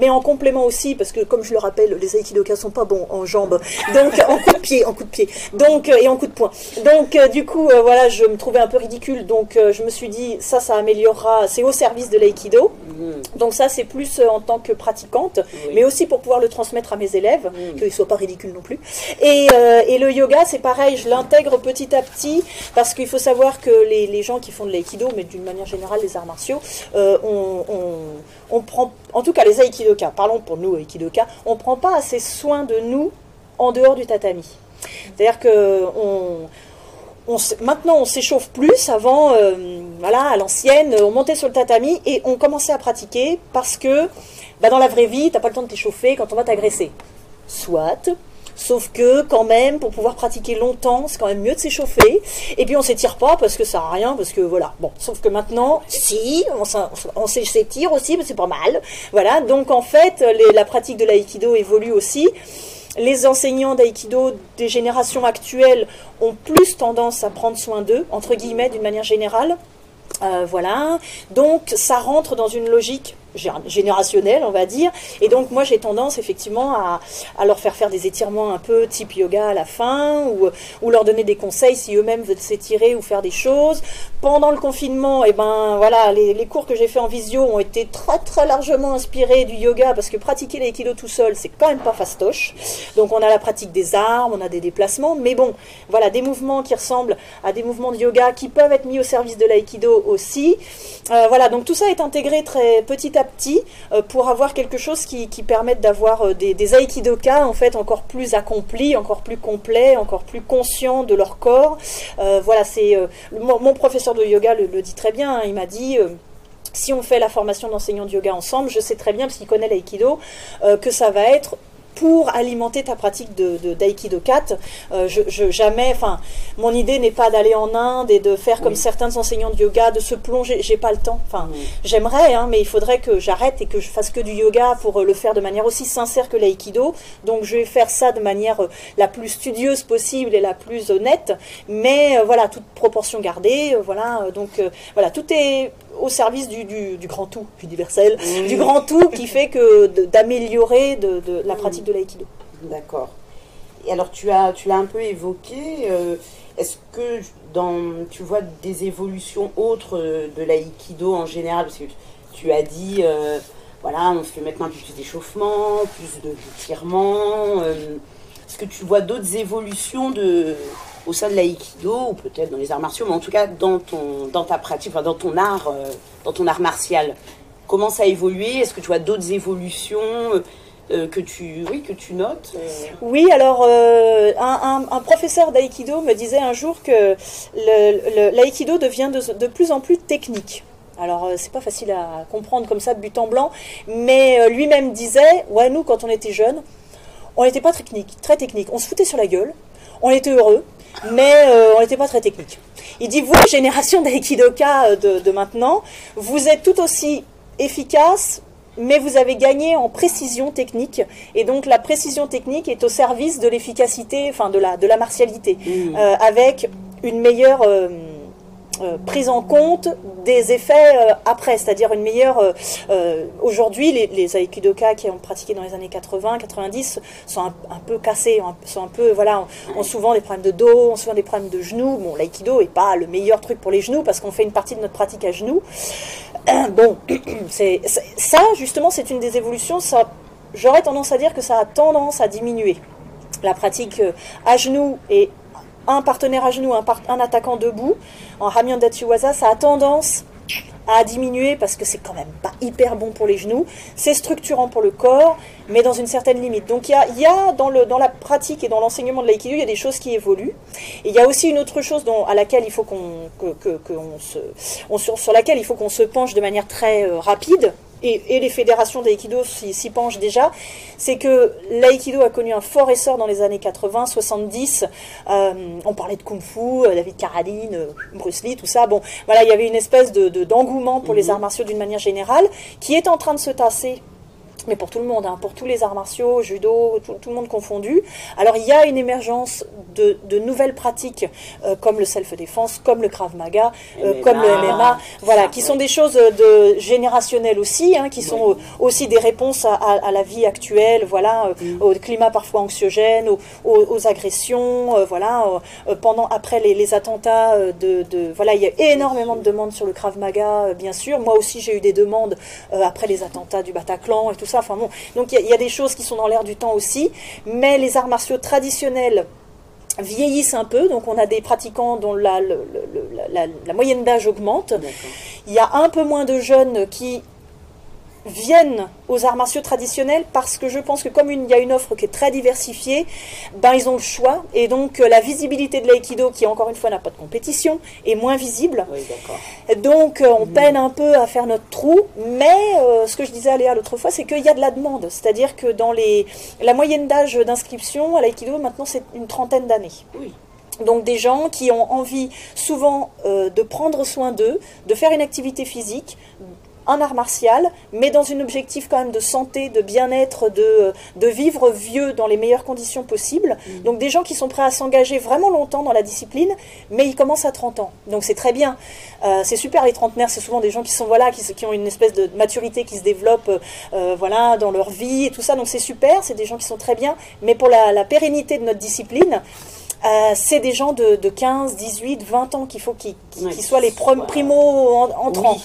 mais en complément aussi, parce que comme je le rappelle, les aikidokas sont pas bons en jambes. Donc en coup de pied, en coup de pied. Donc, euh, et en coup de poing. Donc euh, du coup, euh, voilà, je me trouvais un peu ridicule. Donc je me suis dit, ça, ça améliorera, c'est au service de l'aïkido. Mhm. Donc ça, c'est plus en tant que pratiquante, Oui. mais aussi pour pouvoir le transmettre à mes élèves, Mm. qu'ils ne soient pas ridicules non plus. Et, euh, et le yoga, c'est pareil, je l'intègre petit à petit, parce qu'il faut savoir que les, les gens qui font de l'aïkido, mais d'une manière générale les arts martiaux, euh, on, prend, en tout cas les aïkidokas, parlons pour nous aïkidokas, on prend pas assez soin de nous en dehors du tatami. C'est-à-dire que maintenant on s'échauffe plus. Avant, euh, voilà, à l'ancienne, on montait sur le tatami et on commençait à pratiquer parce que bah, dans la vraie vie, t'as pas le temps de t'échauffer quand on va t'agresser. Soit. Sauf que quand même, pour pouvoir pratiquer longtemps, c'est quand même mieux de s'échauffer. Et puis on s'étire pas parce que ça sert à rien, parce que voilà. Bon, sauf que maintenant, si, on, s'étire aussi, mais c'est pas mal. Voilà. Donc en fait, la pratique de l'aïkido évolue aussi. Les enseignants d'aïkido des générations actuelles ont plus tendance à prendre soin d'eux, entre guillemets, d'une manière générale. Euh, voilà. Donc ça rentre dans une logique gé- générationnelle, on va dire. Et donc moi j'ai tendance effectivement à, leur faire faire des étirements un peu type yoga à la fin, ou, leur donner des conseils si eux-mêmes veulent s'étirer ou faire des choses. Pendant le confinement, et ben voilà, les, les cours que j'ai fait en visio ont été très très largement inspirés du yoga parce que pratiquer l'aïkido tout seul, c'est quand même pas fastoche. Donc on a la pratique des armes, on a des déplacements, mais bon, voilà, des mouvements qui ressemblent à des mouvements de yoga qui peuvent être mis au service de l'aïkido aussi. Euh, voilà, donc tout ça est intégré très petit à petit euh, pour avoir quelque chose qui, permette d'avoir euh, des, des en fait encore plus accomplis, encore plus complets, encore plus conscients de leur corps. Euh, voilà, c'est mon, professeur de yoga le, dit très bien. hein, il m'a dit. si on fait la formation d'enseignant de yoga ensemble, je sais très bien, parce qu'il connaît l'aïkido, que ça va être pour alimenter ta pratique de, d'aïkido 4. Euh, je, jamais, enfin, mon idée n'est pas d'aller en Inde et de faire comme certains enseignants de yoga, de se plonger. J'ai pas le temps. Enfin, j'aimerais, hein, mais il faudrait que j'arrête et que je fasse que du yoga pour euh, le faire de manière aussi sincère que l'aïkido. Donc, je vais faire ça de manière euh, la plus studieuse possible et la plus honnête. Mais voilà, toute proportion gardée. voilà, donc voilà, tout est au service du, du, grand tout universel, du grand tout qui fait que d'améliorer de, la pratique de l'aïkido. D'accord. Et alors tu as tu l'as un peu évoqué. Euh, est-ce que dans tu vois des évolutions autres de l'aïkido en général? Parce que tu as dit euh, voilà on fait maintenant plus d'échauffement, plus de d'étirement. Euh, est-ce que tu vois d'autres évolutions de au sein de l'aïkido ou peut-être dans les arts martiaux, mais en tout cas dans ton dans ta pratique, dans ton art, euh, dans ton art martial. Comment ça a évolué? Est-ce que tu vois d'autres évolutions euh, euh, que tu oui que tu notes? Oui, alors un, professeur d'aïkido me disait un jour que l'aïkido devient de, de, plus en plus technique. Alors c'est pas facile à comprendre comme ça de but en blanc, mais lui-même disait ouais nous quand on était jeunes, on n'était pas technique, très technique, on se foutait sur la gueule, on était heureux, mais euh, on n'était pas très technique. Il dit, vous, génération d'Aikidoka euh, de, de maintenant, vous êtes tout aussi efficace, mais vous avez gagné en précision technique. Et donc la précision technique est au service de l'efficacité, enfin de la, de la martialité, mmh. euh, avec une meilleure... Euh, prise en compte des effets euh, après, c'est-à-dire une meilleure. Euh, aujourd'hui, les, les, qui ont pratiqué dans les années 80, 90 sont un, peu cassés, sont un peu voilà, ont, souvent des problèmes de dos, ont souvent des problèmes de genoux. Bon, l'aïkido est pas le meilleur truc pour les genoux parce qu'on fait une partie de notre pratique à genoux. Bon, c'est ça justement, c'est une des évolutions. Ça, j'aurais tendance à dire que ça a tendance à diminuer la pratique à genoux et un partenaire à genoux, un, attaquant debout, en Hamian Dachiwaza, ça a tendance à diminuer parce que c'est quand même pas hyper bon pour les genoux. C'est structurant pour le corps, mais dans une certaine limite. Donc il y a, dans, la pratique et dans l'enseignement de l'aïkido, il y a des choses qui évoluent. Et il y a aussi une autre chose à laquelle il faut qu'on, se, sur laquelle il faut qu'on se penche de manière très euh, rapide et, les fédérations d'aïkido s'y penchent déjà, c'est que l'aïkido a connu un fort essor dans les années 80, 70. Euh, on parlait de kung-fu, euh, David Carradine, euh, Bruce Lee, tout ça. Bon, voilà, il y avait une espèce de d'engouement pour les mhm. arts martiaux d'une manière générale, qui est en train de se tasser mais pour tout le monde, hein, pour tous les arts martiaux, judo, tout, le monde confondu. Alors il y a une émergence de, nouvelles pratiques euh, comme le self-défense, comme le Krav Maga, euh, comme le MMA, voilà, qui sont des choses de générationnelles aussi, hein, qui sont aussi des réponses à, la vie actuelle, voilà, euh, mm. au climat parfois anxiogène, aux, agressions, voilà, pendant après les, attentats de, de, voilà, il y a énormément de demandes sur le Krav Maga, bien sûr. Moi aussi j'ai eu des demandes après les attentats du Bataclan et tout ça Enfin bon, donc il y, a des choses qui sont dans l'air du temps aussi, mais les arts martiaux traditionnels vieillissent un peu, donc on a des pratiquants dont la, la moyenne d'âge augmente. Il y a un peu moins de jeunes qui viennent aux arts martiaux traditionnels parce que je pense que comme il y a une offre qui est très diversifiée, ben ils ont le choix et donc euh, la visibilité de l'aïkido qui encore une fois n'a pas de compétition est moins visible. donc euh, on mhm. peine un peu à faire notre trou, mais euh, ce que je disais à Léa l'autre fois, c'est qu'il y a de la demande, c'est-à-dire que dans les la moyenne d'âge d'inscription à l'aïkido maintenant c'est une trentaine d'années. Donc des gens qui ont envie souvent de prendre soin d'eux, de faire une activité physique, un art martial, mais dans un objectif quand même de santé, de bien-être, de, de vivre vieux dans les meilleures conditions possibles. Mm. Donc des gens qui sont prêts à s'engager vraiment longtemps dans la discipline, mais ils commencent à 30 ans. Donc c'est très bien. Euh, c'est super les trentenaires, c'est souvent des gens qui sont voilà, qui, qui, ont une espèce de maturité qui se développe euh, voilà, dans leur vie et tout ça. Donc c'est super, c'est des gens qui sont très bien. Mais pour la, la pérennité de notre discipline, euh, c'est des gens de, 15, 18, 20 ans qu'il faut qu'ils soient les primo entrants.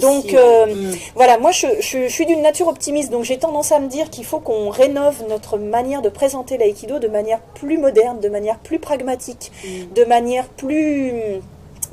donc euh, mm. voilà, moi je, suis d'une nature optimiste, donc j'ai tendance à me dire qu'il faut qu'on rénove notre manière de présenter l'aïkido de manière plus moderne, de manière plus pragmatique, mm. de manière plus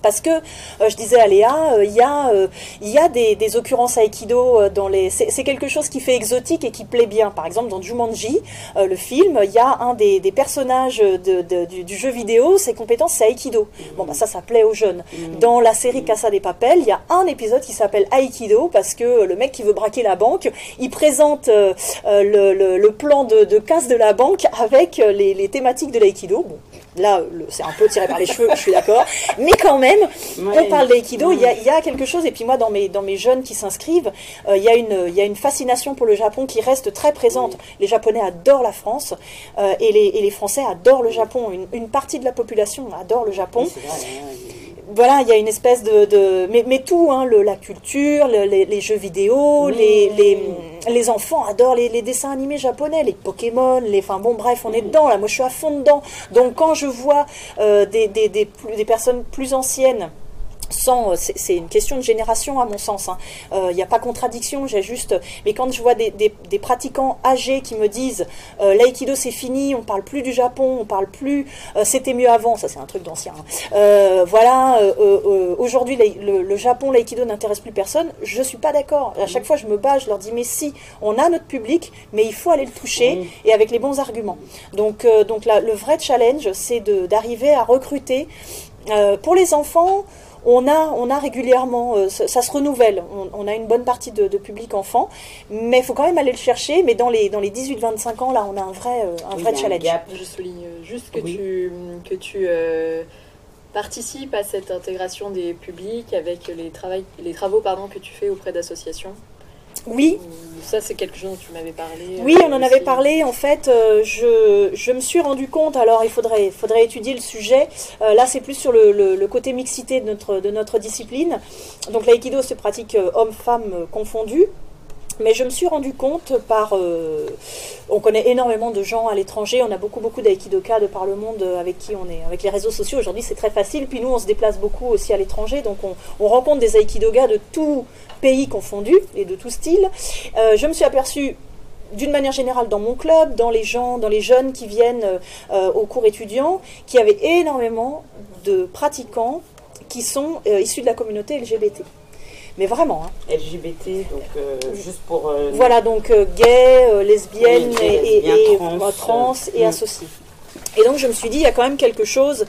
Parce que, euh, je disais à Léa, euh, il y a, euh, il y a des, des occurrences aïkido euh, dans les... C'est quelque chose qui fait exotique et qui plaît bien. Par exemple, dans Jumanji, le film, il y a un des, des personnages de, de- du, du jeu vidéo, ses compétences, c'est aïkido. Bon, bah ça, ça plaît aux jeunes. Dans la série Casa des Papel, il y a un épisode qui s'appelle Aïkido parce que le mec qui veut braquer la banque, il présente le, le- le plan de, de casse de la banque avec les, les thématiques de l'aïkido. Bon, là, c'est un peu tiré par les cheveux, je suis d'accord. Mais quand même, Ouais. on parle d'aïkido, il y, a, il y a quelque chose. Et puis moi, dans mes, dans mes jeunes qui s'inscrivent, euh, il, y a une, il y a une fascination pour le Japon qui reste très présente. Les Japonais adorent la France euh, et, les, et les Français adorent le Japon. Une, une partie de la population adore le Japon Oui. Voilà, il y a une espèce de, de mais, mais tout, hein, le, la culture, le- les, les jeux vidéo, Mmh. les, les, les enfants adorent les, les dessins animés japonais, les Pokémon, les, enfin bon, bref, on est dedans là. Moi, je suis à fond dedans. Donc, quand je vois euh, des, des, des, plus- des personnes plus anciennes c'est c'est une question de génération à mon sens. hein. Euh, Il n'y a pas contradiction. J'ai juste, mais quand je vois des, des, des pratiquants âgés qui me disent euh, l'aïkido c'est fini, on parle plus du Japon, on parle plus, euh, c'était mieux avant. Ça c'est un truc d'ancien. hein. Euh, voilà. euh, euh, euh, Aujourd'hui le, le Japon l'aïkido n'intéresse plus personne. Je suis pas d'accord. À chaque fois je me bats, je leur dis mais si, on a notre public, mais il faut aller le toucher Oui. et avec les bons arguments. Donc euh, donc là, le vrai challenge c'est d'arriver à recruter euh, pour les enfants. On a, on a régulièrement, euh, ça, ça se renouvelle. On, on a une bonne partie de, de public enfant, mais il faut quand même aller le chercher. Mais dans les, dans les 18-25 ans, là, on a un vrai, euh, un Oui, vrai il y a un challenge. gap. Je souligne euh, juste que Oui. tu, que tu euh, participes à cette intégration des publics avec les, travail, les travaux pardon, que tu fais auprès d'associations. Oui, Ça, c'est quelque chose dont tu m'avais parlé. Oui, euh, on en avait parlé. En fait, euh, je, je me suis rendu compte. Alors, il faudrait, faudrait étudier le sujet. Euh, là, c'est plus sur le, le- le côté mixité de notre, de notre discipline. Donc, l'aïkido se pratique euh, hommes-femmes euh, confondus. Mais je me suis rendu compte par. euh, on connaît énormément de gens à l'étranger. On a beaucoup, beaucoup d'aïkidokas de par le monde avec qui on est. Avec les réseaux sociaux, aujourd'hui, c'est très facile. Puis nous, on se déplace beaucoup aussi à l'étranger. Donc, on, on rencontre des aïkidokas de tout pays confondus et de tout style. Euh, je me suis aperçue d'une manière générale dans mon club, dans les gens, dans les jeunes qui viennent euh, aux cours étudiants, qu'il y avait énormément de pratiquants qui sont euh, issus de la communauté LGBT. Mais vraiment, hein. LGBT, donc euh, juste pour. voilà donc gays, lesbiennes et, trans, trans et associés. Et donc je me suis dit, il y a quand même quelque chose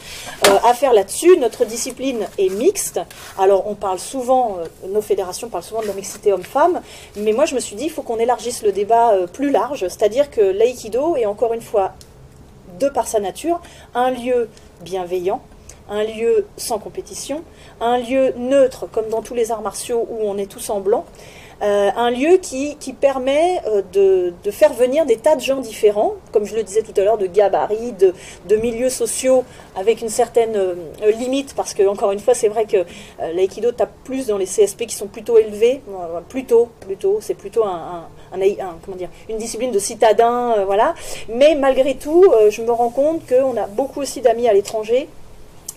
euh, à faire là-dessus. Notre discipline est mixte. Alors on parle souvent, euh, nos fédérations parlent souvent de la mixité homme-femme, mais moi je me suis dit, il faut qu'on élargisse le débat euh, plus large, c'est-à-dire que l'aïkido est encore une fois, de par sa nature, un lieu bienveillant, un lieu sans compétition, un lieu neutre comme dans tous les arts martiaux où on est tous en blanc, euh, un lieu qui, permet euh, de, faire venir des tas de gens différents, comme je le disais tout à l'heure, de gabarits, de, milieux sociaux avec une certaine euh, limite, parce que encore une fois, c'est vrai que euh, l'aïkido tape plus dans les CSP qui sont plutôt élevés, plutôt, plutôt, c'est plutôt un, un- une discipline de citadins, voilà. Mais malgré tout, je me rends compte qu'on a beaucoup aussi d'amis à l'étranger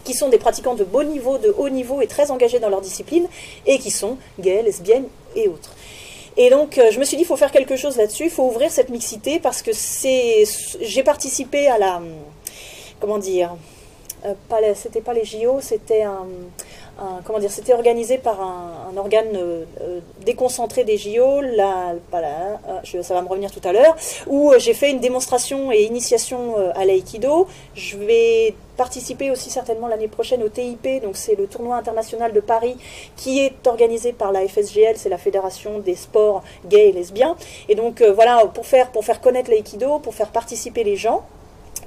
qui sont des pratiquants de beau niveau, de haut niveau et très engagés dans leur discipline, et qui sont gays, lesbiennes et autres. Et donc, euh, je me suis dit, il faut faire quelque chose là-dessus, il faut ouvrir cette mixité, parce que c'est, j'ai participé à la, hum, comment dire, euh, c'était pas les JO, c'était un, un- comment dire, c'était organisé par un, organe euh, euh, déconcentré des JO, là, ah, je- ça va me revenir tout à l'heure, où euh, j'ai fait une démonstration et initiation euh, à l'aïkido. Je vais participer aussi certainement l'année prochaine au TIP, donc c'est le tournoi international de Paris qui est organisé par la FSGL, c'est la Fédération des sports gays et lesbiens. Et donc euh, voilà, pour faire, pour faire connaître l'aïkido, pour faire participer les gens.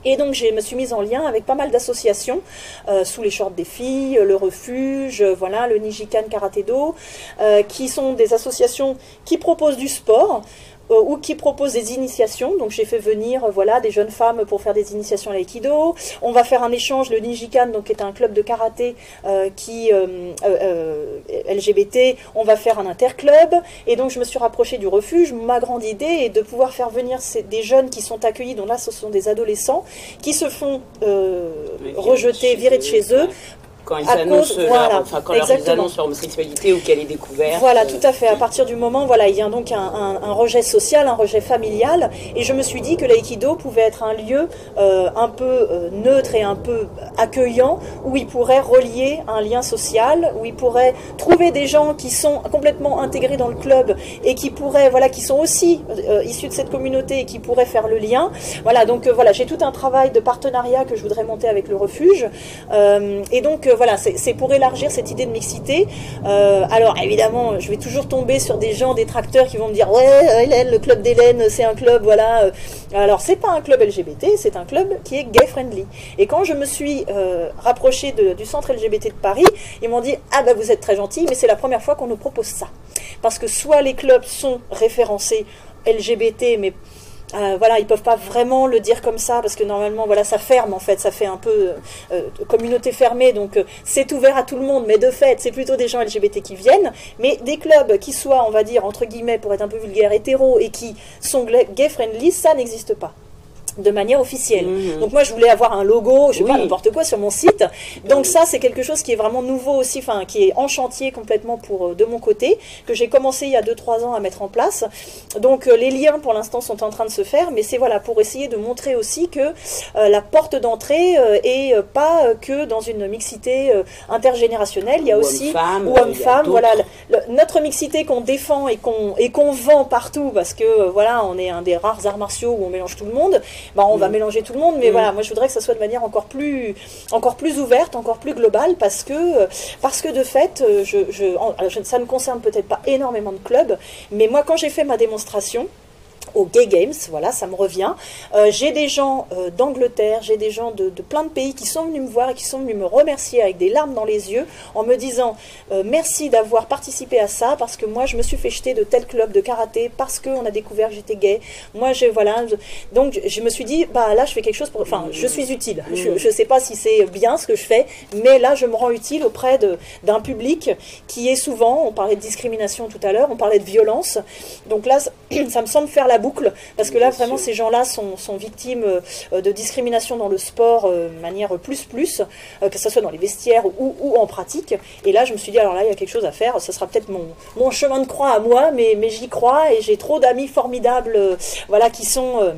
Et donc je me suis mise en lien avec pas mal d'associations, euh, sous les shorts des filles, le refuge, euh, voilà, le Nijikan Karaté Do, euh, qui sont des associations qui proposent du sport. Euh, ou qui proposent des initiations. Donc j'ai fait venir euh, voilà des jeunes femmes pour faire des initiations à l'aïkido. On va faire un échange le Nijikan donc qui est un club de karaté euh, qui LGBT. On va faire un interclub et donc je me suis rapprochée du refuge. Ma grande idée est de pouvoir faire venir ces- des jeunes qui sont accueillis. Donc là ce sont des adolescents qui se font rejeter, virer de chez eux. Quand ils À annoncent cause- leur- voilà, enfin, quand leur- ils exactement. annoncent leur homosexualité ou qu'elle est découverte. Voilà, euh, tout à fait. À partir du moment, voilà, il y a donc un, un- un rejet social, un rejet familial, et je me suis dit que l'aïkido pouvait être un lieu euh, un peu euh, neutre et un peu accueillant, où il pourrait relier un lien social, où il pourrait trouver des gens qui sont complètement intégrés dans le club et qui pourraient, voilà, qui sont aussi euh, issus de cette communauté et qui pourraient faire le lien. Voilà, donc voilà, j'ai tout un travail de partenariat que je voudrais monter avec le refuge, et donc voilà, c'est pour élargir cette idée de mixité. Euh, alors évidemment, je vais toujours tomber sur des gens détracteurs qui vont me dire ouais, euh, Hélène, le club d'Hélène, c'est un club, voilà. euh. Alors c'est pas un club LGBT, c'est un club qui est gay friendly. Et quand je me suis rapprochée du centre LGBT de Paris, ils m'ont dit ah bah vous êtes très gentil, mais c'est la première fois qu'on nous propose ça. Parce que soit les clubs sont référencés LGBT, mais euh, voilà, ils peuvent pas vraiment le dire comme ça parce que normalement, voilà, ça ferme en fait, ça fait un peu euh, euh, communauté fermée, donc euh, c'est ouvert à tout le monde, mais de fait, c'est plutôt des gens LGBT qui viennent, mais des clubs qui soient, on va dire entre guillemets, pour être un peu vulgaire, hétéro et qui sont gay friendly, ça n'existe pas de manière officielle. Mhm. Donc moi je voulais avoir un logo, je sais pas n'importe quoi sur mon site. Donc ça c'est quelque chose qui est vraiment nouveau aussi, enfin qui est en chantier complètement pour euh, de mon côté, que j'ai commencé il y a 2-3 ans à mettre en place. Donc euh, les liens pour l'instant sont en train de se faire, mais c'est voilà pour essayer de montrer aussi que euh, la porte d'entrée euh, est pas euh, que dans une mixité intergénérationnelle, il y a Ou aussi homme-femme, ou homme-femme, voilà le- le- notre mixité qu'on défend et qu'on et qu'on vend partout parce que voilà on est un des rares arts martiaux où on mélange tout le monde bah, on va Mm. mélanger tout le monde mais Mm. voilà moi je voudrais que ça soit de manière encore plus encore plus ouverte encore plus globale parce que parce que de fait euh, je, je- ça ne concerne peut-être pas énormément de clubs mais moi quand j'ai fait ma démonstration aux Gay Games, voilà, ça me revient. Euh, j'ai des gens euh, d'Angleterre, j'ai des gens de, de plein de pays qui sont venus me voir et qui sont venus me remercier avec des larmes dans les yeux en me disant euh, merci d'avoir participé à ça parce que moi je me suis fait jeter de tel club de karaté parce qu'on a découvert que j'étais gay. Moi je voilà, je- donc je me suis dit bah là je fais quelque chose pour, enfin je suis utile. Je, je sais pas si c'est bien ce que je fais, mais là je me rends utile auprès de- d'un public qui est souvent, on parlait de discrimination tout à l'heure, on parlait de violence. Donc là, ça, ça me semble faire la boucle, parce que là, vraiment, ces gens-là sont, sont victimes euh, de discrimination dans le sport euh, de manière plus plus, euh, que ce soit dans les vestiaires ou, ou en pratique. Et là, je me suis dit, alors là, il y a quelque chose à faire. Ce sera peut-être mon, mon chemin de croix à moi, mais, mais j'y crois et j'ai trop d'amis formidables, voilà, qui sont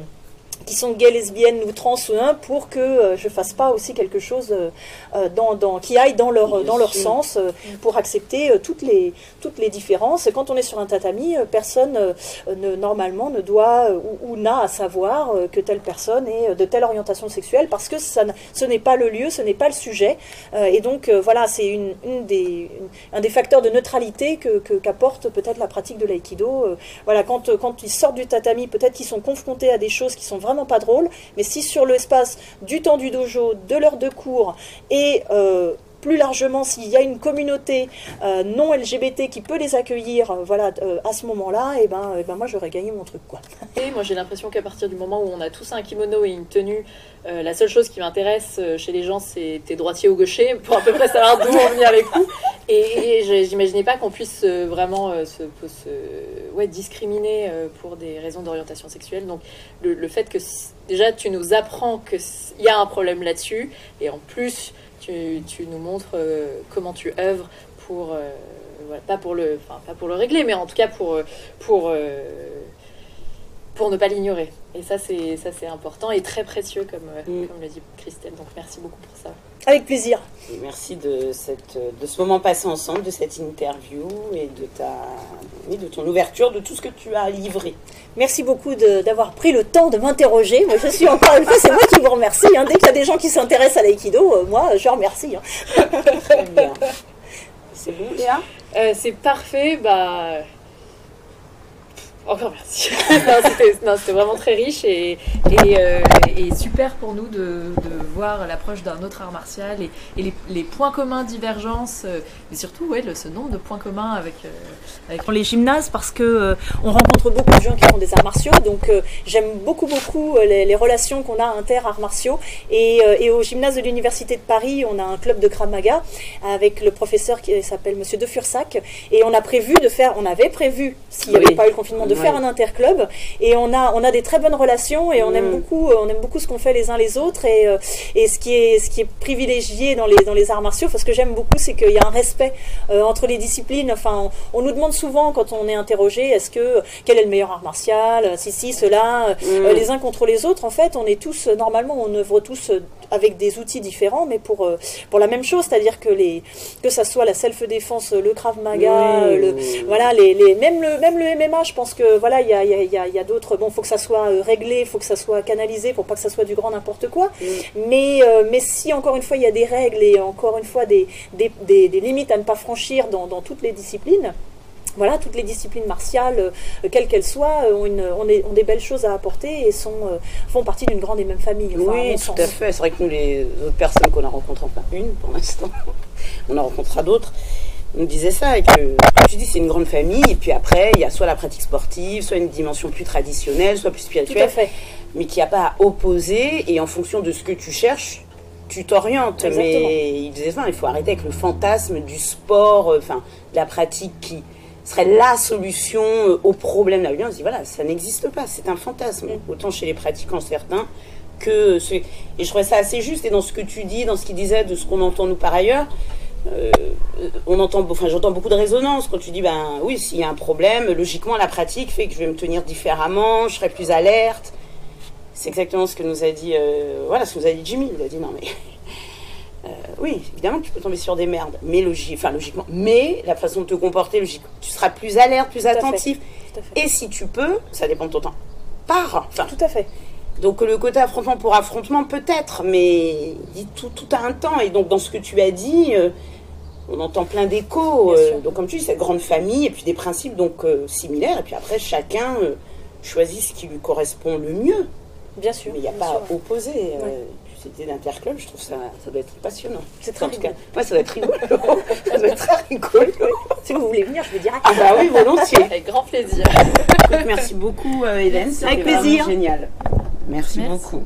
qui sont gays, lesbiennes ou trans ou un pour que euh, je fasse pas aussi quelque chose euh, euh, dans, dans, qui aille dans leur, dans leur sens euh, pour accepter toutes, les, toutes les différences. Quand on est sur un tatami, personne ne, normalement ne doit ou, ou n'a à savoir que telle personne est de telle orientation sexuelle parce que ça, ce n'est pas le lieu, ce n'est pas le sujet. Et donc voilà, c'est une, une des, une- un des facteurs de neutralité que, qu'apporte peut-être la pratique de l'aïkido. Voilà, quand, quand ils sortent du tatami, peut-être qu'ils sont confrontés à des choses qui sont vraiment pas drôles, mais si sur l'espace du temps du dojo, de l'heure de cours et euh, plus largement, s'il y a une communauté euh, non LGBT qui peut les accueillir, euh, voilà, euh, à ce moment-là, et ben, eh ben moi j'aurais gagné mon truc, quoi. Et moi j'ai l'impression qu'à partir du moment où on a tous un kimono et une tenue, la seule chose qui m'intéresse chez les gens c'est t'es droitier ou gaucher pour à peu près savoir d'où on venir les coups. Et, j'imaginais pas qu'on puisse vraiment se, ouais, discriminer pour des raisons d'orientation sexuelle. Donc le, le fait que déjà tu nous apprends qu'il y a un problème là-dessus et en plus tu, nous montres euh, comment tu œuvres pour... euh, pas pour le, pas pour le régler, mais en tout cas pour, euh, pour, pour ne pas l'ignorer. Et ça, c'est ça, c'est important et très précieux, comme, euh, Mm. comme l'a dit Christelle. Donc, merci beaucoup pour ça. Avec plaisir. Et merci de, cette, de ce moment passé ensemble, de cette interview et de, ta, de ton ouverture, de tout ce que tu as livré. Merci beaucoup d'avoir pris le temps de m'interroger. Moi, je suis encore une fois, c'est moi qui vous remercie. hein. Dès qu'il y a des gens qui s'intéressent à l'aïkido, euh, moi, je remercie. hein. Très bien. C'est bon, Léa? Euh, c'est parfait. Bah. Encore merci. non, c'était vraiment très riche et, et, euh, et super pour nous de, de voir l'approche d'un autre art martial et, et les, les points communs, divergences, euh, mais surtout ouais, le, ce nombre de points communs avec, euh, avec Pour les gymnases, parce que on rencontre beaucoup de gens qui font des arts martiaux, donc j'aime beaucoup beaucoup les, les relations qu'on a inter arts martiaux. Et, et au gymnase de l'université de Paris, on a un club de Krav Maga avec le professeur qui s'appelle Monsieur De Fursac, et on a prévu de faire, on avait prévu s'il n'y avait Oui. pas eu le confinement de faire un interclub et on a on a des très bonnes relations et on aime Mm. beaucoup on aime beaucoup ce qu'on fait les uns les autres et euh, et ce qui est ce qui est privilégié dans les dans les arts martiaux. Enfin, ce que j'aime beaucoup, c'est qu'il y a un respect euh, entre les disciplines. Enfin, on, on nous demande souvent quand on est interrogé, est-ce que quel est le meilleur art martial Si si cela, euh, Mm. les uns contre les autres. En fait, on est tous euh, normalement on œuvre tous euh, avec des outils différents, mais pour euh, pour la même chose, c'est-à-dire que les que ça soit la self défense, le krav maga, euh, le voilà les, les même le même le MMA. Je pense que voilà il y a y a, il y a- y a d'autres. Bon, faut que ça soit euh, réglé, faut que ça soit canalisé, pour pas que ça soit du grand n'importe quoi. Mm. Mais, euh, mais si encore une fois il y a des règles et encore une fois des, des, des- des limites à ne pas franchir dans, dans toutes les disciplines, voilà, toutes les disciplines martiales, euh, quelles qu'elles soient, ont, une, ont, des, ont des belles choses à apporter et sont, euh, font partie d'une grande et même famille. enfin, oui, tout sens. à fait. C'est vrai que nous, les autres personnes qu'on a rencontrées, enfin une pour l'instant, on en rencontrera d'autres, nous disaient ça. Et que, tu dis, c'est une grande famille. Et puis après, il y a soit la pratique sportive, soit une dimension plus traditionnelle, soit plus Tout à spirituelle, fait. mais qu'il n'y a pas à opposer. Et en fonction de ce que tu cherches, tu t'orientes. Mais il disait ça, il faut arrêter avec le fantasme du sport, euh, enfin, de la pratique qui serait la solution euh, au problème de la violence. Il dit, voilà, ça n'existe pas, c'est un fantasme. Mm. Autant chez les pratiquants certains que ceux... Et je trouvais ça assez juste, et dans ce que tu dis, dans ce qu'il disait, de ce qu'on entend nous par ailleurs, euh, on entend, enfin, j'entends beaucoup de résonance quand tu dis, ben oui, s'il y a un problème, logiquement, la pratique fait que je vais me tenir différemment, je serai plus alerte. C'est exactement ce que nous a dit, euh, voilà, ce que nous a dit Jimmy. Il a dit, non, mais euh, oui, évidemment que tu peux tomber sur des merdes, mais logi- enfin, logiquement, mais la façon de te comporter, logiquement, tu seras plus alerte, plus attentif. Et si tu peux, ça dépend de ton temps, pars. Enfin, Tout à fait. donc le côté affrontement pour affrontement, peut-être, mais dit tout, tout a un temps. Et donc dans ce que tu as dit, euh, on entend plein d'échos. Euh, donc comme tu dis, cette grande famille, et puis des principes donc euh, similaires. Et puis après, chacun euh, choisit ce qui lui correspond le mieux. Bien sûr. Mais il n'y a pas sûr. à opposer. Euh, Ouais. C'était d'interclub, je trouve ça, ça doit être passionnant. C'est très En tout cas, rigolo. ouais, ça doit être rigolo. ça doit être très rigolo. Si vous voulez venir, je vous dirai. Ah bah oui, volontiers. Avec grand plaisir. Merci beaucoup, euh, Hélène. Avec plaisir. Génial. Merci, Merci. beaucoup.